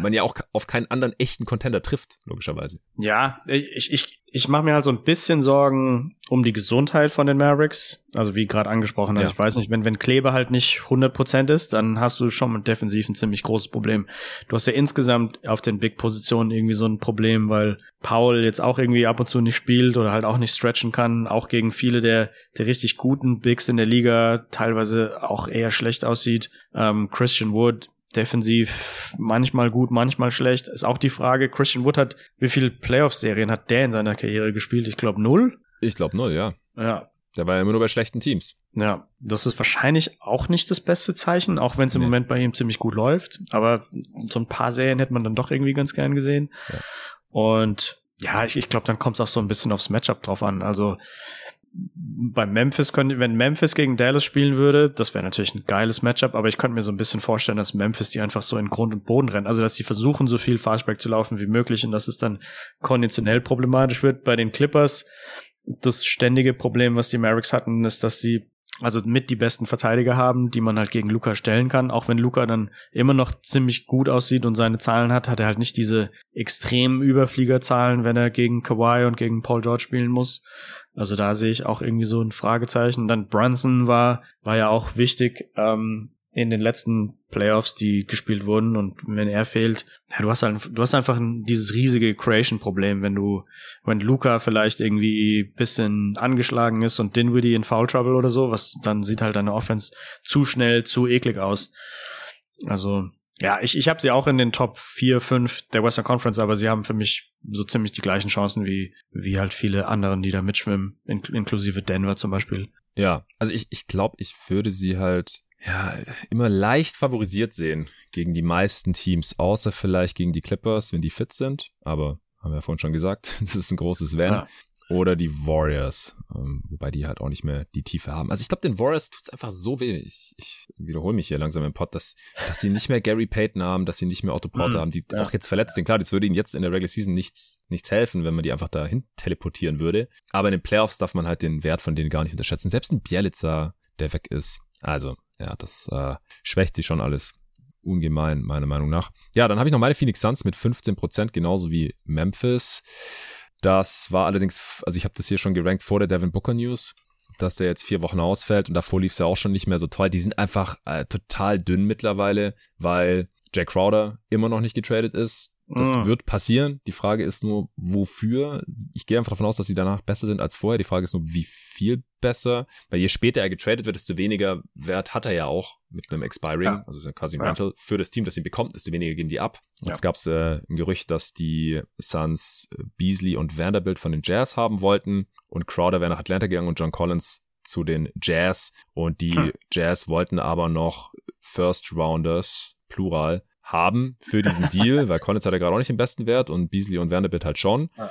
man ja auch auf keinen anderen echten Contender trifft, logischerweise. Ja, ich, ich, ich mache mir halt so ein bisschen Sorgen um die Gesundheit von den Mavericks. Also wie gerade angesprochen, also ja. ich weiß nicht, wenn, wenn Klebe halt nicht 100% ist, dann hast du schon mit defensiv ein ziemlich großes Problem. Du hast ja insgesamt auf den Big-Positionen irgendwie so ein Problem, weil Paul jetzt auch irgendwie ab und zu nicht spielt oder halt auch nicht stretchen kann, auch gegen viele der, der richtig guten Bigs in der Liga teilweise auch eher schlecht aussieht. Ähm, Christian Wood defensiv manchmal gut, manchmal schlecht. Ist auch die Frage, Christian Wood hat, wie viele Playoff-Serien hat der in seiner Karriere gespielt? Ich glaube null. Ich glaube null, ja. Ja. Der war ja immer nur bei schlechten Teams. Ja, das ist wahrscheinlich auch nicht das beste Zeichen, auch wenn es im nee. Moment bei ihm ziemlich gut läuft. Aber so ein paar Serien hätte man dann doch irgendwie ganz gern gesehen. Ja. Und ja, ich, ich glaube, dann kommt es auch so ein bisschen aufs Matchup drauf an. Also bei Memphis könnte, wenn Memphis gegen Dallas spielen würde, das wäre natürlich ein geiles Matchup, aber ich könnte mir so ein bisschen vorstellen, dass Memphis die einfach so in Grund und Boden rennen. Also, dass sie versuchen, so viel Fastback zu laufen wie möglich und dass es dann konditionell problematisch wird. Bei den Clippers, das ständige Problem, was die Mavericks hatten, ist, dass sie also mit die besten Verteidiger haben, die man halt gegen Luca stellen kann. Auch wenn Luca dann immer noch ziemlich gut aussieht und seine Zahlen hat, hat er halt nicht diese extremen Überfliegerzahlen, wenn er gegen Kawhi und gegen Paul George spielen muss. Also da sehe ich auch irgendwie so ein Fragezeichen. Dann Brunson war, war ja auch wichtig ähm, in den letzten Playoffs, die gespielt wurden. Und wenn er fehlt, ja, du hast halt, du hast einfach ein, dieses riesige Creation-Problem, wenn du, wenn Luca vielleicht irgendwie bisschen angeschlagen ist und Dinwiddie in Foul Trouble oder so, was dann sieht halt deine Offense zu schnell, zu eklig aus. Also ja, ich, ich habe sie auch in den Top 4, 5 der Western Conference, aber sie haben für mich so ziemlich die gleichen Chancen wie, wie halt viele anderen, die da mitschwimmen, in, inklusive Denver zum Beispiel. Ja, also ich, ich glaube, ich würde sie halt ja immer leicht favorisiert sehen gegen die meisten Teams, außer vielleicht gegen die Clippers, wenn die fit sind. Aber haben wir ja vorhin schon gesagt, das ist ein großes Wenn. Ja oder die Warriors, ähm, wobei die halt auch nicht mehr die Tiefe haben. Also ich glaube, den Warriors tut's einfach so weh. Ich, ich wiederhole mich hier langsam im Pod, dass, dass sie nicht mehr Gary Payton haben, dass sie nicht mehr Otto Porter mhm, haben, die ja. auch jetzt verletzt sind. Klar, das würde ihnen jetzt in der Regular Season nichts, nichts helfen, wenn man die einfach dahin teleportieren würde. Aber in den Playoffs darf man halt den Wert von denen gar nicht unterschätzen. Selbst ein Bielitzer, der weg ist. Also, ja, das äh, schwächt sich schon alles ungemein, meiner Meinung nach. Ja, dann habe ich noch meine Phoenix Suns mit 15%, genauso wie Memphis. Das war allerdings, also ich habe das hier schon gerankt vor der Devin Booker News, dass der jetzt vier Wochen ausfällt und davor lief es ja auch schon nicht mehr so toll. Die sind einfach äh, total dünn mittlerweile, weil Jack Crowder immer noch nicht getradet ist. Das mhm. wird passieren. Die Frage ist nur, wofür. Ich gehe einfach davon aus, dass sie danach besser sind als vorher. Die Frage ist nur, wie viel besser. Weil je später er getradet wird, desto weniger Wert hat er ja auch mit einem Expiring, ja. also quasi ein ja. Rental für das Team, das ihn bekommt, desto weniger gehen die ab. Ja. Jetzt gab es äh, ein Gerücht, dass die Suns äh, Beasley und Vanderbilt von den Jazz haben wollten und Crowder wäre nach Atlanta gegangen und John Collins zu den Jazz und die hm. Jazz wollten aber noch First Rounders, plural, haben für diesen Deal, weil Collins hat ja gerade auch nicht den besten Wert und Beasley und Vanderbilt halt schon. Ja.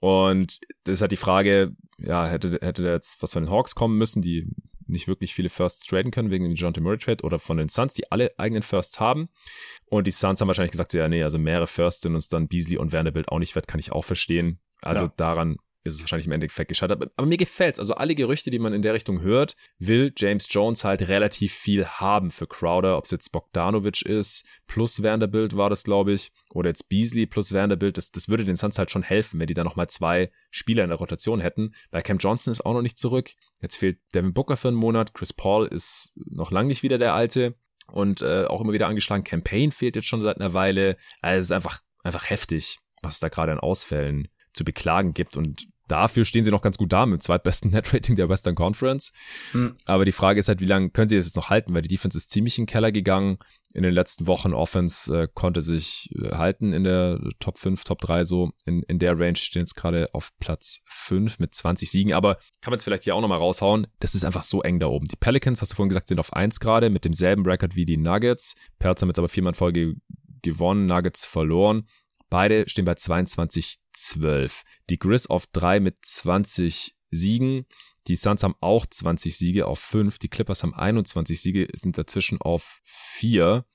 Und das ist halt die Frage, ja, hätte, hätte der jetzt was von den Hawks kommen müssen, die nicht wirklich viele Firsts traden können wegen dem John Murray Trade oder von den Suns, die alle eigenen Firsts haben. Und die Suns haben wahrscheinlich gesagt, ja, nee, also mehrere Firsts sind uns dann Beasley und Vanderbilt auch nicht wert, kann ich auch verstehen. Also ja. daran ist es wahrscheinlich im Endeffekt gescheitert. Aber, aber mir gefällt's. Also alle Gerüchte, die man in der Richtung hört, will James Jones halt relativ viel haben für Crowder. Ob es jetzt Bogdanovic ist, plus Vanderbilt war das, glaube ich, oder jetzt Beasley plus Vanderbilt. Das, das würde den Suns halt schon helfen, wenn die da nochmal zwei Spieler in der Rotation hätten. Bei Cam Johnson ist auch noch nicht zurück. Jetzt fehlt Devin Booker für einen Monat. Chris Paul ist noch lang nicht wieder der Alte und äh, auch immer wieder angeschlagen. Campaign fehlt jetzt schon seit einer Weile. Also es ist einfach, einfach heftig, was da gerade an Ausfällen zu beklagen gibt. Und dafür stehen sie noch ganz gut da mit dem zweitbesten Net-Rating der Western Conference. Mhm. Aber die Frage ist halt, wie lange können sie das jetzt noch halten, weil die Defense ist ziemlich in den Keller gegangen. In den letzten Wochen Offense äh, konnte sich äh, halten in der Top 5, Top 3 so. In, in der Range stehen jetzt gerade auf Platz 5 mit 20 Siegen. Aber kann man es vielleicht hier auch nochmal raushauen. Das ist einfach so eng da oben. Die Pelicans, hast du vorhin gesagt, sind auf 1 gerade mit demselben Record wie die Nuggets. Pelz haben jetzt aber viermal in Folge gewonnen, Nuggets verloren. Beide stehen bei 22-12. Die Grizz auf 3 mit 20 Siegen. Die Suns haben auch 20 Siege auf 5. Die Clippers haben 21 Siege, sind dazwischen auf 4.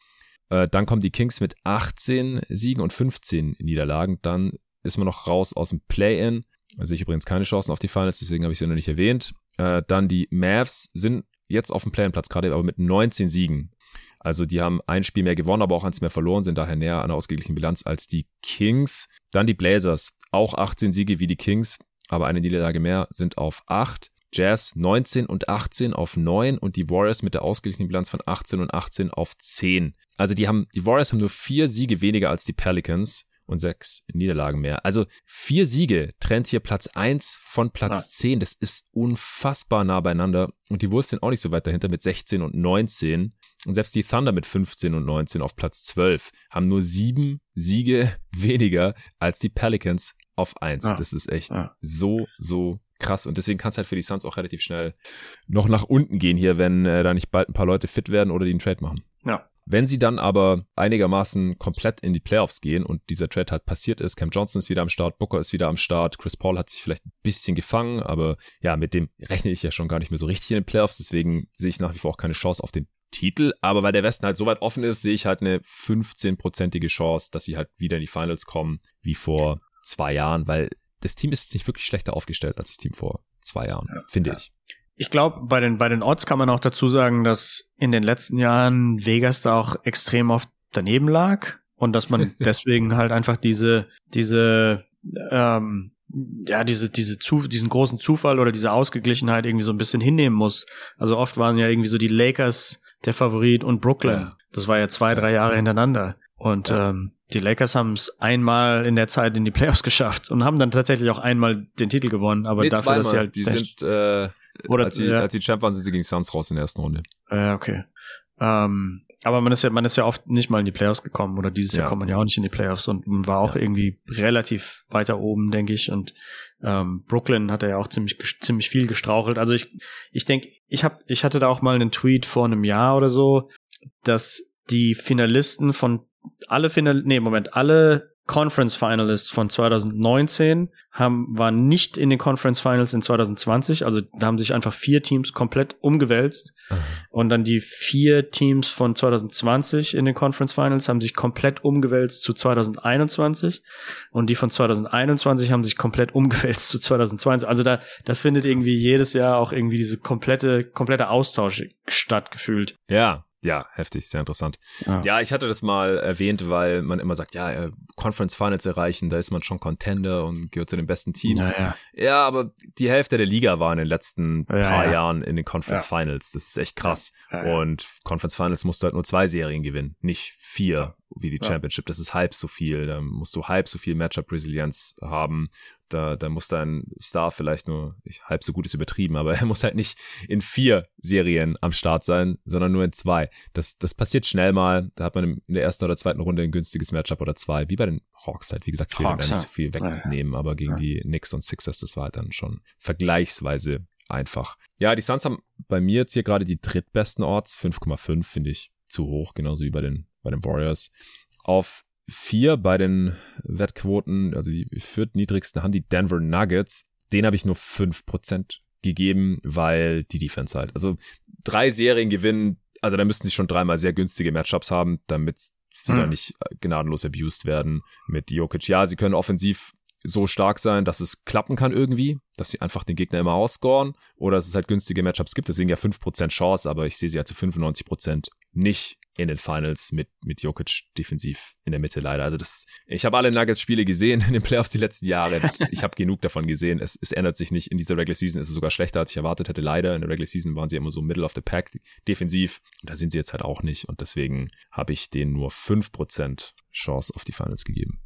Äh, dann kommen die Kings mit 18 Siegen und 15 Niederlagen. Dann ist man noch raus aus dem Play-In. Also ich übrigens keine Chancen auf die Finals, deswegen habe ich sie noch nicht erwähnt. Äh, dann die Mavs sind jetzt auf dem Play-In-Platz gerade, aber mit 19 Siegen. Also die haben ein Spiel mehr gewonnen, aber auch eins mehr verloren, sind daher näher an einer ausgeglichenen Bilanz als die Kings. Dann die Blazers, auch 18 Siege wie die Kings, aber eine Niederlage mehr, sind auf 8. Jazz 19 und 18 auf 9 und die Warriors mit der ausgeglichenen Bilanz von 18 und 18 auf 10. Also die haben, die Warriors haben nur vier Siege weniger als die Pelicans und sechs Niederlagen mehr. Also vier Siege trennt hier Platz 1 von Platz ah. 10. Das ist unfassbar nah beieinander. Und die Wolves sind auch nicht so weit dahinter mit 16 und 19. Und selbst die Thunder mit 15 und 19 auf Platz 12 haben nur sieben Siege weniger als die Pelicans auf 1. Ah. Das ist echt ah. so, so krass. Und deswegen kann es halt für die Suns auch relativ schnell noch nach unten gehen hier, wenn äh, da nicht bald ein paar Leute fit werden oder die einen Trade machen. Ja. Wenn sie dann aber einigermaßen komplett in die Playoffs gehen und dieser Trade halt passiert ist, Cam Johnson ist wieder am Start, Booker ist wieder am Start, Chris Paul hat sich vielleicht ein bisschen gefangen, aber ja, mit dem rechne ich ja schon gar nicht mehr so richtig in den Playoffs, deswegen sehe ich nach wie vor auch keine Chance auf den Titel, aber weil der Westen halt so weit offen ist, sehe ich halt eine 15-prozentige Chance, dass sie halt wieder in die Finals kommen, wie vor zwei Jahren, weil das Team ist nicht wirklich schlechter aufgestellt als das Team vor zwei Jahren, ja, finde ja. ich. Ich glaube, bei den, bei den Odds kann man auch dazu sagen, dass in den letzten Jahren Vegas da auch extrem oft daneben lag und dass man deswegen halt einfach diese, diese, ähm, ja, diese, diese zu, diesen großen Zufall oder diese Ausgeglichenheit irgendwie so ein bisschen hinnehmen muss. Also oft waren ja irgendwie so die Lakers der Favorit und Brooklyn. Ja. Das war ja zwei, drei Jahre hintereinander. Und ja. ähm, die Lakers haben es einmal in der Zeit in die Playoffs geschafft und haben dann tatsächlich auch einmal den Titel gewonnen, aber nee, dafür, zweimal. dass sie halt. Die sind, äh, oder, als, sie, ja. als sie Champ waren, sind sie gegen Suns raus in der ersten Runde. Ja, okay. Ähm, aber man ist ja, man ist ja oft nicht mal in die Playoffs gekommen oder dieses ja. Jahr kommt man ja auch nicht in die Playoffs und man war auch irgendwie relativ weiter oben, denke ich. Und ähm, Brooklyn hat er ja auch ziemlich ziemlich viel gestrauchelt. Also ich ich denke, ich hab, ich hatte da auch mal einen Tweet vor einem Jahr oder so, dass die Finalisten von alle Final, nee, Moment, alle Conference Finalists von 2019 haben, waren nicht in den Conference Finals in 2020. Also da haben sich einfach vier Teams komplett umgewälzt. Mhm. Und dann die vier Teams von 2020 in den Conference Finals haben sich komplett umgewälzt zu 2021. Und die von 2021 haben sich komplett umgewälzt zu 2020. Also da, da findet irgendwie jedes Jahr auch irgendwie diese komplette, komplette Austausch stattgefühlt. Ja, ja, heftig, sehr interessant. Ja. ja. ich hatte das mal erwähnt, weil man immer sagt, ja, äh, Conference Finals erreichen, da ist man schon Contender und gehört zu den besten Teams. Ja, ja. ja aber die Hälfte der Liga war in den letzten paar Jahren in den Conference Finals. Das ist echt krass. Und Conference Finals musst du halt nur zwei Serien gewinnen, nicht vier wie die Championship. Das ist halb so viel. Da musst du halb so viel Matchup-Resilienz haben da, da muss dein Star vielleicht nur, ich, halb so gut ist übertrieben, aber er muss halt nicht in vier Serien am Start sein, sondern nur in zwei. Das, das passiert schnell mal. Da hat man in der ersten oder zweiten Runde ein günstiges Matchup oder zwei, wie bei den Hawks halt. Wie gesagt, ich will Hawks, nicht so viel wegnehmen, aber gegen ja. die Knicks und Sixers, das war halt dann schon vergleichsweise einfach. Ja, die Suns haben bei mir jetzt hier gerade die drittbesten Orts, 5,5 finde ich zu hoch, genauso wie bei den, bei den Warriors. Auf vier bei den Wettquoten, also die viertniedrigsten haben die Denver Nuggets. Den habe ich nur fünf Prozent gegeben, weil die Defense halt. Also drei Serien gewinnen, also da müssten sie schon dreimal sehr günstige Matchups haben, damit sie hm. da nicht äh, gnadenlos abused werden mit Jokic. Ja, sie können offensiv so stark sein, dass es klappen kann irgendwie, dass sie einfach den Gegner immer ausscoren oder dass es halt günstige Matchups gibt. Deswegen ja 5% Chance, aber ich sehe sie halt zu 95% nicht in den Finals mit, mit Jokic defensiv in der Mitte leider. Also das, ich habe alle Nuggets-Spiele gesehen in den Playoffs die letzten Jahre. Ich habe genug davon gesehen. Es, es ändert sich nicht. In dieser Regular Season ist es sogar schlechter, als ich erwartet hätte. Leider. In der Regular Season waren sie immer so Middle of the Pack defensiv. Und da sind sie jetzt halt auch nicht. Und deswegen habe ich denen nur 5% Chance auf die Finals gegeben.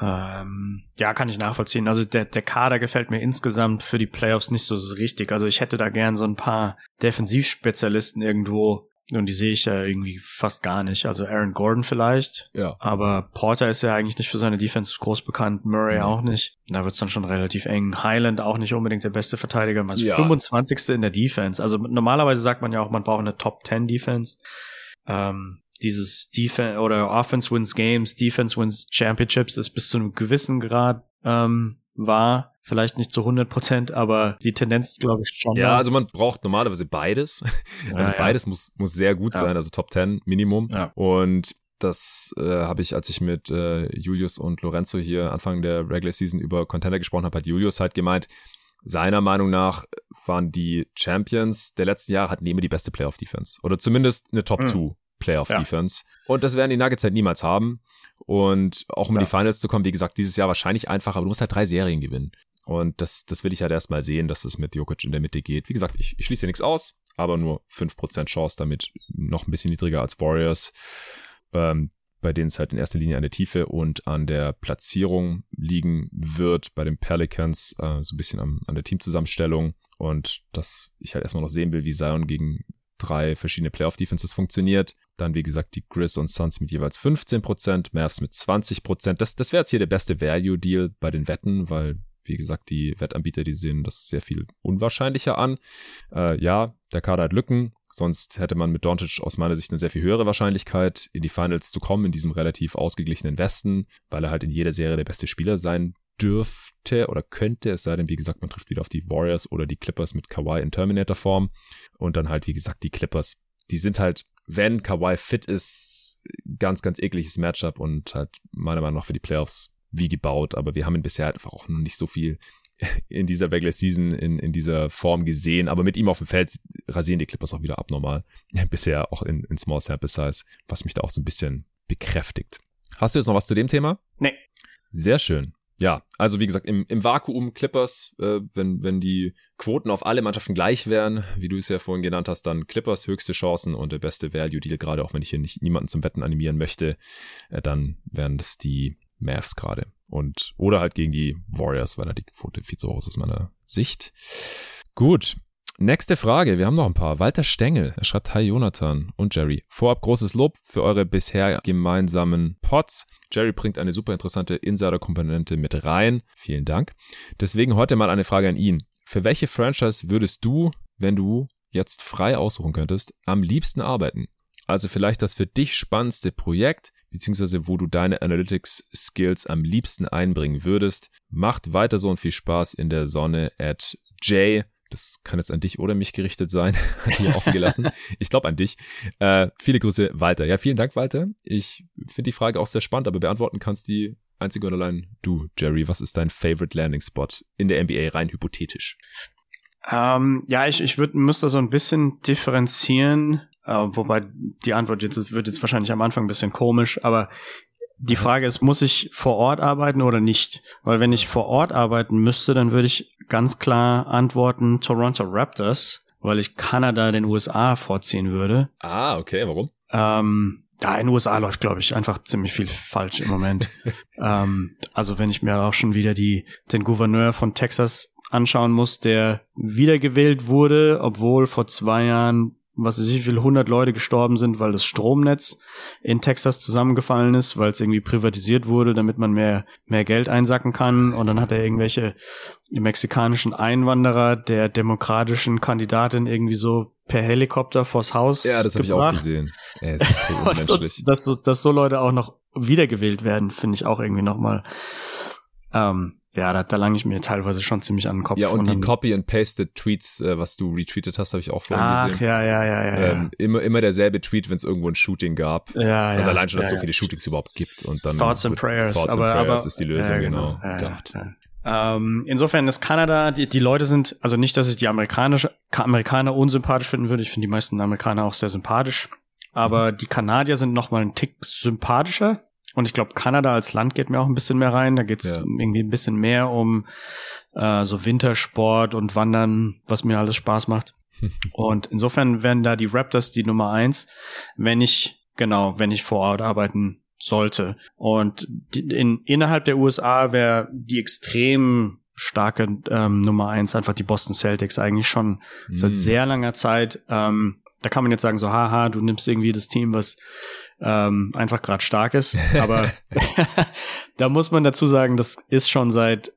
Ähm, ja, kann ich nachvollziehen. Also der, der Kader gefällt mir insgesamt für die Playoffs nicht so richtig. Also ich hätte da gern so ein paar Defensivspezialisten irgendwo und die sehe ich ja irgendwie fast gar nicht. Also Aaron Gordon vielleicht. Ja. Aber Porter ist ja eigentlich nicht für seine Defense groß bekannt. Murray ja. auch nicht. Da wird's dann schon relativ eng. Highland auch nicht unbedingt der beste Verteidiger. Man ist ja. 25. in der Defense. Also normalerweise sagt man ja auch, man braucht eine Top 10 Defense. Ähm, dieses Defense oder Offense wins Games, Defense wins Championships ist bis zu einem gewissen Grad ähm, war. Vielleicht nicht zu 100 Prozent, aber die Tendenz ist, glaube ich, schon. Ja, also man braucht normalerweise beides. also ja, beides muss, muss sehr gut ja. sein, also Top 10 Minimum. Und das äh, habe ich, als ich mit äh, Julius und Lorenzo hier Anfang der Regular Season über Contender gesprochen habe, hat Julius halt gemeint, seiner Meinung nach waren die Champions der letzten Jahre hatten immer die beste Playoff-Defense. Oder zumindest eine Top 2 mhm. Playoff-Defense. Und das werden die Nuggets halt niemals haben. Und auch um ja. in die Finals zu kommen, wie gesagt, dieses Jahr wahrscheinlich einfach, aber du musst halt drei Serien gewinnen. Und das, das will ich halt erstmal sehen, dass es mit Jokic in der Mitte geht. Wie gesagt, ich, ich schließe nichts aus, aber nur 5% Chance damit, noch ein bisschen niedriger als Warriors, ähm, bei denen es halt in erster Linie an der Tiefe und an der Platzierung liegen wird. Bei den Pelicans äh, so ein bisschen am, an der Teamzusammenstellung und dass ich halt erstmal noch sehen will, wie Zion gegen drei verschiedene Playoff-Defenses funktioniert. Dann, wie gesagt, die Grizz und Suns mit jeweils 15%, Mavs mit 20%. Das, das wäre jetzt hier der beste Value-Deal bei den Wetten, weil, wie gesagt, die Wettanbieter, die sehen das sehr viel unwahrscheinlicher an. Äh, ja, der Kader hat Lücken. Sonst hätte man mit Doncic aus meiner Sicht eine sehr viel höhere Wahrscheinlichkeit, in die Finals zu kommen, in diesem relativ ausgeglichenen Westen, weil er halt in jeder Serie der beste Spieler sein dürfte oder könnte, es sei denn, wie gesagt, man trifft wieder auf die Warriors oder die Clippers mit Kawhi in Terminator-Form. Und dann halt, wie gesagt, die Clippers, die sind halt, wenn Kawhi fit ist, ganz, ganz ekliges Matchup und halt meiner Meinung nach für die Playoffs wie gebaut. Aber wir haben ihn bisher einfach auch noch nicht so viel in dieser Regular Season in, in dieser Form gesehen. Aber mit ihm auf dem Feld rasieren die Clippers auch wieder abnormal. Bisher auch in, in Small Sample Size, was mich da auch so ein bisschen bekräftigt. Hast du jetzt noch was zu dem Thema? Nee. Sehr schön. Ja, also wie gesagt, im, im Vakuum Clippers, äh, wenn, wenn die Quoten auf alle Mannschaften gleich wären, wie du es ja vorhin genannt hast, dann Clippers höchste Chancen und der beste Value Deal, gerade auch wenn ich hier nicht niemanden zum Wetten animieren möchte, äh, dann wären das die Mavs gerade. Und, oder halt gegen die Warriors, weil da die Quote viel zu hoch ist aus meiner Sicht. Gut, Nächste Frage, wir haben noch ein paar. Walter Stengel, er schreibt Hi Jonathan und Jerry. Vorab großes Lob für eure bisher gemeinsamen Pots. Jerry bringt eine super interessante Insider-Komponente mit rein. Vielen Dank. Deswegen heute mal eine Frage an ihn. Für welche Franchise würdest du, wenn du jetzt frei aussuchen könntest, am liebsten arbeiten? Also vielleicht das für dich spannendste Projekt, beziehungsweise wo du deine Analytics-Skills am liebsten einbringen würdest. Macht weiter so und viel Spaß in der Sonne at Jay das kann jetzt an dich oder mich gerichtet sein, hier offen gelassen. ich glaube an dich. Äh, viele Grüße, Walter. Ja, vielen Dank, Walter. Ich finde die Frage auch sehr spannend, aber beantworten kannst die einzige und allein du, Jerry. Was ist dein Favorite Landing Spot in der NBA, rein hypothetisch? Ähm, ja, ich, ich würd, müsste so ein bisschen differenzieren, äh, wobei die Antwort jetzt wird jetzt wahrscheinlich am Anfang ein bisschen komisch, aber die Frage ist, muss ich vor Ort arbeiten oder nicht? Weil wenn ich vor Ort arbeiten müsste, dann würde ich ganz klar antworten Toronto Raptors, weil ich Kanada den USA vorziehen würde. Ah, okay, warum? Ähm, ja, in den USA läuft, glaube ich, einfach ziemlich viel falsch im Moment. ähm, also wenn ich mir auch schon wieder die, den Gouverneur von Texas anschauen muss, der wiedergewählt wurde, obwohl vor zwei Jahren was weiß ich, wie viele hundert Leute gestorben sind, weil das Stromnetz in Texas zusammengefallen ist, weil es irgendwie privatisiert wurde, damit man mehr, mehr Geld einsacken kann. Und dann hat er irgendwelche mexikanischen Einwanderer der demokratischen Kandidatin irgendwie so per Helikopter vors Haus Ja, das habe ich auch gesehen. Ja, es ist so unmenschlich. dass, dass, dass so Leute auch noch wiedergewählt werden, finde ich auch irgendwie nochmal ähm, ja, da, da lange ich mir teilweise schon ziemlich an den Kopf. Ja, und, und die Copy and Pasted Tweets, äh, was du retweetet hast, habe ich auch vorhin Ach, gesehen. ja, ja, ja, ja. Ähm, immer, immer derselbe Tweet, wenn es irgendwo ein Shooting gab. Ja, also ja, allein schon, dass es ja, so viele Shootings überhaupt gibt und dann Thoughts and Prayers. Thoughts aber, and Prayers aber, ist die Lösung, ja, genau. genau. Ja, Gott. Ja. Ähm, insofern ist Kanada, die, die Leute sind, also nicht, dass ich die amerikanische, Amerikaner unsympathisch finden würde. Ich finde die meisten Amerikaner auch sehr sympathisch. Aber mhm. die Kanadier sind noch mal einen Tick sympathischer. Und ich glaube, Kanada als Land geht mir auch ein bisschen mehr rein. Da geht es ja. irgendwie ein bisschen mehr um äh, so Wintersport und Wandern, was mir alles Spaß macht. und insofern werden da die Raptors die Nummer eins, wenn ich, genau, wenn ich vor Ort arbeiten sollte. Und die, in, innerhalb der USA wäre die extrem starke ähm, Nummer eins einfach die Boston Celtics eigentlich schon mm. seit sehr langer Zeit. Ähm, da kann man jetzt sagen so, haha, du nimmst irgendwie das Team, was ähm, einfach gerade stark ist. Aber da muss man dazu sagen, das ist schon seit,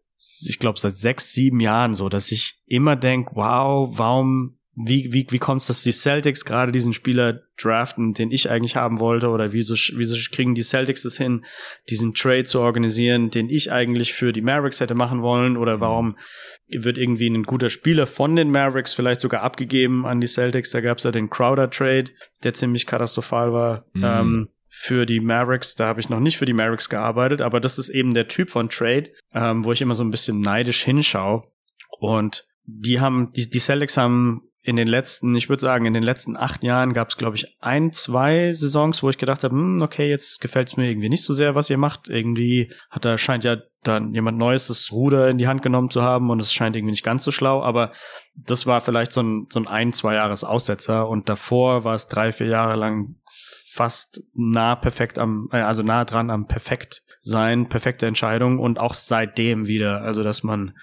ich glaube, seit sechs, sieben Jahren so, dass ich immer denk, wow, warum wie, wie, wie kommt es, dass die Celtics gerade diesen Spieler draften, den ich eigentlich haben wollte? Oder wieso, wieso kriegen die Celtics es hin, diesen Trade zu organisieren, den ich eigentlich für die Mavericks hätte machen wollen? Oder mhm. warum wird irgendwie ein guter Spieler von den Mavericks vielleicht sogar abgegeben an die Celtics? Da gab es ja den Crowder-Trade, der ziemlich katastrophal war. Mhm. Ähm, für die Mavericks, da habe ich noch nicht für die Mavericks gearbeitet, aber das ist eben der Typ von Trade, ähm, wo ich immer so ein bisschen neidisch hinschaue. Und die haben, die, die Celtics haben in den letzten, ich würde sagen, in den letzten acht Jahren gab es, glaube ich, ein, zwei Saisons, wo ich gedacht habe, hm, okay, jetzt gefällt es mir irgendwie nicht so sehr, was ihr macht. Irgendwie hat da scheint ja dann jemand Neues das Ruder in die Hand genommen zu haben und es scheint irgendwie nicht ganz so schlau. Aber das war vielleicht so ein, so ein ein, zwei Jahres Aussetzer und davor war es drei, vier Jahre lang fast nah perfekt am, äh, also nah dran am perfekt sein, perfekte Entscheidung und auch seitdem wieder, also dass man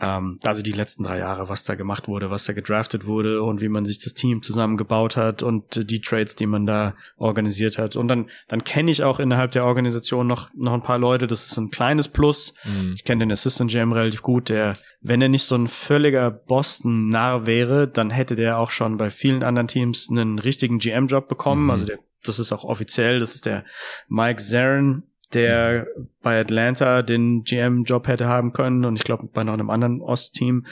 ähm, also die letzten drei Jahre, was da gemacht wurde, was da gedraftet wurde und wie man sich das Team zusammengebaut hat und die Trades, die man da organisiert hat. Und dann, dann kenne ich auch innerhalb der Organisation noch, noch ein paar Leute. Das ist ein kleines Plus. Mhm. Ich kenne den Assistant GM relativ gut, der, wenn er nicht so ein völliger Boston-Narr wäre, dann hätte der auch schon bei vielen anderen Teams einen richtigen GM-Job bekommen. Mhm. Also der, das ist auch offiziell. Das ist der Mike Zarin der bei Atlanta den GM-Job hätte haben können und ich glaube bei noch einem anderen Ostteam.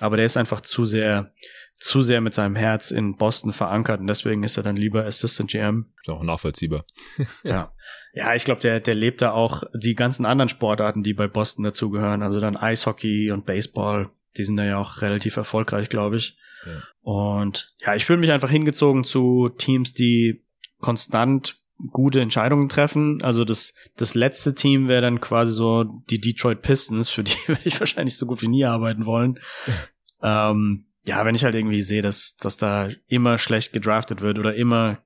Aber der ist einfach zu sehr, zu sehr mit seinem Herz in Boston verankert und deswegen ist er dann lieber Assistant GM. Ist auch nachvollziehbar. ja. Ja, ich glaube, der, der lebt da auch die ganzen anderen Sportarten, die bei Boston dazugehören. Also dann Eishockey und Baseball. Die sind da ja auch relativ erfolgreich, glaube ich. Ja. Und ja, ich fühle mich einfach hingezogen zu Teams, die konstant gute Entscheidungen treffen. Also das, das letzte Team wäre dann quasi so die Detroit Pistons, für die würde ich wahrscheinlich so gut wie nie arbeiten wollen. ähm, ja, wenn ich halt irgendwie sehe, dass, dass da immer schlecht gedraftet wird oder immer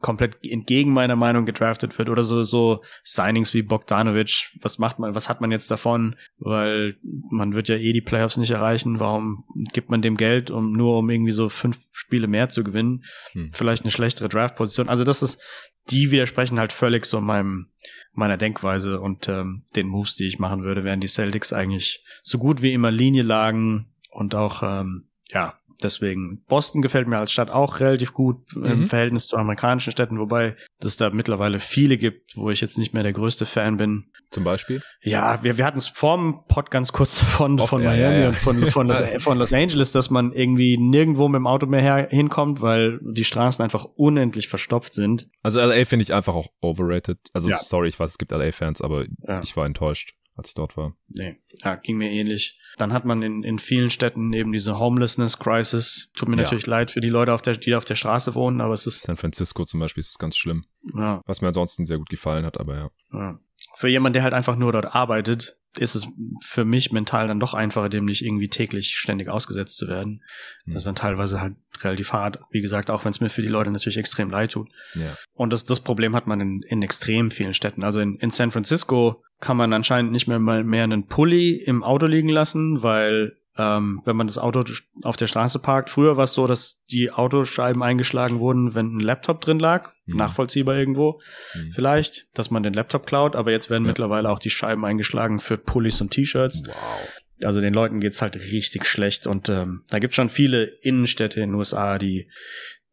komplett entgegen meiner Meinung gedraftet wird oder so so Signings wie Bogdanovic, was macht man, was hat man jetzt davon? Weil man wird ja eh die Playoffs nicht erreichen. Warum gibt man dem Geld, um nur um irgendwie so fünf Spiele mehr zu gewinnen? Hm. Vielleicht eine schlechtere Draftposition. Also das ist, die widersprechen halt völlig so meinem meiner Denkweise und ähm, den Moves, die ich machen würde, wären die Celtics eigentlich so gut wie immer Linie lagen und auch ähm, ja Deswegen, Boston gefällt mir als Stadt auch relativ gut mhm. im Verhältnis zu amerikanischen Städten, wobei es da mittlerweile viele gibt, wo ich jetzt nicht mehr der größte Fan bin. Zum Beispiel? Ja, wir, wir hatten es vorm Pod ganz kurz davon, von ja, Miami ja, ja. und von, von, Los, von Los Angeles, dass man irgendwie nirgendwo mit dem Auto mehr her, hinkommt, weil die Straßen einfach unendlich verstopft sind. Also LA finde ich einfach auch overrated. Also sorry, ich weiß, es gibt LA-Fans, aber ich war enttäuscht als ich dort war. Nee, ja, ging mir ähnlich. Dann hat man in, in vielen Städten eben diese Homelessness Crisis. Tut mir ja. natürlich leid für die Leute, auf der, die auf der Straße wohnen, aber es ist. San Francisco zum Beispiel ist es ganz schlimm. Ja. Was mir ansonsten sehr gut gefallen hat, aber ja. ja. Für jemanden, der halt einfach nur dort arbeitet, ist es für mich mental dann doch einfacher, dem nicht irgendwie täglich ständig ausgesetzt zu werden. Mhm. Das ist dann teilweise halt relativ hart. Wie gesagt, auch wenn es mir für die Leute natürlich extrem leid tut. Ja. Und das, das Problem hat man in, in extrem vielen Städten. Also in, in San Francisco kann man anscheinend nicht mehr mal mehr einen Pulli im Auto liegen lassen, weil ähm, wenn man das Auto auf der Straße parkt. Früher war es so, dass die Autoscheiben eingeschlagen wurden, wenn ein Laptop drin lag, mhm. nachvollziehbar irgendwo mhm. vielleicht, dass man den Laptop klaut, aber jetzt werden ja. mittlerweile auch die Scheiben eingeschlagen für Pullis und T-Shirts. Wow. Also den Leuten geht's halt richtig schlecht und ähm, da gibt's schon viele Innenstädte in den USA, die,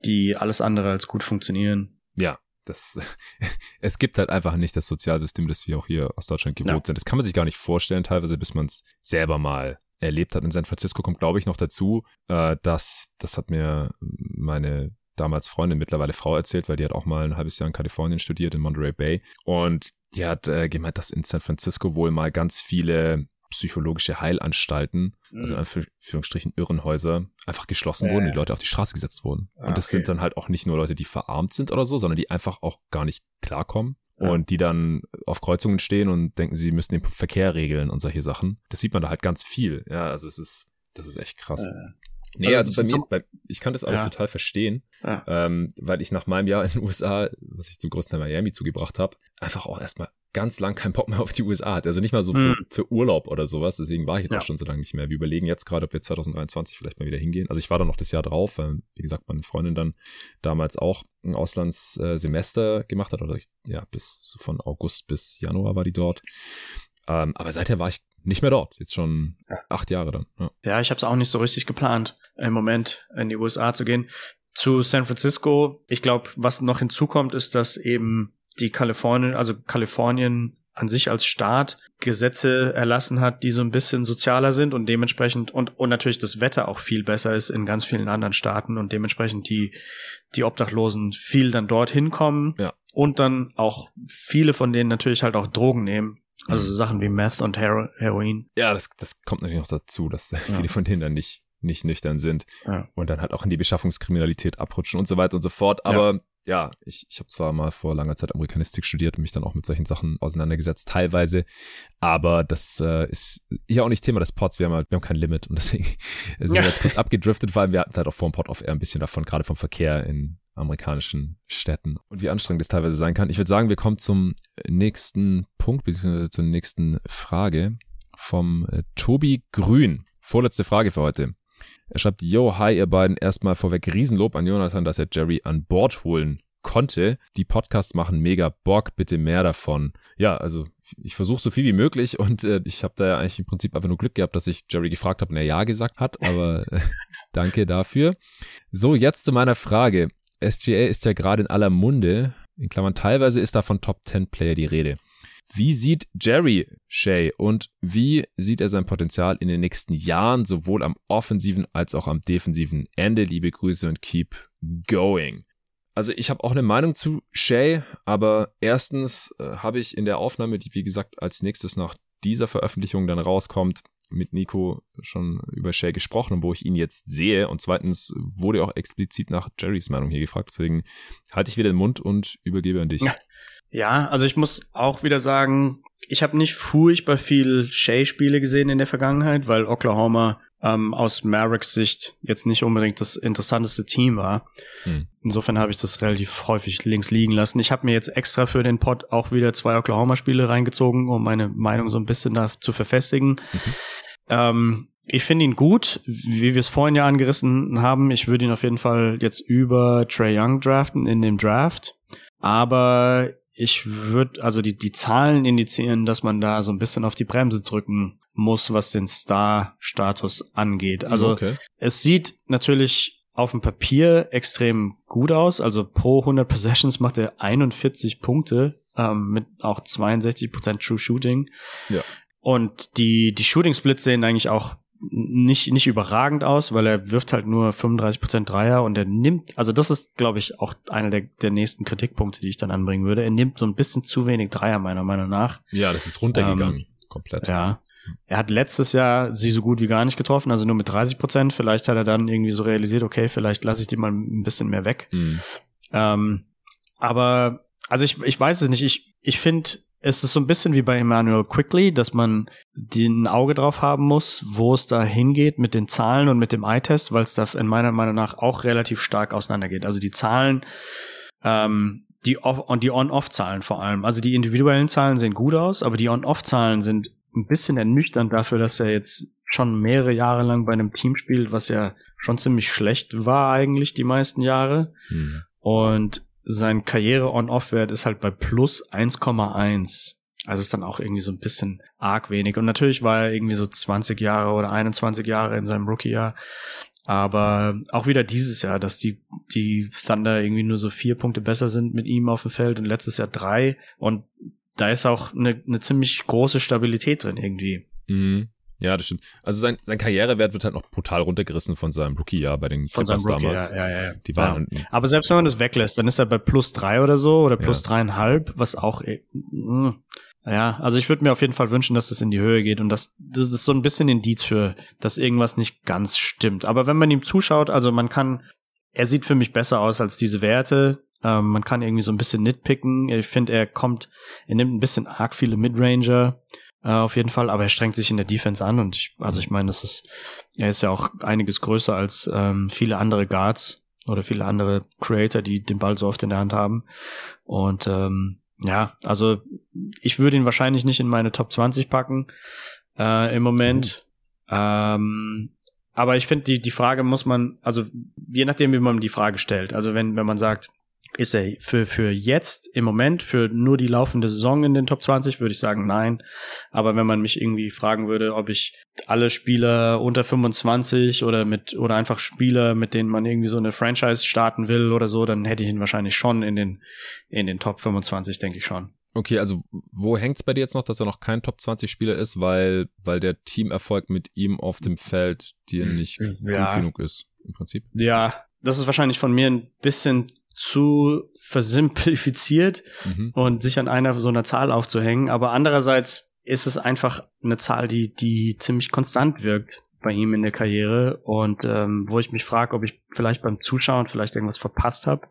die alles andere als gut funktionieren. Ja, das, es gibt halt einfach nicht das Sozialsystem, das wir auch hier aus Deutschland gewohnt ja. sind. Das kann man sich gar nicht vorstellen, teilweise, bis man es selber mal erlebt hat. In San Francisco kommt, glaube ich, noch dazu, äh, dass, das hat mir meine damals Freundin, mittlerweile Frau erzählt, weil die hat auch mal ein halbes Jahr in Kalifornien studiert, in Monterey Bay. Und die hat äh, gemeint, dass in San Francisco wohl mal ganz viele psychologische Heilanstalten, mhm. also in Anführungsstrichen Irrenhäuser, einfach geschlossen ja, wurden, die Leute auf die Straße gesetzt wurden. Ah, und das okay. sind dann halt auch nicht nur Leute, die verarmt sind oder so, sondern die einfach auch gar nicht klarkommen. Ja. Und die dann auf Kreuzungen stehen und denken, sie müssen den Verkehr regeln und solche Sachen. Das sieht man da halt ganz viel. Ja, also es ist, das ist echt krass. Ja. Nee, also, also bei mir, bei, ich kann das alles ja. total verstehen, ja. ähm, weil ich nach meinem Jahr in den USA, was ich zum größten Teil Miami zugebracht habe, einfach auch erstmal ganz lang keinen Bock mehr auf die USA hatte. Also nicht mal so für, hm. für Urlaub oder sowas. Deswegen war ich jetzt ja. auch schon so lange nicht mehr. Wir überlegen jetzt gerade, ob wir 2023 vielleicht mal wieder hingehen. Also ich war da noch das Jahr drauf, weil, wie gesagt, meine Freundin dann damals auch ein Auslandssemester gemacht hat. Oder ich, ja, bis so von August bis Januar war die dort. Ähm, aber seither war ich nicht mehr dort. Jetzt schon acht Jahre dann. Ja, ja ich habe es auch nicht so richtig geplant, im Moment in die USA zu gehen. Zu San Francisco, ich glaube, was noch hinzukommt, ist, dass eben die Kalifornien, also Kalifornien an sich als Staat Gesetze erlassen hat, die so ein bisschen sozialer sind und dementsprechend und, und natürlich das Wetter auch viel besser ist in ganz vielen anderen Staaten und dementsprechend die, die Obdachlosen viel dann dorthin kommen ja. und dann auch viele von denen natürlich halt auch Drogen nehmen. Also so Sachen wie Meth und Hero Heroin. Ja, das, das kommt natürlich noch dazu, dass ja. viele von denen dann nicht, nicht nüchtern sind Ja. und dann halt auch in die Beschaffungskriminalität abrutschen und so weiter und so fort. Aber ja, ich, ich habe zwar mal vor langer Zeit Amerikanistik studiert und mich dann auch mit solchen Sachen auseinandergesetzt, teilweise, aber das äh, ist hier auch nicht Thema des Pods. Wir haben, halt, wir haben kein Limit und deswegen sind wir jetzt kurz abgedriftet, vor allem wir hatten halt auch vor dem Pod auf eher ein bisschen davon, gerade vom Verkehr in amerikanischen Städten und wie anstrengend es teilweise sein kann. Ich würde sagen, wir kommen zum nächsten Punkt, beziehungsweise zur nächsten Frage vom äh, Tobi Grün. Vorletzte Frage für heute. Er schreibt, yo, hi ihr beiden, erstmal vorweg Riesenlob an Jonathan, dass er Jerry an Bord holen konnte. Die Podcasts machen mega Bock, bitte mehr davon. Ja, also ich versuche so viel wie möglich und äh, ich habe da ja eigentlich im Prinzip einfach nur Glück gehabt, dass ich Jerry gefragt habe und er ja gesagt hat, aber äh, danke dafür. So, jetzt zu meiner Frage. SGA ist ja gerade in aller Munde, in Klammern teilweise ist da von Top 10 Player die Rede. Wie sieht Jerry Shea und wie sieht er sein Potenzial in den nächsten Jahren sowohl am offensiven als auch am defensiven Ende? Liebe Grüße und keep going. Also ich habe auch eine Meinung zu Shea, aber erstens äh, habe ich in der Aufnahme, die wie gesagt als nächstes nach dieser Veröffentlichung dann rauskommt, mit Nico schon über Shea gesprochen und wo ich ihn jetzt sehe. Und zweitens wurde auch explizit nach Jerrys Meinung hier gefragt. Deswegen halte ich wieder den Mund und übergebe an dich. Ja. Ja, also ich muss auch wieder sagen, ich habe nicht furchtbar viel Shea-Spiele gesehen in der Vergangenheit, weil Oklahoma ähm, aus Mavericks Sicht jetzt nicht unbedingt das interessanteste Team war. Hm. Insofern habe ich das relativ häufig links liegen lassen. Ich habe mir jetzt extra für den Pod auch wieder zwei Oklahoma-Spiele reingezogen, um meine Meinung so ein bisschen da zu verfestigen. Mhm. Ähm, ich finde ihn gut, wie wir es vorhin ja angerissen haben. Ich würde ihn auf jeden Fall jetzt über Trey Young draften in dem Draft. Aber ich würde, also die, die Zahlen indizieren, dass man da so ein bisschen auf die Bremse drücken muss, was den Star-Status angeht. Also okay. es sieht natürlich auf dem Papier extrem gut aus. Also pro 100 Possessions macht er 41 Punkte ähm, mit auch 62% True Shooting. Ja. Und die, die Shooting Splits sehen eigentlich auch nicht, nicht überragend aus, weil er wirft halt nur 35% Dreier und er nimmt, also das ist, glaube ich, auch einer der, der nächsten Kritikpunkte, die ich dann anbringen würde. Er nimmt so ein bisschen zu wenig Dreier, meiner Meinung nach. Ja, das ist runtergegangen. komplett. Ja. Er hat letztes Jahr sie so gut wie gar nicht getroffen, also nur mit 30 Prozent. Vielleicht hat er dann irgendwie so realisiert, okay, vielleicht lasse ich die mal ein bisschen mehr weg. Hm. Ähm, aber, also ich, ich weiß es nicht. Ich, ich finde, es ist so ein bisschen wie bei Emmanuel Quickly, dass man ein Auge drauf haben muss, wo es da hingeht mit den Zahlen und mit dem Eye-Test, weil es da in meiner Meinung nach auch relativ stark auseinandergeht. Also die Zahlen, ähm, die Off und die On-Off-Zahlen vor allem. Also die individuellen Zahlen sehen gut aus, aber die On-Off-Zahlen sind ein bisschen ernüchternd dafür, dass er jetzt schon mehrere Jahre lang bei einem Team spielt, was ja schon ziemlich schlecht war eigentlich die meisten Jahre. Hm. Und sein Karriere-On-Off-Wert ist halt bei plus 1,1. Also ist dann auch irgendwie so ein bisschen arg wenig. Und natürlich war er irgendwie so 20 Jahre oder 21 Jahre in seinem Rookie-Jahr. Aber auch wieder dieses Jahr, dass die, die Thunder irgendwie nur so vier Punkte besser sind mit ihm auf dem Feld und letztes Jahr drei. Und da ist auch eine, eine ziemlich große Stabilität drin irgendwie. Mhm. Ja, das stimmt. Also sein, sein Karrierewert wird halt noch brutal runtergerissen von seinem Rookie-Jahr bei den Von seinem Clippers Rookie, damals. ja, ja, ja. Die waren ja. Aber selbst wenn man das weglässt, dann ist er bei plus drei oder so oder plus Ja. dreieinhalb, was auch, äh, mh. ja, also ich würde mir auf jeden Fall wünschen, dass es in die Höhe geht und das, das ist so ein bisschen Indiz für, dass irgendwas nicht ganz stimmt. Aber wenn man ihm zuschaut, also man kann, er sieht für mich besser aus als diese Werte. Ähm, man kann irgendwie so ein bisschen nitpicken. Ich finde, er kommt, er nimmt ein bisschen arg viele Midranger äh, auf jeden Fall, aber er strengt sich in der Defense an und ich, also ich meine, das ist, er ist ja auch einiges größer als ähm, viele andere Guards oder viele andere Creator, die den Ball so oft in der Hand haben. Und ähm, ja, also ich würde ihn wahrscheinlich nicht in meine Top 20 packen äh, im Moment. Ähm, aber ich finde, die, die Frage muss man, also je nachdem, wie man die Frage stellt. Also wenn, wenn man sagt, ist er für, für jetzt im Moment, für nur die laufende Saison in den Top 20, würde ich sagen, nein. Aber wenn man mich irgendwie fragen würde, ob ich alle Spieler unter 25 oder mit, oder einfach Spieler, mit denen man irgendwie so eine Franchise starten will oder so, dann hätte ich ihn wahrscheinlich schon in den, in den Top 25, denke ich schon. Okay, also wo hängt's bei dir jetzt noch, dass er noch kein Top 20 Spieler ist, weil, weil der Teamerfolg mit ihm auf dem Feld dir nicht ja. gut genug ist, im Prinzip? Ja, das ist wahrscheinlich von mir ein bisschen zu versimplifiziert mhm. und sich an einer so einer Zahl aufzuhängen. Aber andererseits ist es einfach eine Zahl, die, die ziemlich konstant wirkt bei ihm in der Karriere und ähm, wo ich mich frage, ob ich vielleicht beim Zuschauen vielleicht irgendwas verpasst habe,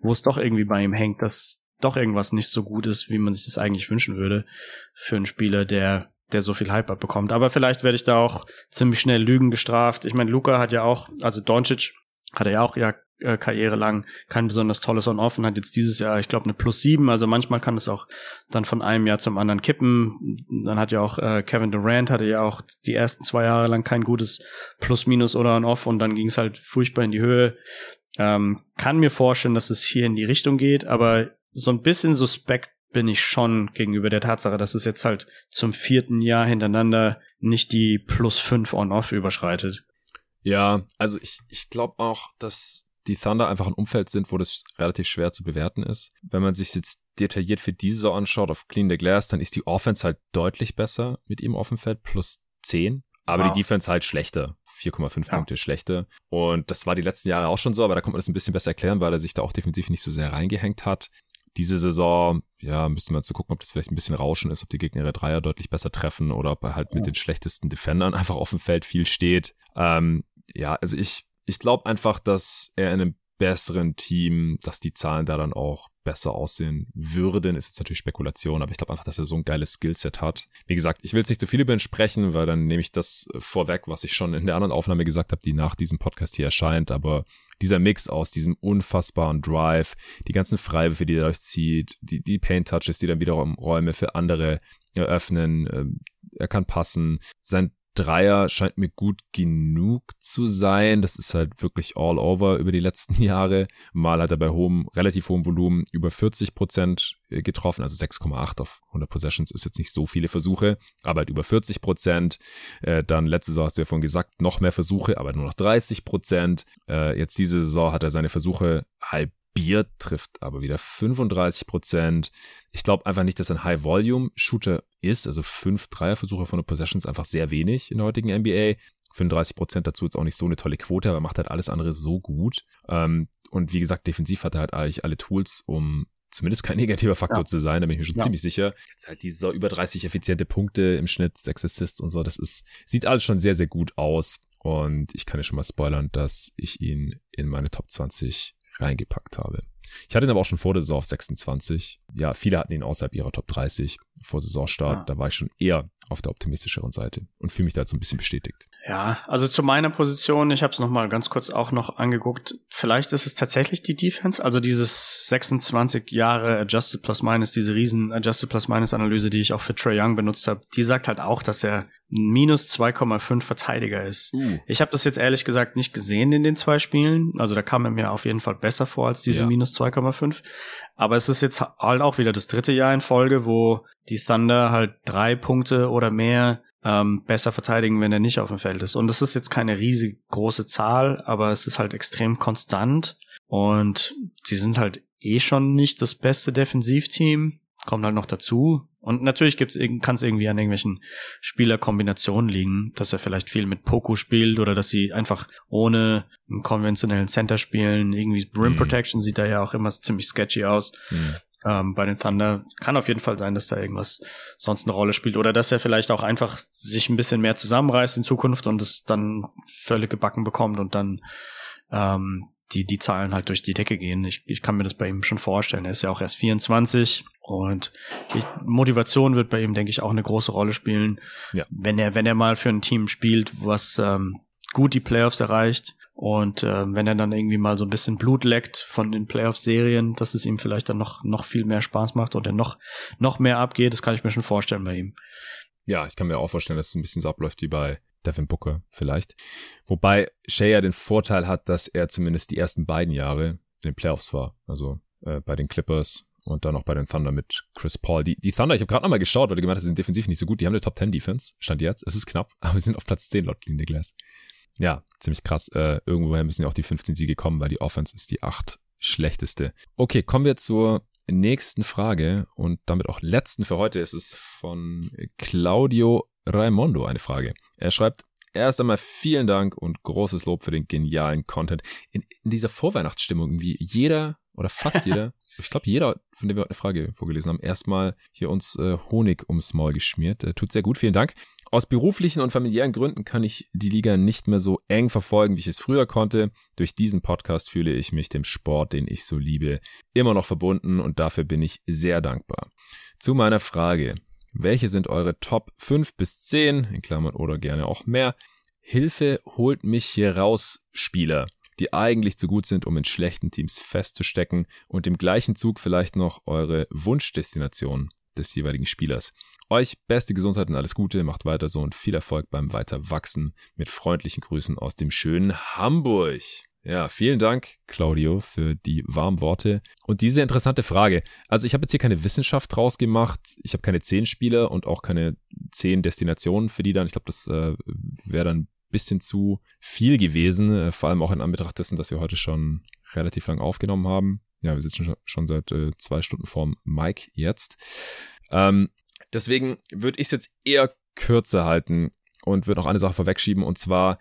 wo es doch irgendwie bei ihm hängt, dass doch irgendwas nicht so gut ist, wie man sich das eigentlich wünschen würde für einen Spieler, der der so viel Hype abbekommt. Aber vielleicht werde ich da auch ziemlich schnell Lügen gestraft. Ich meine, Luca hat ja auch, also Doncic hat er ja auch ja äh, Karriere lang kein besonders tolles On-Off und hat jetzt dieses Jahr, ich glaube, eine Plus sieben. Also manchmal kann es auch dann von einem Jahr zum anderen kippen. Dann hat ja auch äh, Kevin Durant hatte ja auch die ersten zwei Jahre lang kein gutes Plus-Minus oder On-Off und dann ging es halt furchtbar in die Höhe. Ähm, kann mir vorstellen, dass es hier in die Richtung geht, aber so ein bisschen suspekt bin ich schon gegenüber der Tatsache, dass es jetzt halt zum vierten Jahr hintereinander nicht die plus fünf on-off überschreitet. Ja, also ich, ich glaube auch, dass die Thunder einfach ein Umfeld sind, wo das relativ schwer zu bewerten ist. Wenn man sich jetzt detailliert für diese Saison anschaut auf Clean the Glass, dann ist die Offense halt deutlich besser mit ihm auf dem Feld, plus 10. Aber wow. die Defense halt schlechter. 4,5 ja. Punkte schlechter. Und das war die letzten Jahre auch schon so, aber da kann man das ein bisschen besser erklären, weil er sich da auch defensiv nicht so sehr reingehängt hat. Diese Saison, ja, müsste man zu gucken, ob das vielleicht ein bisschen Rauschen ist, ob die Gegner ihre Dreier deutlich besser treffen oder ob er halt mit den schlechtesten Defendern einfach auf dem Feld viel steht. Ähm, ja, also ich, ich glaube einfach, dass er in einem besseren Team, dass die Zahlen da dann auch besser aussehen würden, ist jetzt natürlich Spekulation, aber ich glaube einfach, dass er so ein geiles Skillset hat. Wie gesagt, ich will jetzt nicht zu viel über ihn sprechen, weil dann nehme ich das vorweg, was ich schon in der anderen Aufnahme gesagt habe, die nach diesem Podcast hier erscheint, aber dieser Mix aus diesem unfassbaren Drive, die ganzen Freiwürfe, die er durchzieht, die, die Paint-Touches, die dann wiederum Räume für andere eröffnen, ähm, er kann passen, sein Dreier scheint mir gut genug zu sein. Das ist halt wirklich all over über die letzten Jahre. Mal hat er bei hohem, relativ hohem Volumen über 40 Prozent äh, getroffen, also 6,8 auf 100 Possessions ist jetzt nicht so viele Versuche, aber halt über 40 Prozent. Äh, dann letzte Saison hast du ja vorhin gesagt, noch mehr Versuche, aber nur noch 30 Prozent. Äh, jetzt diese Saison hat er seine Versuche halb Bier trifft aber wieder 35 Prozent. Ich glaube einfach nicht, dass ein High-Volume-Shooter ist. Also fünf Dreierversuche von den Possessions einfach sehr wenig in der heutigen NBA. 35 Prozent dazu ist auch nicht so eine tolle Quote, aber macht halt alles andere so gut. Ähm, und wie gesagt, defensiv hat er halt eigentlich alle Tools, um zumindest kein negativer Faktor ja. zu sein, da bin ich mir schon ja. ziemlich sicher. Jetzt halt diese über 30 effiziente Punkte im Schnitt, 6 Assists und so, das ist, sieht alles schon sehr, sehr gut aus. Und ich kann ja schon mal spoilern, dass ich ihn in meine Top 20 reingepackt habe. Ich hatte ihn aber auch schon vor der Saison auf 26. Ja, viele hatten ihn außerhalb ihrer Top 30 vor Saisonstart. Ah. Da war ich schon eher auf der optimistischeren Seite und fühle mich da jetzt ein bisschen bestätigt. Ja, also zu meiner Position, ich habe es nochmal ganz kurz auch noch angeguckt. Vielleicht ist es tatsächlich die Defense, also dieses 26 Jahre Adjusted Plus Minus, diese riesen Adjusted Plus Minus Analyse, die ich auch für Trey Young benutzt habe, die sagt halt auch, dass er minus 2,5 Verteidiger ist. Uh. Ich habe das jetzt ehrlich gesagt nicht gesehen in den zwei Spielen. Also da kam er mir auf jeden Fall besser vor als diese ja. minus 2,5. Aber es ist jetzt halt auch wieder das dritte Jahr in Folge, wo die Thunder halt drei Punkte oder mehr ähm, besser verteidigen, wenn er nicht auf dem Feld ist. Und das ist jetzt keine riesig große Zahl, aber es ist halt extrem konstant. Und sie sind halt eh schon nicht das beste Defensivteam. Kommt halt noch dazu. Und natürlich gibt's, kann es irgendwie an irgendwelchen Spielerkombinationen liegen, dass er vielleicht viel mit Poku spielt oder dass sie einfach ohne einen konventionellen Center spielen. Irgendwie Brim mhm. Protection mhm. sieht da ja auch immer ziemlich sketchy aus. Mhm ähm, bei den Thunder. Kann auf jeden Fall sein, dass da irgendwas sonst eine Rolle spielt oder dass er vielleicht auch einfach sich ein bisschen mehr zusammenreißt in Zukunft und es dann völlig gebacken bekommt und dann ähm, die, die Zahlen halt durch die Decke gehen. Ich, ich kann mir das bei ihm schon vorstellen. Er ist ja auch erst 24 und die Motivation wird bei ihm, denke ich, auch eine große Rolle spielen. Ja. Wenn er, wenn er mal für ein Team spielt, was ähm, gut die Playoffs erreicht, und äh, wenn er dann irgendwie mal so ein bisschen Blut leckt von den Playoff-Serien, dass es ihm vielleicht dann noch, noch viel mehr Spaß macht und er noch, noch mehr abgeht, das kann ich mir schon vorstellen bei ihm. Ja, ich kann mir auch vorstellen, dass es ein bisschen so abläuft wie bei Devin Booker vielleicht. Wobei Shea ja den Vorteil hat, dass er zumindest die ersten beiden Jahre in den Playoffs war. Also äh, bei den Clippers und dann auch bei den Thunder mit Chris Paul. Die, die Thunder, ich habe gerade nochmal geschaut, weil du gemeint hast, sie sind defensiv nicht so gut. Die haben eine Top 10 Defense, stand jetzt. Es ist knapp, aber wir sind auf Platz 10 laut Clean Glass. Ja, ziemlich krass. Äh, irgendwoher müssen ja auch die 15 Siege kommen, weil die Offense ist die acht schlechteste. Okay, kommen wir zur nächsten Frage und damit auch letzten für heute ist es von Claudio Raimondo eine Frage. Er schreibt, Erst einmal vielen Dank und großes Lob für den genialen Content. In, in dieser Vorweihnachtsstimmung, wie jeder oder fast jeder, ich glaube jeder, von dem wir heute eine Frage vorgelesen haben, erstmal hier uns äh, Honig ums Maul geschmiert. Äh, tut sehr gut, vielen Dank. Aus beruflichen und familiären Gründen kann ich die Liga nicht mehr so eng verfolgen, wie ich es früher konnte. Durch diesen Podcast fühle ich mich dem Sport, den ich so liebe, immer noch verbunden und dafür bin ich sehr dankbar. Zu meiner Frage. Welche sind eure Top 5 bis 10, in Klammern oder gerne auch mehr? Hilfe holt mich hier raus, Spieler, die eigentlich zu gut sind, um in schlechten Teams festzustecken und im gleichen Zug vielleicht noch eure Wunschdestination des jeweiligen Spielers. Euch beste Gesundheit und alles Gute, macht weiter so und viel Erfolg beim Weiterwachsen. Mit freundlichen Grüßen aus dem schönen Hamburg. Ja, vielen Dank, Claudio, für die warmen Worte und diese interessante Frage. Also ich habe jetzt hier keine Wissenschaft draus gemacht. Ich habe keine zehn Spieler und auch keine zehn Destinationen für die dann. Ich glaube, das äh, wäre dann ein bisschen zu viel gewesen, äh, vor allem auch in Anbetracht dessen, dass wir heute schon relativ lang aufgenommen haben. Ja, wir sitzen schon, seit äh, zwei Stunden vorm Mike jetzt. Ähm, deswegen würde ich es jetzt eher kürzer halten und würde noch eine Sache vorwegschieben und zwar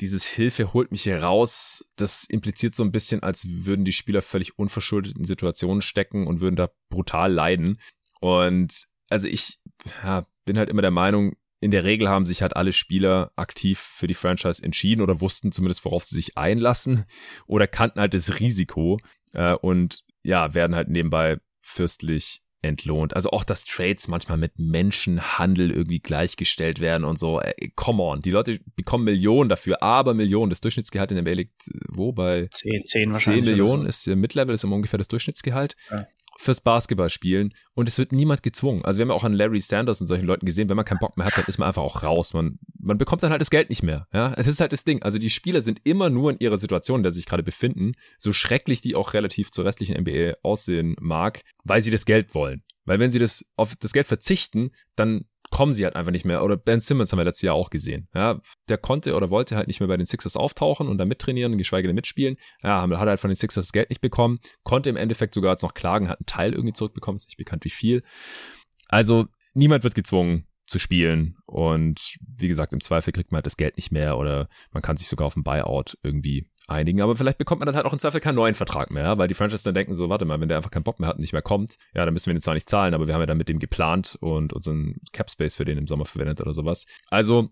dieses Hilfe holt mich hier raus, das impliziert so ein bisschen, als würden die Spieler völlig unverschuldet in Situationen stecken und würden da brutal leiden. Und also ich ja, bin halt immer der Meinung, in der Regel haben sich halt alle Spieler aktiv für die Franchise entschieden oder wussten zumindest, worauf sie sich einlassen oder kannten halt das Risiko äh, und ja, werden halt nebenbei fürstlich entlohnt. Also auch, dass Trades manchmal mit Menschenhandel irgendwie gleichgestellt werden und so. Ey, come on, die Leute bekommen Millionen dafür, aber Millionen. Das Durchschnittsgehalt in der Welt liegt äh, wo? Bei 10, 10 wahrscheinlich. 10 Millionen ist der Mid-Level, ist immer ungefähr das Durchschnittsgehalt. Ja fürs Basketballspielen und es wird niemand gezwungen. Also wir haben ja auch an Larry Sanders und solchen Leuten gesehen, wenn man keinen Bock mehr hat, dann ist man einfach auch raus. Man, man bekommt dann halt das Geld nicht mehr. Ja, es ist halt das Ding. Also die Spieler sind immer nur in ihrer Situation, in der sie sich gerade befinden, so schrecklich die auch relativ zur restlichen NBA aussehen mag, weil sie das Geld wollen. Weil wenn sie das auf das Geld verzichten, dann kommen sie halt einfach nicht mehr. Oder Ben Simmons haben wir letztes Jahr auch gesehen. Ja, der konnte oder wollte halt nicht mehr bei den Sixers auftauchen und da mittrainieren, geschweige denn mitspielen. Ja, hat halt von den Sixers das Geld nicht bekommen, konnte im Endeffekt sogar jetzt noch klagen, hat einen Teil irgendwie zurückbekommen, ist nicht bekannt wie viel. Also niemand wird gezwungen zu spielen und wie gesagt, im Zweifel kriegt man halt das Geld nicht mehr oder man kann sich sogar auf ein Buyout irgendwie einigen, aber vielleicht bekommt man dann halt auch im Zweifel keinen neuen Vertrag mehr, weil die Franchise dann denken so, warte mal, wenn der einfach keinen Bock mehr hat und nicht mehr kommt, ja, dann müssen wir ihn zwar nicht zahlen, aber wir haben ja dann mit dem geplant und unseren Cap Space für den im Sommer verwendet oder sowas. Also,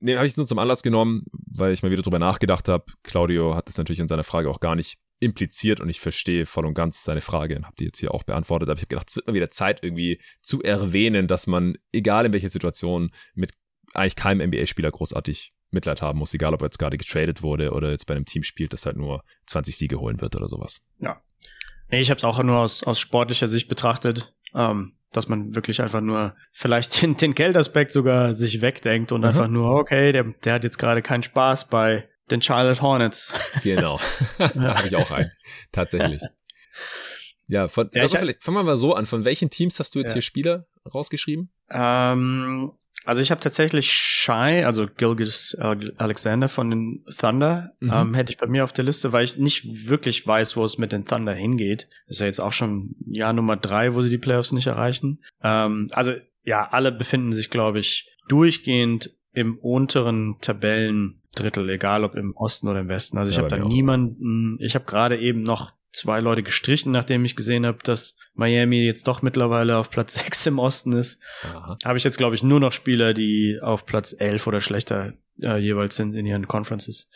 ne, habe ich nur zum Anlass genommen, weil ich mal wieder drüber nachgedacht habe. Claudio hat das natürlich in seiner Frage auch gar nicht impliziert und ich verstehe voll und ganz seine Frage und habe die jetzt hier auch beantwortet, aber ich habe gedacht, es wird mal wieder Zeit irgendwie zu erwähnen, dass man, egal in welcher Situation, mit eigentlich keinem NBA-Spieler großartig Mitleid haben muss, egal ob er jetzt gerade getradet wurde oder jetzt bei einem Team spielt, das halt nur 20 Siege holen wird oder sowas. Ja. Nee, ich habe es auch nur aus, aus sportlicher Sicht betrachtet, ähm, dass man wirklich einfach nur vielleicht den, den Geldaspekt sogar sich wegdenkt und mhm. einfach nur, okay, der, der hat jetzt gerade keinen Spaß bei den Charlotte Hornets. Genau. da habe ich auch einen. Tatsächlich. Ja, von, ja, vielleicht, fangen wir mal so an. Von welchen Teams hast du jetzt ja. hier Spieler rausgeschrieben? Ähm, also ich habe tatsächlich Shy, also Gilgis Alexander von den Thunder, mhm. ähm, hätte ich bei mir auf der Liste, weil ich nicht wirklich weiß, wo es mit den Thunder hingeht. Ist ja jetzt auch schon Jahr Nummer drei, wo sie die Playoffs nicht erreichen. Ähm, also ja, alle befinden sich, glaube ich, durchgehend im unteren Tabellendrittel, egal ob im Osten oder im Westen. Also ich ja, habe da niemanden, ich habe gerade eben noch zwei Leute gestrichen, nachdem ich gesehen habe, dass Miami jetzt doch mittlerweile auf Platz 6 im Osten ist. Habe ich jetzt, glaube ich, nur noch Spieler, die auf Platz 11 oder schlechter äh, jeweils sind in ihren Conferences.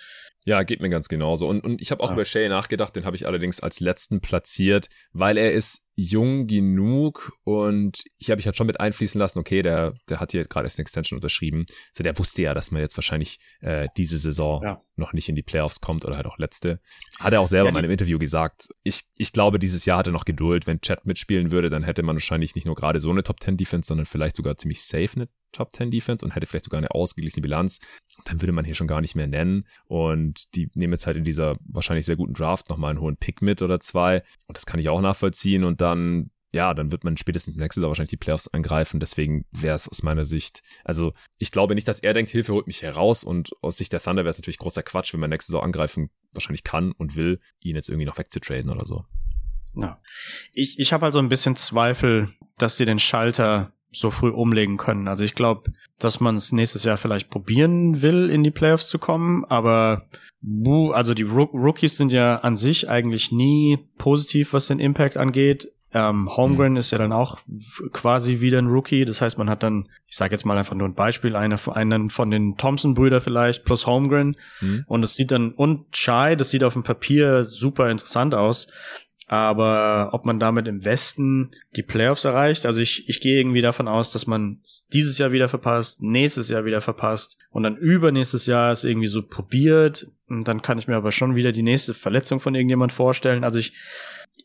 Ja, geht mir ganz genauso. Und, und ich habe auch ja. über Shay nachgedacht, den habe ich allerdings als letzten platziert, weil er ist jung genug und ich habe ich halt schon mit einfließen lassen, okay, der, der hat hier gerade erst eine Extension unterschrieben. So, der wusste ja, dass man jetzt wahrscheinlich äh, diese Saison ja. noch nicht in die Playoffs kommt oder halt auch letzte. Hat er auch selber ja, in meinem Interview gesagt. Ich, ich glaube, dieses Jahr hat er noch Geduld. Wenn Chat mitspielen würde, dann hätte man wahrscheinlich nicht nur gerade so eine Top 10 Defense, sondern vielleicht sogar ziemlich safe eine Top 10 Defense und hätte vielleicht sogar eine ausgeglichene Bilanz. Dann würde man hier schon gar nicht mehr nennen. Und die nehmen jetzt halt in dieser wahrscheinlich sehr guten Draft nochmal einen hohen Pick mit oder zwei. Und das kann ich auch nachvollziehen. Und dann ja, dann wird man spätestens nächstes Jahr wahrscheinlich die Playoffs angreifen. Deswegen wäre es aus meiner Sicht, also ich glaube nicht, dass er denkt, Hilfe holt mich heraus. Und aus Sicht der Thunder wäre es natürlich großer Quatsch, wenn man nächstes Jahr angreifen wahrscheinlich kann und will, ihn jetzt irgendwie noch wegzutraden oder so. Ja. Ich, ich habe also ein bisschen Zweifel, dass sie den Schalter so früh umlegen können. Also ich glaube, dass man es nächstes Jahr vielleicht probieren will, in die Playoffs zu kommen, aber also die Rookies sind ja an sich eigentlich nie positiv, was den Impact angeht. Ähm, Holmgren mhm. ist ja dann auch quasi wieder ein Rookie. Das heißt, man hat dann, ich sage jetzt mal einfach nur ein Beispiel, einer, einen von den Thompson-Brüder vielleicht plus Holmgren. Mhm. Und es sieht dann, und Shy, das sieht auf dem Papier super interessant aus. Aber ob man damit im Westen die Playoffs erreicht, also ich, ich gehe irgendwie davon aus, dass man dieses Jahr wieder verpasst, nächstes Jahr wieder verpasst und dann übernächstes Jahr es irgendwie so probiert. Und dann kann ich mir aber schon wieder die nächste Verletzung von irgendjemand vorstellen. Also ich,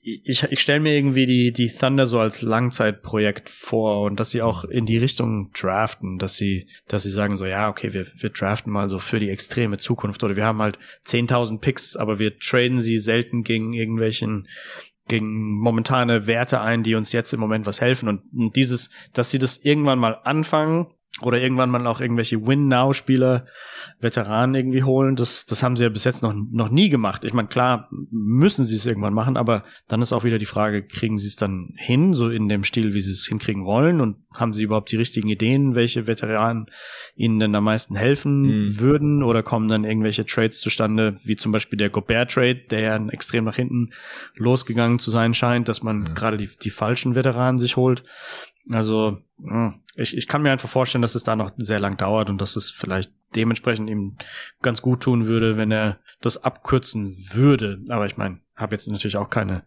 ich, ich stelle mir irgendwie die, die Thunder so als Langzeitprojekt vor und dass sie auch in die Richtung draften, dass sie, dass sie sagen so, ja, okay, wir, wir draften mal so für die extreme Zukunft oder wir haben halt 10.000 Picks, aber wir traden sie selten gegen irgendwelchen gegen momentane Werte ein, die uns jetzt im Moment was helfen. Und, dieses, dass sie das irgendwann mal anfangen oder irgendwann mal auch irgendwelche Win-Now-Spieler, Veteranen irgendwie holen. Das, das haben sie ja bis jetzt noch, noch nie gemacht. Ich meine, klar müssen sie es irgendwann machen, aber dann ist auch wieder die Frage, kriegen sie es dann hin, so in dem Stil, wie sie es hinkriegen wollen? Und haben sie überhaupt die richtigen Ideen, welche Veteranen ihnen denn am meisten helfen mhm. würden? Oder kommen dann irgendwelche Trades zustande, wie zum Beispiel der Gobert-Trade, der ja extrem nach hinten losgegangen zu sein scheint, dass man ja. gerade die, die falschen Veteranen sich holt. Also ich, ich kann mir einfach vorstellen, dass es da noch sehr lang dauert und dass es vielleicht dementsprechend ihm ganz gut tun würde, wenn er das abkürzen würde. Aber ich meine, habe jetzt natürlich auch keine,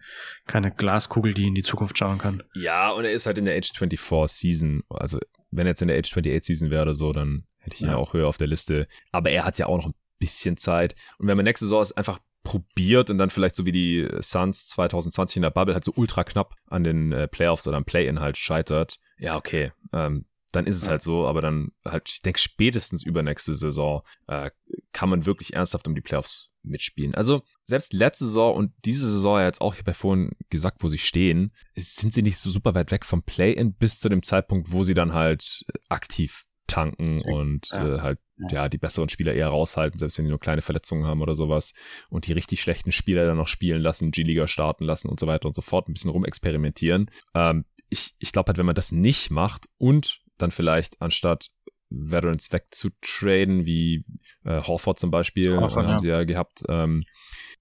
keine Glaskugel, die in die Zukunft schauen kann. Ja, und er ist halt in der Age 24 Season. Also, wenn er jetzt in der Age 28 Season wäre oder so, dann hätte ich ihn ja. auch höher auf der Liste. Aber er hat ja auch noch ein bisschen Zeit. Und wenn man nächste Saison es einfach probiert und dann vielleicht so wie die Suns 2020 in der Bubble halt so ultra knapp an den äh, Playoffs oder am Play-In halt scheitert, ja, okay, ähm, dann ist es halt so, aber dann halt, ich denke, spätestens übernächste Saison äh, kann man wirklich ernsthaft um die Playoffs mitspielen. Also selbst letzte Saison und diese Saison jetzt auch, ich habe ja vorhin gesagt, wo sie stehen, sind sie nicht so super weit weg vom Play-In bis zu dem Zeitpunkt, wo sie dann halt aktiv tanken und ja. äh, halt ja die besseren Spieler eher raushalten, selbst wenn die nur kleine Verletzungen haben oder sowas und die richtig schlechten Spieler dann noch spielen lassen, G-Liga starten lassen und so weiter und so fort, ein bisschen rumexperimentieren. Ähm, ich ich glaube halt, wenn man das nicht macht und dann vielleicht anstatt Veterans wegzutraden, wie äh, Horford zum Beispiel, Horford, äh, haben ja. sie ja gehabt, ähm,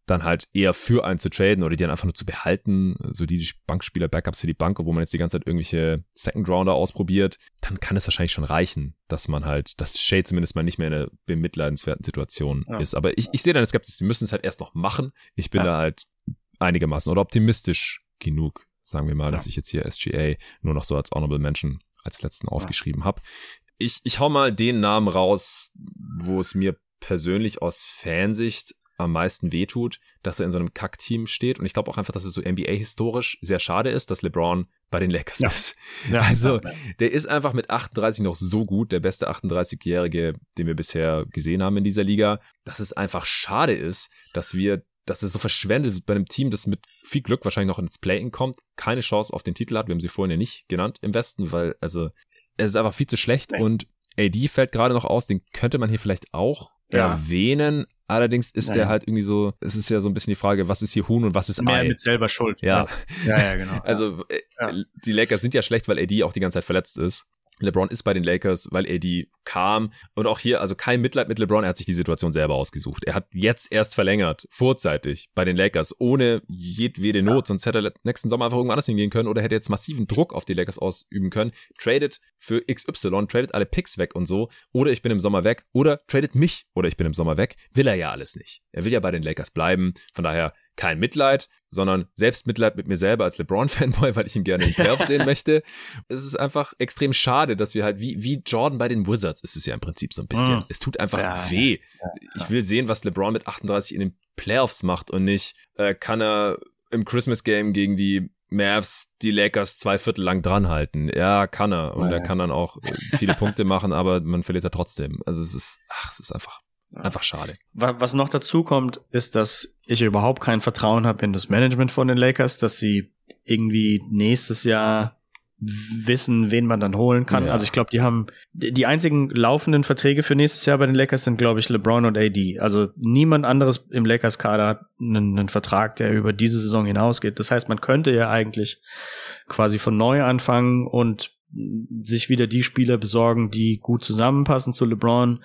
dann halt eher für einen zu traden oder die dann einfach nur zu behalten, so die Bankspieler, Backups für die Bank, wo man jetzt die ganze Zeit irgendwelche Second Rounder ausprobiert, dann kann es wahrscheinlich schon reichen, dass man halt, dass Shay zumindest mal nicht mehr in einer bemitleidenswerten Situation ja. ist. Aber ich, ich sehe dann Skepsis, sie müssen es halt erst noch machen. Ich bin ja. da halt einigermaßen oder optimistisch genug, sagen wir mal, ja. dass ich jetzt hier SGA nur noch so als Honorable Mention als letzten aufgeschrieben habe. Ich, ich hau mal den Namen raus, wo es mir persönlich aus Fansicht am meisten wehtut, dass er in so einem Kack-Team steht. Und ich glaube auch einfach, dass es so NBA-historisch sehr schade ist, dass LeBron bei den Lakers ja. ist. Ja, also, der ist einfach mit 38 noch so gut, der beste 38-Jährige, den wir bisher gesehen haben in dieser Liga, dass es einfach schade ist, dass wir dass es so verschwendet wird bei einem Team, das mit viel Glück wahrscheinlich noch ins Play-In kommt, keine Chance auf den Titel hat. Wir haben sie vorhin ja nicht genannt im Westen, weil also es ist einfach viel zu schlecht nee. und AD fällt gerade noch aus, den könnte man hier vielleicht auch ja. erwähnen. Allerdings ist ja, der halt irgendwie so, es ist ja so ein bisschen die Frage, was ist hier Huhn und was ist Mehr Ei? mit selber Schuld. Ja. Ja, ja, genau. also äh, die Lakers sind ja schlecht, weil AD auch die ganze Zeit verletzt ist. LeBron ist bei den Lakers, weil AD kam. Und auch hier, also kein Mitleid mit LeBron, er hat sich die Situation selber ausgesucht. Er hat jetzt erst verlängert, vorzeitig, bei den Lakers, ohne jedwede Not. Sonst hätte er nächsten Sommer einfach irgendwo anders hingehen können oder hätte jetzt massiven Druck auf die Lakers ausüben können. Tradet für XY, tradet alle Picks weg und so. Oder ich bin im Sommer weg. Oder tradet mich oder ich bin im Sommer weg. Will er ja alles nicht. Er will ja bei den Lakers bleiben. Von daher kein Mitleid, sondern Selbstmitleid mit mir selber als LeBron-Fanboy, weil ich ihn gerne in Playoffs sehen möchte. Es ist einfach extrem schade, dass wir halt, wie, wie Jordan bei den Wizards ist es ja im Prinzip so ein bisschen. Mhm. Es tut einfach ja, weh. Ja, ja. Ich will sehen, was LeBron mit 38 in den Playoffs macht und nicht, äh, kann er im Christmas Game gegen die Mavs die Lakers zwei Viertel lang dranhalten. Ja, kann er. Und er kann dann auch äh, viele Punkte machen, aber man verliert er trotzdem. Also es ist, ach, es ist einfach Einfach schade. Was noch dazu kommt, ist, dass ich überhaupt kein Vertrauen habe in das Management von den Lakers, dass sie irgendwie nächstes Jahr wissen, wen man dann holen kann. Ja. Also ich glaube, die haben die einzigen laufenden Verträge für nächstes Jahr bei den Lakers sind, glaube ich, LeBron und AD. Also niemand anderes im Lakers-Kader hat einen, einen Vertrag, der über diese Saison hinausgeht. Das heißt, man könnte ja eigentlich quasi von neu anfangen und sich wieder die Spieler besorgen, die gut zusammenpassen zu LeBron.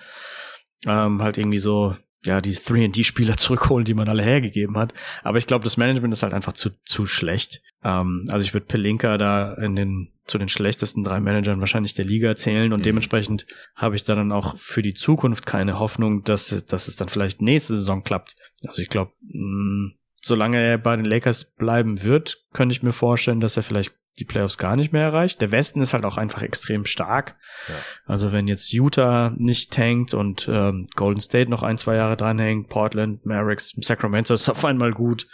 Ähm, halt irgendwie so ja, die 3D-Spieler zurückholen, die man alle hergegeben hat. Aber ich glaube, das Management ist halt einfach zu, zu schlecht. Ähm, also ich würde Pelinka da in den, zu den schlechtesten drei Managern wahrscheinlich der Liga zählen und mhm. dementsprechend habe ich da dann auch für die Zukunft keine Hoffnung, dass, dass es dann vielleicht nächste Saison klappt. Also ich glaube, mm, solange er bei den Lakers bleiben wird, könnte ich mir vorstellen, dass er vielleicht die Playoffs gar nicht mehr erreicht. Der Westen ist halt auch einfach extrem stark. Ja. Also wenn jetzt Utah nicht tankt und ähm, Golden State noch ein, zwei Jahre dranhängt, Portland, Mavericks, Sacramento ist auf einmal gut.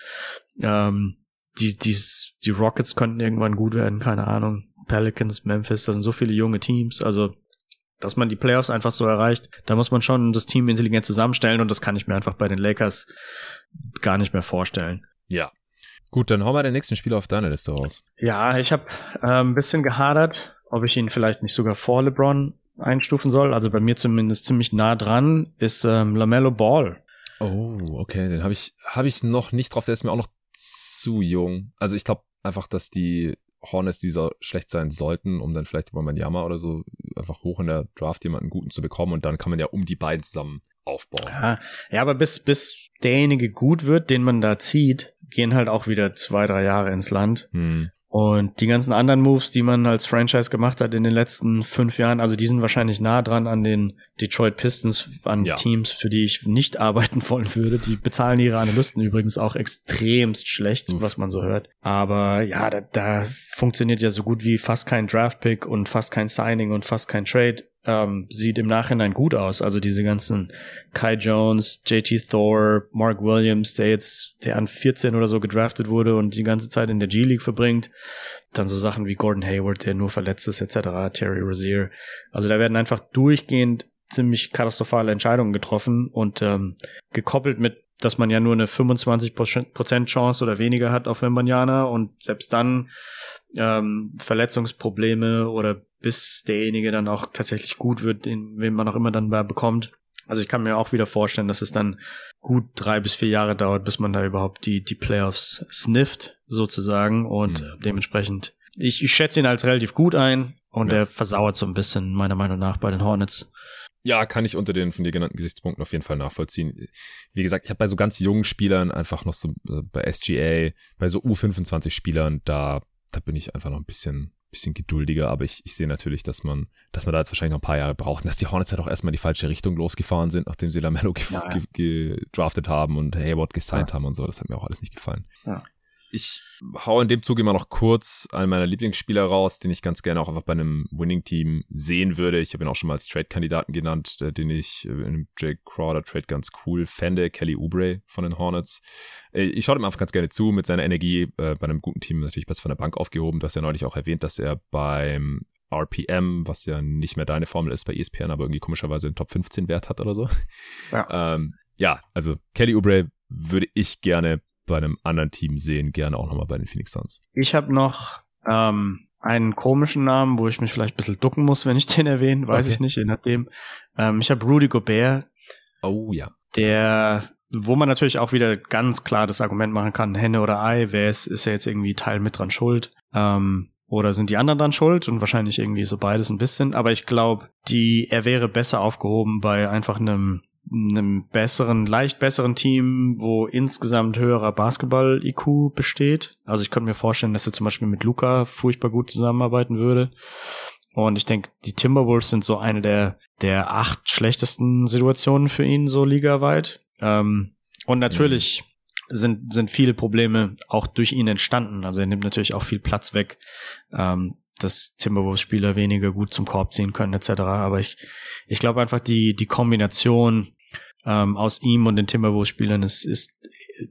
Ähm, die, die, die Rockets könnten irgendwann gut werden, keine Ahnung. Pelicans, Memphis, das sind so viele junge Teams. Also dass man die Playoffs einfach so erreicht, da muss man schon das Team intelligent zusammenstellen und das kann ich mir einfach bei den Lakers gar nicht mehr vorstellen. Ja, Gut, dann hauen wir den nächsten Spieler auf deine Liste raus. Ja, ich habe äh, ein bisschen gehadert, ob ich ihn vielleicht nicht sogar vor LeBron einstufen soll. Also bei mir zumindest ziemlich nah dran ist ähm, Lamello Ball. Oh, okay, den habe ich habe ich noch nicht drauf. Der ist mir auch noch zu jung. Also ich glaube einfach, dass die Hornets dieser schlecht sein sollten, um dann vielleicht über Manjama oder so einfach hoch in der Draft jemanden guten zu bekommen und dann kann man ja um die beiden zusammen aufbauen. Ja, ja aber bis bis derjenige gut wird, den man da zieht, gehen halt auch wieder zwei, drei Jahre ins Land. Hm. Und die ganzen anderen Moves, die man als Franchise gemacht hat in den letzten fünf Jahren, also die sind wahrscheinlich nah dran an den Detroit Pistons, an ja. Teams, für die ich nicht arbeiten wollen würde. Die bezahlen ihre Analysten übrigens auch extremst schlecht, Uff. was man so hört. Aber ja, da, da funktioniert ja so gut wie fast kein Draftpick und fast kein Signing und fast kein Trade ähm, sieht im Nachhinein gut aus. Also diese ganzen Kai Jones, JT Thor, Mark Williams, der jetzt, der an 14 oder so gedraftet wurde und die ganze Zeit in der G-League verbringt. Dann so Sachen wie Gordon Hayward, der nur verletzt ist, etc., Terry Rozier. Also da werden einfach durchgehend ziemlich katastrophale Entscheidungen getroffen und ähm, gekoppelt mit dass man ja nur eine 25% Chance oder weniger hat auf Wembanyama und selbst dann ähm, Verletzungsprobleme oder bis derjenige dann auch tatsächlich gut wird, den, wen man auch immer dann bekommt. Also ich kann mir auch wieder vorstellen, dass es dann gut drei bis vier Jahre dauert, bis man da überhaupt die, die Playoffs snifft, sozusagen. Und mhm. dementsprechend, ich, ich schätze ihn als relativ gut ein und ja. er versauert so ein bisschen, meiner Meinung nach, bei den Hornets. Ja, kann ich unter den von dir genannten Gesichtspunkten auf jeden Fall nachvollziehen. Wie gesagt, ich habe bei so ganz jungen Spielern einfach noch so äh, bei SGA, bei so U25 Spielern, da, da bin ich einfach noch ein bisschen bisschen geduldiger, aber ich, ich sehe natürlich, dass man, dass man da jetzt wahrscheinlich noch ein paar Jahre braucht und dass die Hornets halt auch erstmal in die falsche Richtung losgefahren sind, nachdem sie Lamello ge ja, ja. gedraftet haben und Hayward gesigned ja. haben und so. Das hat mir auch alles nicht gefallen. Ja. Ich hau in dem Zug immer noch kurz einen meiner Lieblingsspieler raus, den ich ganz gerne auch einfach bei einem Winning-Team sehen würde. Ich habe ihn auch schon mal als Trade-Kandidaten genannt, den ich in einem Jake Crowder-Trade ganz cool fände. Kelly Oubre von den Hornets. Äh, ich schaue ihm einfach ganz gerne zu mit seiner Energie. Äh, bei einem guten Team natürlich besser von der Bank aufgehoben. Du hast ja neulich auch erwähnt, dass er beim RPM, was ja nicht mehr deine Formel ist bei ESPN, aber irgendwie komischerweise einen Top 15 Wert hat oder so. Ja, ähm, ja also Kelly Oubre würde ich gerne bei einem anderen Team sehen, gerne auch nochmal bei den Phoenix Suns. Ich habe noch ähm, einen komischen Namen, wo ich mich vielleicht ein bisschen ducken muss, wenn ich den erwähne, weiß okay. ich nicht, je nachdem. Ähm, ich habe Rudy Gobert. Oh ja. Der, wo man natürlich auch wieder ganz klar das Argument machen kann, Henne oder Ei, wer ist, ist ja jetzt irgendwie Teil mit dran schuld. Ähm, oder sind die anderen dann schuld? Und wahrscheinlich irgendwie so beides ein bisschen. Aber ich glaube, die, er wäre besser aufgehoben bei einfach einem einem besseren, leicht besseren Team, wo insgesamt höherer Basketball-IQ besteht. Also ich könnte mir vorstellen, dass er zum Beispiel mit Luca furchtbar gut zusammenarbeiten würde. Und ich denke, die Timberwolves sind so eine der, der acht schlechtesten Situationen für ihn so ligaweit. Ähm, und natürlich mhm. sind, sind viele Probleme auch durch ihn entstanden. Also er nimmt natürlich auch viel Platz weg. Ähm, dass Timberwolves-Spieler weniger gut zum Korb ziehen können, etc. Aber ich, ich glaube einfach, die, die Kombination ähm, aus ihm und den Timberwolves-Spielern ist, ist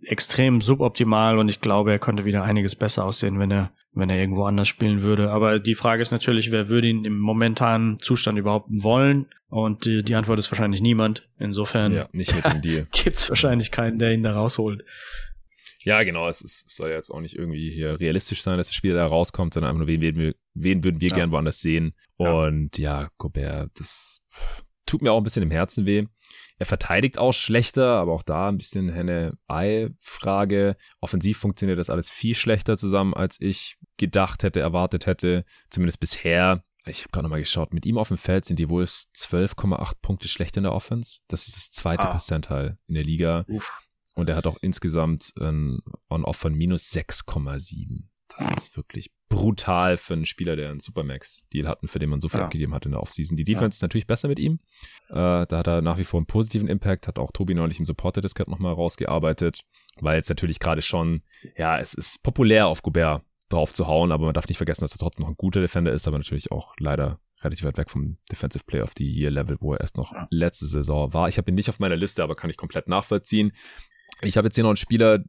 extrem suboptimal und ich glaube, er könnte wieder einiges besser aussehen, wenn er, wenn er irgendwo anders spielen würde. Aber die Frage ist natürlich, wer würde ihn im momentanen Zustand überhaupt wollen? Und die, die Antwort ist wahrscheinlich niemand. Insofern ja, nicht mit dem Deal. gibt's wahrscheinlich keinen, der ihn da rausholt. Ja, genau. Es, ist, es soll ja jetzt auch nicht irgendwie hier realistisch sein, dass das Spiel da rauskommt, sondern einfach nur, wen, wen, wen würden wir ja. gern woanders sehen. Und ja. ja, Gobert, das tut mir auch ein bisschen im Herzen weh. Er verteidigt auch schlechter, aber auch da ein bisschen Henne-Ei-Frage. Offensiv funktioniert das alles viel schlechter zusammen, als ich gedacht hätte, erwartet hätte. Zumindest bisher. Ich habe gerade nochmal geschaut, mit ihm auf dem Feld sind die Wolves 12,8 Punkte schlechter in der Offense. Das ist das zweite ah. Percentile in der Liga. Uff. Und er hat auch insgesamt ein On-Off von minus 6,7. Das ist wirklich brutal für einen Spieler, der einen Supermax-Deal hatten, für den man so viel ja. abgegeben hat in der Offseason. Die Defense ja. ist natürlich besser mit ihm. Äh, da hat er nach wie vor einen positiven Impact, hat auch Tobi neulich im Supporter-Discord nochmal rausgearbeitet, weil jetzt natürlich gerade schon, ja, es ist populär auf Gobert drauf zu hauen, aber man darf nicht vergessen, dass er trotzdem noch ein guter Defender ist, aber natürlich auch leider relativ weit weg vom Defensive Player of the Year Level, wo er erst noch letzte Saison war. Ich habe ihn nicht auf meiner Liste, aber kann ich komplett nachvollziehen. Ich habe jetzt hier noch einen Spieler,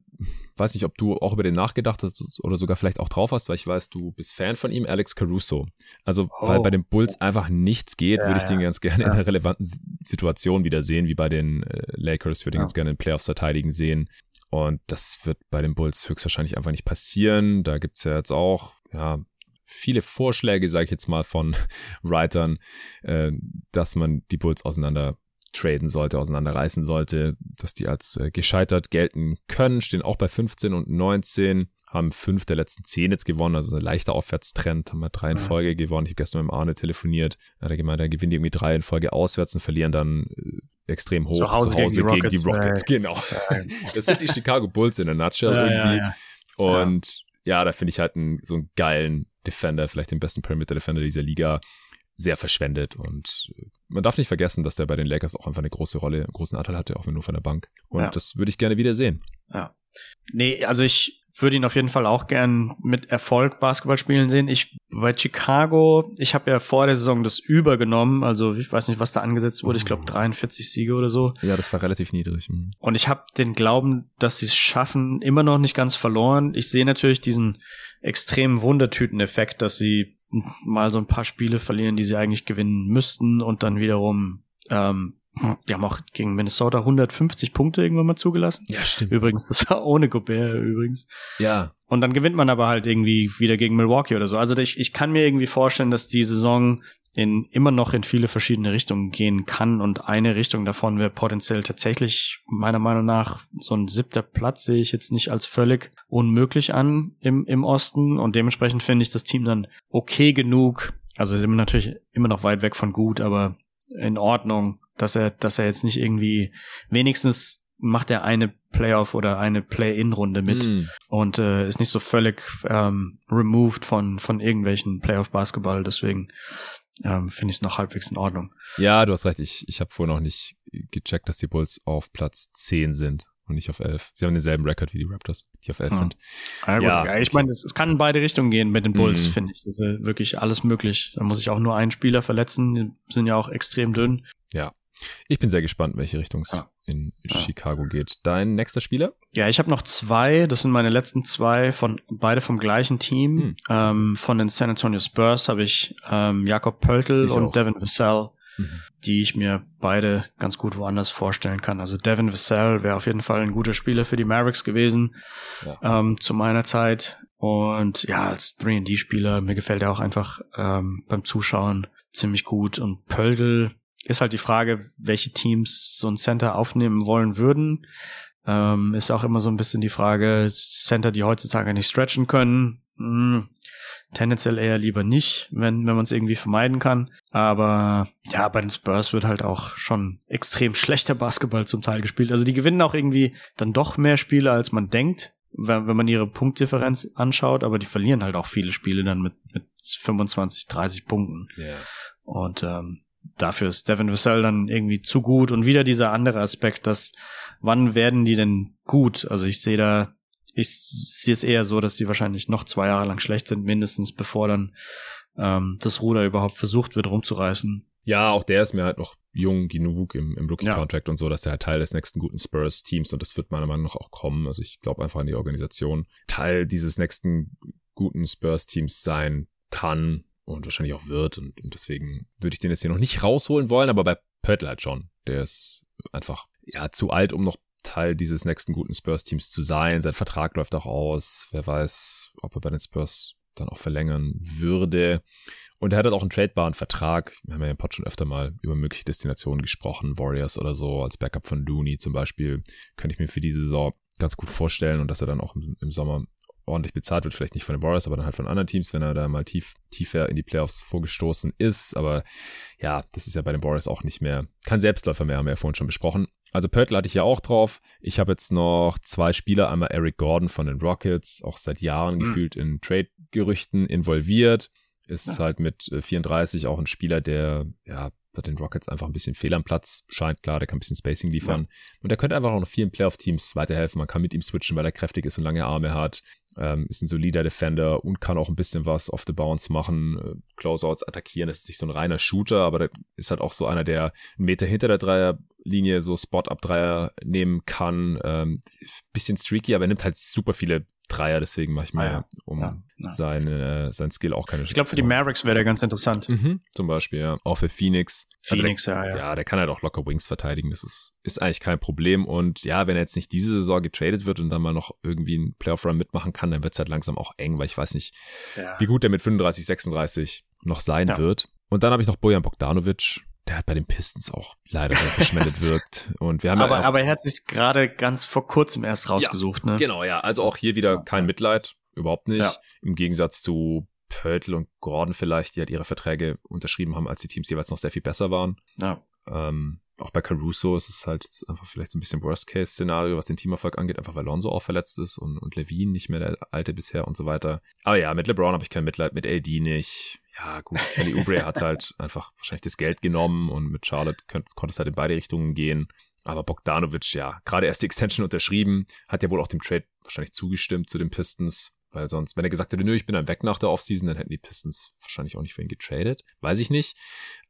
weiß nicht, ob du auch über den nachgedacht hast oder sogar vielleicht auch drauf hast, weil ich weiß, du bist Fan von ihm, Alex Caruso. Also, oh. weil bei den Bulls einfach nichts geht, ja, würde ich den ganz gerne ja. in einer relevanten Situation wieder sehen, wie bei den äh, Lakers, würde ich ja. ganz gerne in Playoffs verteidigen sehen. Und das wird bei den Bulls höchstwahrscheinlich einfach nicht passieren. Da gibt's ja jetzt auch, ja, viele Vorschläge, sage ich jetzt mal, von Writern, äh, dass man die Bulls auseinander traden sollte, auseinanderreißen sollte, dass die als äh, gescheitert gelten können, stehen auch bei 15 und 19, haben fünf der letzten zehn jetzt gewonnen, also ein leichter Aufwärtstrend, haben wir drei in Folge gewonnen. Ich habe gestern mit dem Arne telefoniert, da hat er gemeint, da gewinnen die irgendwie drei in Folge auswärts und verlieren dann äh, extrem hoch zu Hause, zu Hause gegen, die Rockets. Gegen die Rockets. Genau. das sind die Chicago Bulls in der Nutshell ja, irgendwie. Ja, ja. Und ja, da finde ich halt einen, so einen geilen Defender, vielleicht den besten Perimeter Defender dieser Liga sehr verschwendet und äh, man darf nicht vergessen, dass der bei den Lakers auch einfach eine große Rolle, einen großen Anteil hatte, auch wenn nur von der Bank. Und ja. das würde ich gerne wieder sehen. Ja. Nee, also ich würde ihn auf jeden Fall auch gern mit Erfolg Basketball spielen sehen. Ich bei Chicago, ich habe ja vor der Saison das übergenommen, also ich weiß nicht, was da angesetzt wurde, ich glaube 43 Siege oder so. Ja, das war relativ niedrig. Mhm. Und ich habe den Glauben, dass sie es schaffen, immer noch nicht ganz verloren. Ich sehe natürlich diesen extremen Wundertüten-Effekt, dass sie mal so ein paar Spiele verlieren, die sie eigentlich gewinnen müssten und dann wiederum ähm, die haben auch gegen Minnesota 150 Punkte irgendwann mal zugelassen. Ja, stimmt. Übrigens, das war ohne Gobert übrigens. Ja. Und dann gewinnt man aber halt irgendwie wieder gegen Milwaukee oder so. Also ich, ich kann mir irgendwie vorstellen, dass die Saison in immer noch in viele verschiedene Richtungen gehen kann und eine Richtung davon wäre potenziell tatsächlich meiner Meinung nach so ein siebter Platz sehe ich jetzt nicht als völlig unmöglich an im, im Osten und dementsprechend finde ich das Team dann okay genug, also sind natürlich immer noch weit weg von gut, aber in Ordnung, dass er, dass er jetzt nicht irgendwie wenigstens macht er eine Playoff oder eine Play-in-Runde mit mm. und äh, ist nicht so völlig ähm, removed von von irgendwelchen Playoff-Basketball. Deswegen ähm, finde ich es noch halbwegs in Ordnung. Ja, du hast recht. Ich, ich habe vorher noch nicht gecheckt, dass die Bulls auf Platz 10 sind und nicht auf 11. Sie haben denselben Rekord wie die Raptors, die auf 11 ja. sind. Ja, ja, ja ich meine, es kann in beide Richtungen gehen mit den Bulls, mhm. finde ich. Das ist wirklich alles möglich. Da muss ich auch nur einen Spieler verletzen. Die sind ja auch extrem dünn. Ja. Ich bin sehr gespannt, welche Richtung es ja. in ja. Chicago geht. Dein nächster Spieler? Ja, ich habe noch zwei. Das sind meine letzten zwei von beide vom gleichen Team. Hm. Ähm, von den San Antonio Spurs habe ich ähm, Jakob Pöltl und auch. Devin Vassell, mhm. die ich mir beide ganz gut woanders vorstellen kann. Also Devin Vassell wäre auf jeden Fall ein guter Spieler für die Mavericks gewesen ja. ähm, zu meiner Zeit. Und ja, als 3D-Spieler, mir gefällt er auch einfach ähm, beim Zuschauen ziemlich gut. Und Pöltl ist halt die Frage, welche Teams so ein Center aufnehmen wollen würden. Ähm, ist auch immer so ein bisschen die Frage, Center, die heutzutage nicht stretchen können. Hm, tendenziell eher lieber nicht, wenn, wenn man es irgendwie vermeiden kann. Aber ja, bei den Spurs wird halt auch schon extrem schlechter Basketball zum Teil gespielt. Also die gewinnen auch irgendwie dann doch mehr Spiele, als man denkt, wenn, wenn man ihre Punktdifferenz anschaut, aber die verlieren halt auch viele Spiele dann mit, mit 25, 30 Punkten. Yeah. Und ähm, dafür ist Devin Vassell dann irgendwie zu gut. Und wieder dieser andere Aspekt, dass wann werden die denn gut? Also ich sehe da, ich sehe es eher so, dass sie wahrscheinlich noch zwei Jahre lang schlecht sind, mindestens bevor dann ähm, das Ruder überhaupt versucht wird rumzureißen. Ja, auch der ist mir halt noch jung genug im, im Rookie-Contract ja. und so, dass er halt Teil des nächsten guten Spurs-Teams und das wird meiner Meinung nach auch kommen. Also ich glaube einfach an die Organisation. Teil dieses nächsten guten Spurs-Teams sein kann und wahrscheinlich auch wird. Und, und deswegen würde ich den jetzt hier noch nicht rausholen wollen, aber bei Pörtl halt schon. Der ist einfach ja zu alt, um noch Teil dieses nächsten guten Spurs-Teams zu sein. Sein Vertrag läuft auch aus. Wer weiß, ob er bei den Spurs dann auch verlängern würde. Und er hat halt auch einen tradebaren Vertrag. Wir haben ja im Pod schon öfter mal über mögliche Destinationen gesprochen. Warriors oder so, als Backup von Looney zum Beispiel. Könnte ich mir für diese Saison ganz gut vorstellen und dass er dann auch im, im Sommer ordentlich bezahlt wird, vielleicht nicht von den Warriors, aber dann halt von anderen Teams, wenn er da mal tief, tiefer in die Playoffs vorgestoßen ist. Aber ja, das ist ja bei den Warriors auch nicht mehr, kein Selbstläufer mehr, haben wir ja vorhin schon besprochen. Also Pörtl hatte ich ja auch drauf. Ich habe jetzt noch zwei Spieler, einmal Eric Gordon von den Rockets, auch seit Jahren mhm. gefühlt in Trade-Gerüchten involviert. Ist ja. halt mit 34 äh, auch ein Spieler, der ja bei den Rockets einfach ein bisschen fehl am Platz scheint. Klar, der kann ein bisschen Spacing liefern. Ja. Und der könnte einfach auch noch vielen Playoff-Teams weiterhelfen. Man kann mit ihm switchen, weil er kräftig ist und lange Arme hat. Ähm, ist ein solider Defender und kann auch ein bisschen was off the bounce machen, äh, Closeouts attackieren. Das ist nicht so ein reiner Shooter, aber der ist halt auch so einer, der einen Meter hinter der Dreierlinie so Spot-Up-Dreier nehmen kann. Ähm, bisschen streaky, aber er nimmt halt super viele Dreier, deswegen mache ich mir ah, ja. um ja, ja. Seine, sein Skill auch keine Ich glaube, für die Mavericks wäre der ganz interessant. Mhm, zum Beispiel, ja. Auch für Phoenix. Phoenix, also der, ja, ja. Ja, der kann halt auch locker Wings verteidigen. Das ist, ist eigentlich kein Problem. Und ja, wenn er jetzt nicht diese Saison getradet wird und dann mal noch irgendwie einen Playoff-Run mitmachen kann, dann wird es halt langsam auch eng, weil ich weiß nicht, wie gut der mit 35, 36 noch sein wird. Und dann habe ich noch Bojan Bogdanovic der hat bei den Pistons auch leider sehr verschwendet wirkt. Und wir haben aber, ja aber er hat sich gerade ganz vor kurzem erst rausgesucht, ja, ne? Genau, ja. Also auch hier wieder kein Mitleid, überhaupt nicht. Ja. Im Gegensatz zu Pörtl und Gordon vielleicht, die halt ihre Verträge unterschrieben haben, als die Teams jeweils noch sehr viel besser waren. Ja. Ähm, auch bei Caruso ist es halt einfach vielleicht so ein bisschen Worst-Case-Szenario, was den Teamerfolg angeht, einfach weil Lonzo auch verletzt ist und, und Levine nicht mehr der alte bisher und so weiter. Aber ja, mit LeBron habe ich kein Mitleid, mit AD nicht. Ja, gut, Kelly Oubre hat halt einfach wahrscheinlich das Geld genommen und mit Charlotte könnt, konnte es halt in beide Richtungen gehen. Aber Bogdanovic, ja, gerade erst die Extension unterschrieben, hat ja wohl auch dem Trade wahrscheinlich zugestimmt zu den Pistons. Weil sonst, wenn er gesagt hätte, nö, ich bin dann weg nach der Offseason, dann hätten die Pistons wahrscheinlich auch nicht für ihn getradet. Weiß ich nicht.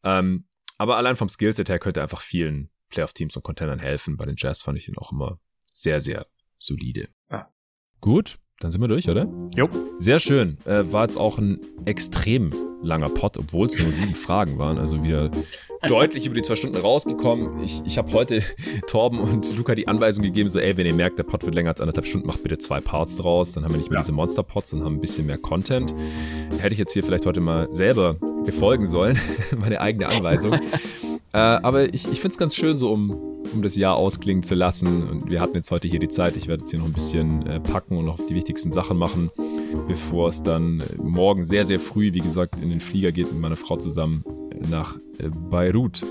Ähm, aber allein vom Skillset her könnte er einfach vielen Playoff-Teams und Contendern helfen. Bei den Jazz fand ich ihn auch immer sehr, sehr solide. Ah. Gut, dann sind wir durch, oder? Jo. Sehr schön. Äh, war jetzt auch ein extrem langer Pod, obwohl es nur sieben Fragen waren. Also wieder deutlich über die zwei Stunden rausgekommen. Ich, ich habe heute Torben und Luca die Anweisung gegeben, so ey, wenn ihr merkt, der Pod wird länger als anderthalb Stunden, macht bitte zwei Parts draus. Dann haben wir nicht mehr ja. diese Monster-Pods und haben ein bisschen mehr Content. Hätte ich jetzt hier vielleicht heute mal selber befolgen sollen, meine eigene Anweisung. Äh, aber ich, ich finde es ganz schön, so um um das Jahr ausklingen zu lassen. Und wir hatten jetzt heute hier die Zeit. Ich werde jetzt hier noch ein bisschen äh, packen und noch die wichtigsten Sachen machen, bevor es dann morgen sehr, sehr früh, wie gesagt, in den Flieger geht mit meiner Frau zusammen nach äh, Beirut.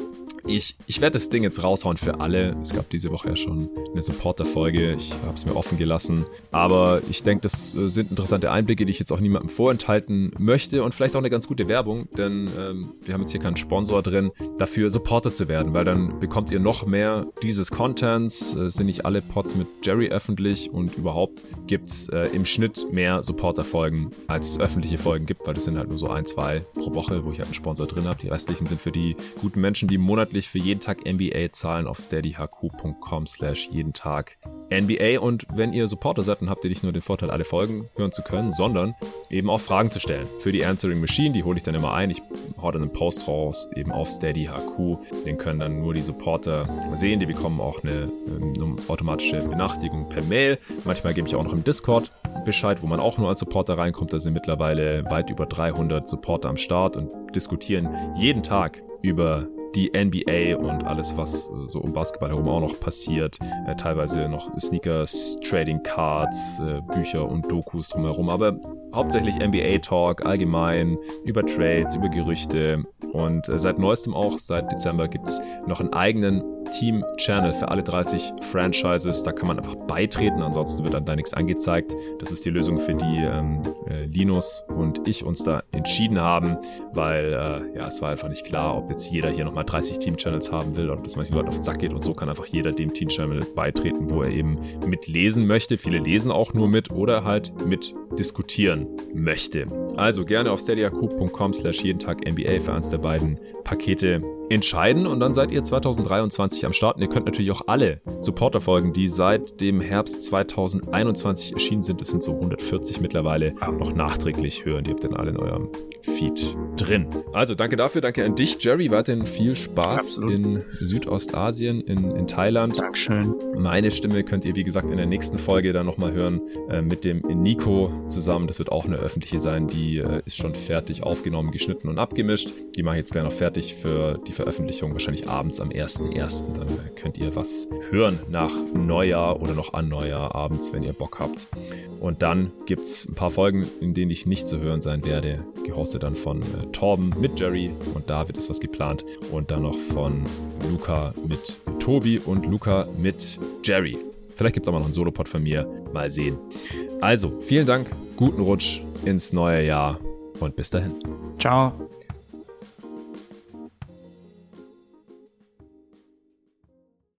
Ich, ich werde das Ding jetzt raushauen für alle. Es gab diese Woche ja schon eine Supporter-Folge. Ich habe es mir offen gelassen. Aber ich denke, das äh, sind interessante Einblicke, die ich jetzt auch niemandem vorenthalten möchte und vielleicht auch eine ganz gute Werbung, denn ähm, wir haben jetzt hier keinen Sponsor drin, dafür Supporter zu werden, weil dann bekommt ihr noch mehr dieses Contents. Äh, sind nicht alle Pods mit Jerry öffentlich und überhaupt gibt es äh, im Schnitt mehr Supporter-Folgen, als es öffentliche Folgen gibt, weil das sind halt nur so ein, zwei pro Woche, wo ich halt einen Sponsor drin habe. Die restlichen sind für die guten Menschen, die monatlich monatlich für jeden Tag NBA zahlen auf steadyhq.com slash jeden Tag NBA. Und wenn ihr Supporter seid, dann habt ihr nicht nur den Vorteil, alle Folgen hören zu können, sondern eben auch Fragen zu stellen. Für die Answering Machine, die hole ich dann immer ein. Ich hau dann einen Post raus, eben auf SteadyHQ. Den können dann nur die Supporter sehen. Die bekommen auch eine, eine automatische Benachrichtigung per Mail. Manchmal gebe ich auch noch im Discord Bescheid, wo man auch nur als Supporter reinkommt. Da sind mittlerweile weit über 300 Supporter am Start und diskutieren jeden Tag über die NBA und alles, was äh, so um Basketball herum auch noch passiert. Äh, teilweise noch Sneakers, Trading Cards, äh, Bücher und Dokus drumherum. Aber hauptsächlich NBA Talk allgemein, über Trades, über Gerüchte. Und seit neuestem auch, seit Dezember, gibt es noch einen eigenen Team-Channel für alle 30 Franchises. Da kann man einfach beitreten, ansonsten wird dann da nichts angezeigt. Das ist die Lösung, für die ähm, äh, Linus und ich uns da entschieden haben, weil äh, ja, es war einfach nicht klar, ob jetzt jeder hier nochmal 30 Team-Channels haben will oder ob das manchen Leuten auf den Sack geht und so kann einfach jeder dem Team-Channel beitreten, wo er eben mitlesen möchte. Viele lesen auch nur mit oder halt mit diskutieren möchte. Also gerne auf steadyaq.com slash jeden Tag NBA für eins der beiden Pakete entscheiden und dann seid ihr 2023 am Start. Und ihr könnt natürlich auch alle Supporter-Folgen, die seit dem Herbst 2021 erschienen sind, das sind so 140 mittlerweile, noch nachträglich hören. Die habt ihr dann alle in eurem Feed drin. Also danke dafür, danke an dich, Jerry. Weiterhin viel Spaß Absolut. in Südostasien, in, in Thailand. Dankeschön. Meine Stimme könnt ihr, wie gesagt, in der nächsten Folge dann nochmal hören äh, mit dem Nico zusammen. Das wird auch eine öffentliche sein. Die äh, ist schon fertig aufgenommen, geschnitten und abgemischt. Die mache ich jetzt gleich noch fertig für die Veröffentlichung, wahrscheinlich abends am 1.1. Dann äh, könnt ihr was hören nach Neujahr oder noch an Neujahr abends, wenn ihr Bock habt. Und dann gibt es ein paar Folgen, in denen ich nicht zu hören sein werde, gehostet dann von äh, Torben mit Jerry und David ist was geplant und dann noch von Luca mit Tobi und Luca mit Jerry. Vielleicht gibt es auch mal noch einen Solopod von mir. Mal sehen. Also, vielen Dank, guten Rutsch ins neue Jahr und bis dahin. Ciao.